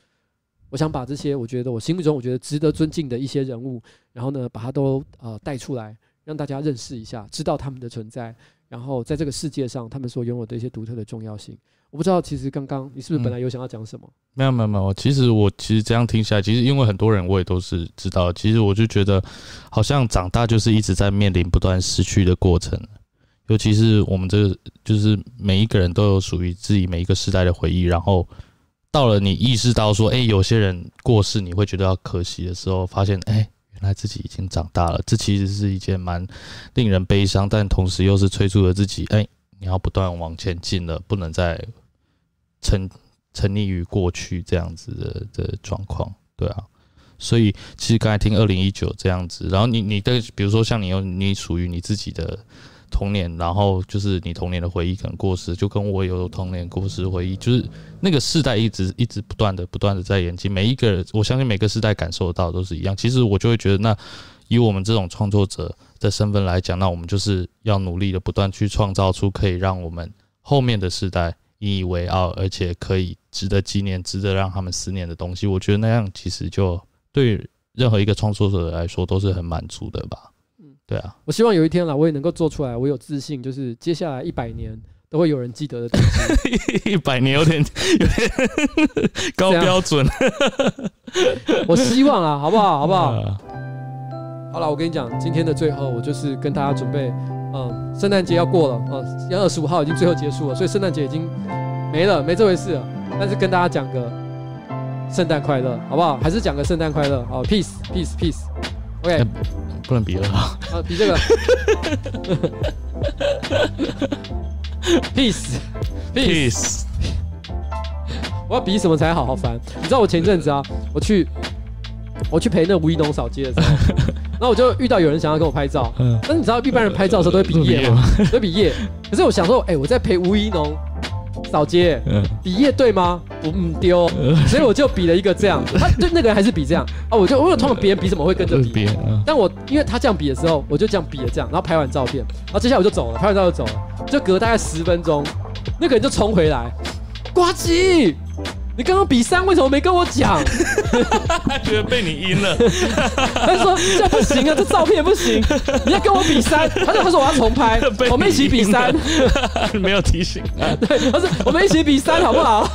[SPEAKER 2] 我想把这些我觉得我心目中我觉得值得尊敬的一些人物，然后呢，把它都呃带出来，让大家认识一下，知道他们的存在，然后在这个世界上他们所拥有的一些独特的重要性。我不知道，其实刚刚你是不是本来有想要讲什么？
[SPEAKER 3] 没有没有没有，其实我其实这样听下来，其实因为很多人我也都是知道，其实我就觉得好像长大就是一直在面临不断失去的过程，尤其是我们这个就是每一个人都有属于自己每一个时代的回忆，然后。到了你意识到说，哎、欸，有些人过世，你会觉得要可惜的时候，发现，哎、欸，原来自己已经长大了。这其实是一件蛮令人悲伤，但同时又是催促着自己，哎、你要不断往前进了，不能再沉沉溺于过去这样子的的状况，对啊。所以，其实刚才听二零一九这样子，然后你你的，比如说像你有你属于你自己的。童年，然后就是你童年的回忆可能过时，就跟我有童年过时回忆，就是那个世代一直一直不断的不断的在演进，每一个人，我相信每个世代感受到都是一样。其实我就会觉得，那以我们这种创作者的身份来讲，那我们就是要努力的不断去创造出可以让我们后面的世代引以为傲，而且可以值得纪念、值得让他们思念的东西。我觉得那样其实就对任何一个创作者来说都是很满足的吧。对啊，
[SPEAKER 2] 我希望有一天啦，我也能够做出来。我有自信，就是接下来一百年都会有人记得的东西。<laughs>
[SPEAKER 3] 一百年有点有 <laughs> 点高标准。
[SPEAKER 2] 我希望啊，好不好？好不好？<laughs> 好了，我跟你讲，今天的最后，我就是跟大家准备，嗯，圣诞节要过了，嗯，要二十五号已经最后结束了，所以圣诞节已经没了，没这回事了。但是跟大家讲个圣诞快乐，好不好？还是讲个圣诞快乐，好，peace，peace，peace。OK，
[SPEAKER 3] 不能比了啊！
[SPEAKER 2] 啊，比这个，<laughs> peace，peace，我要比什么才好？好烦！你知道我前阵子啊，我去我去陪那吴一农扫街的时候，<laughs> 然后我就遇到有人想要跟我拍照，但是你知道一般人拍照的时候都会比耶嘛，<laughs> 都会比耶。可是我想说，哎，我在陪吴一农。扫街，比耶对吗？我唔丢，所以我就比了一个这样子。他对那个人还是比这样。啊，我就我有通常别人比什么会跟着比，<laughs> 但我因为他这样比的时候，我就这样比了这样，然后拍完照片，然后接下来我就走了，拍完照就走了，就隔大概十分钟，那个人就冲回来，呱吉。你刚刚比三，为什么没跟我讲？
[SPEAKER 3] 他 <laughs> 觉得被你阴了。<laughs>
[SPEAKER 2] 他说这不行啊，这照片不行。你要跟我比三，他说他说我要重拍，<laughs> 我们一起比三。
[SPEAKER 3] 没有提醒。
[SPEAKER 2] 对，他说我们一起比三好不好？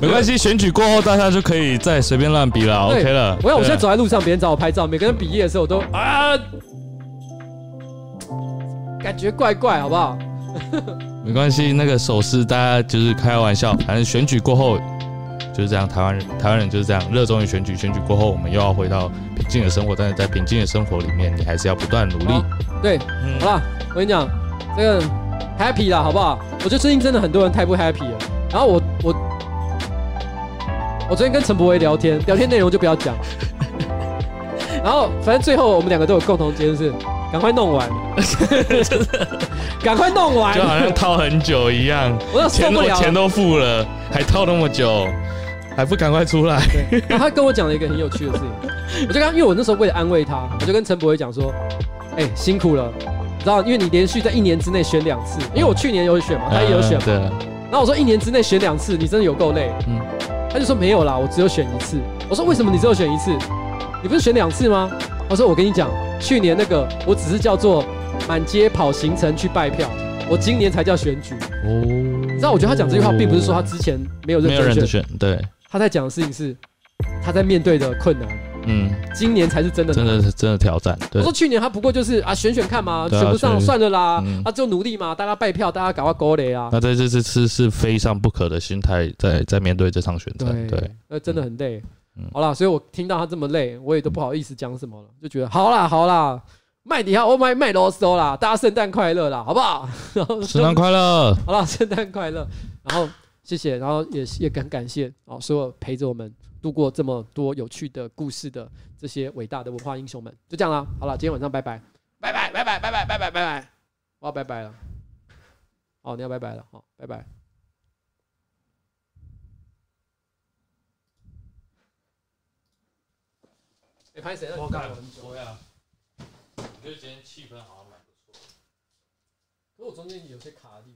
[SPEAKER 3] 没关系，选举过后大家就可以再随便乱比了，OK 了。
[SPEAKER 2] 我看我现在走在路上，别人找我拍照，每个人比耶的时候，我都啊，感觉怪怪，好不好？
[SPEAKER 3] 没关系，那个手势大家就是开玩笑，反正选举过后。就是这样，台湾人，台湾人就是这样，热衷于选举。选举过后，我们又要回到平静的生活。但是在平静的生活里面，你还是要不断努力。
[SPEAKER 2] 对，嗯、好了，我跟你讲，这个 happy 啦，好不好？我觉得最近真的很多人太不 happy 了。然后我我我昨天跟陈柏维聊天，聊天内容就不要讲。<laughs> 然后反正最后我们两个都有共同结论是，赶快弄完，<laughs> 赶快弄完，
[SPEAKER 3] 就好像套很久一样。我要钱都钱都付了，还套那么久。还不赶快出来！
[SPEAKER 2] 对，然后他跟我讲了一个很有趣的事情。我就刚，因为我那时候为了安慰他，我就跟陈柏惟讲说：“哎、欸，辛苦了，你知道，因为你连续在一年之内选两次，因为我去年有选嘛，他也有选嘛。
[SPEAKER 3] 对。
[SPEAKER 2] 然后我说一年之内选两次，你真的有够累。嗯。他就说没有啦，我只有选一次。我说为什么你只有选一次？你不是选两次吗？我说我跟你讲，去年那个我只是叫做满街跑行程去拜票，我今年才叫选举。哦。你知道，我觉得他讲这句话，并不是说他之前没有认真选，没有认真选，
[SPEAKER 3] 对。
[SPEAKER 2] 他在讲的事情是他在面对的困难。嗯，今年才是真的，
[SPEAKER 3] 真的是真的挑战。对，
[SPEAKER 2] 我说去年他不过就是啊，选选看嘛，选不上算了啦，啊，就努力嘛，大家拜票，大家赶快勾雷啊。
[SPEAKER 3] 那在这次是是非上不可的心态，在在面对这场选战，对，
[SPEAKER 2] 那真的很累。好啦，所以我听到他这么累，我也都不好意思讲什么了，就觉得好啦好啦，麦迪哈，我麦麦罗斯啦，大家圣诞快乐啦，好不好？<laughs>
[SPEAKER 3] 圣诞快乐，
[SPEAKER 2] 好啦，圣诞快乐，然后谢谢，然后也也很感谢哦，所有陪着我们。度过这么多有趣的故事的这些伟大的文化英雄们，就这样啦。好了，今天晚上拜拜，拜拜，拜拜，拜拜，拜拜，拜拜，我要拜拜了。哦，你要拜拜了，好，拜拜。哎，拍谁？我干了很久呀。我觉得今天气氛好像蛮不错。可是我中间有些卡的地方。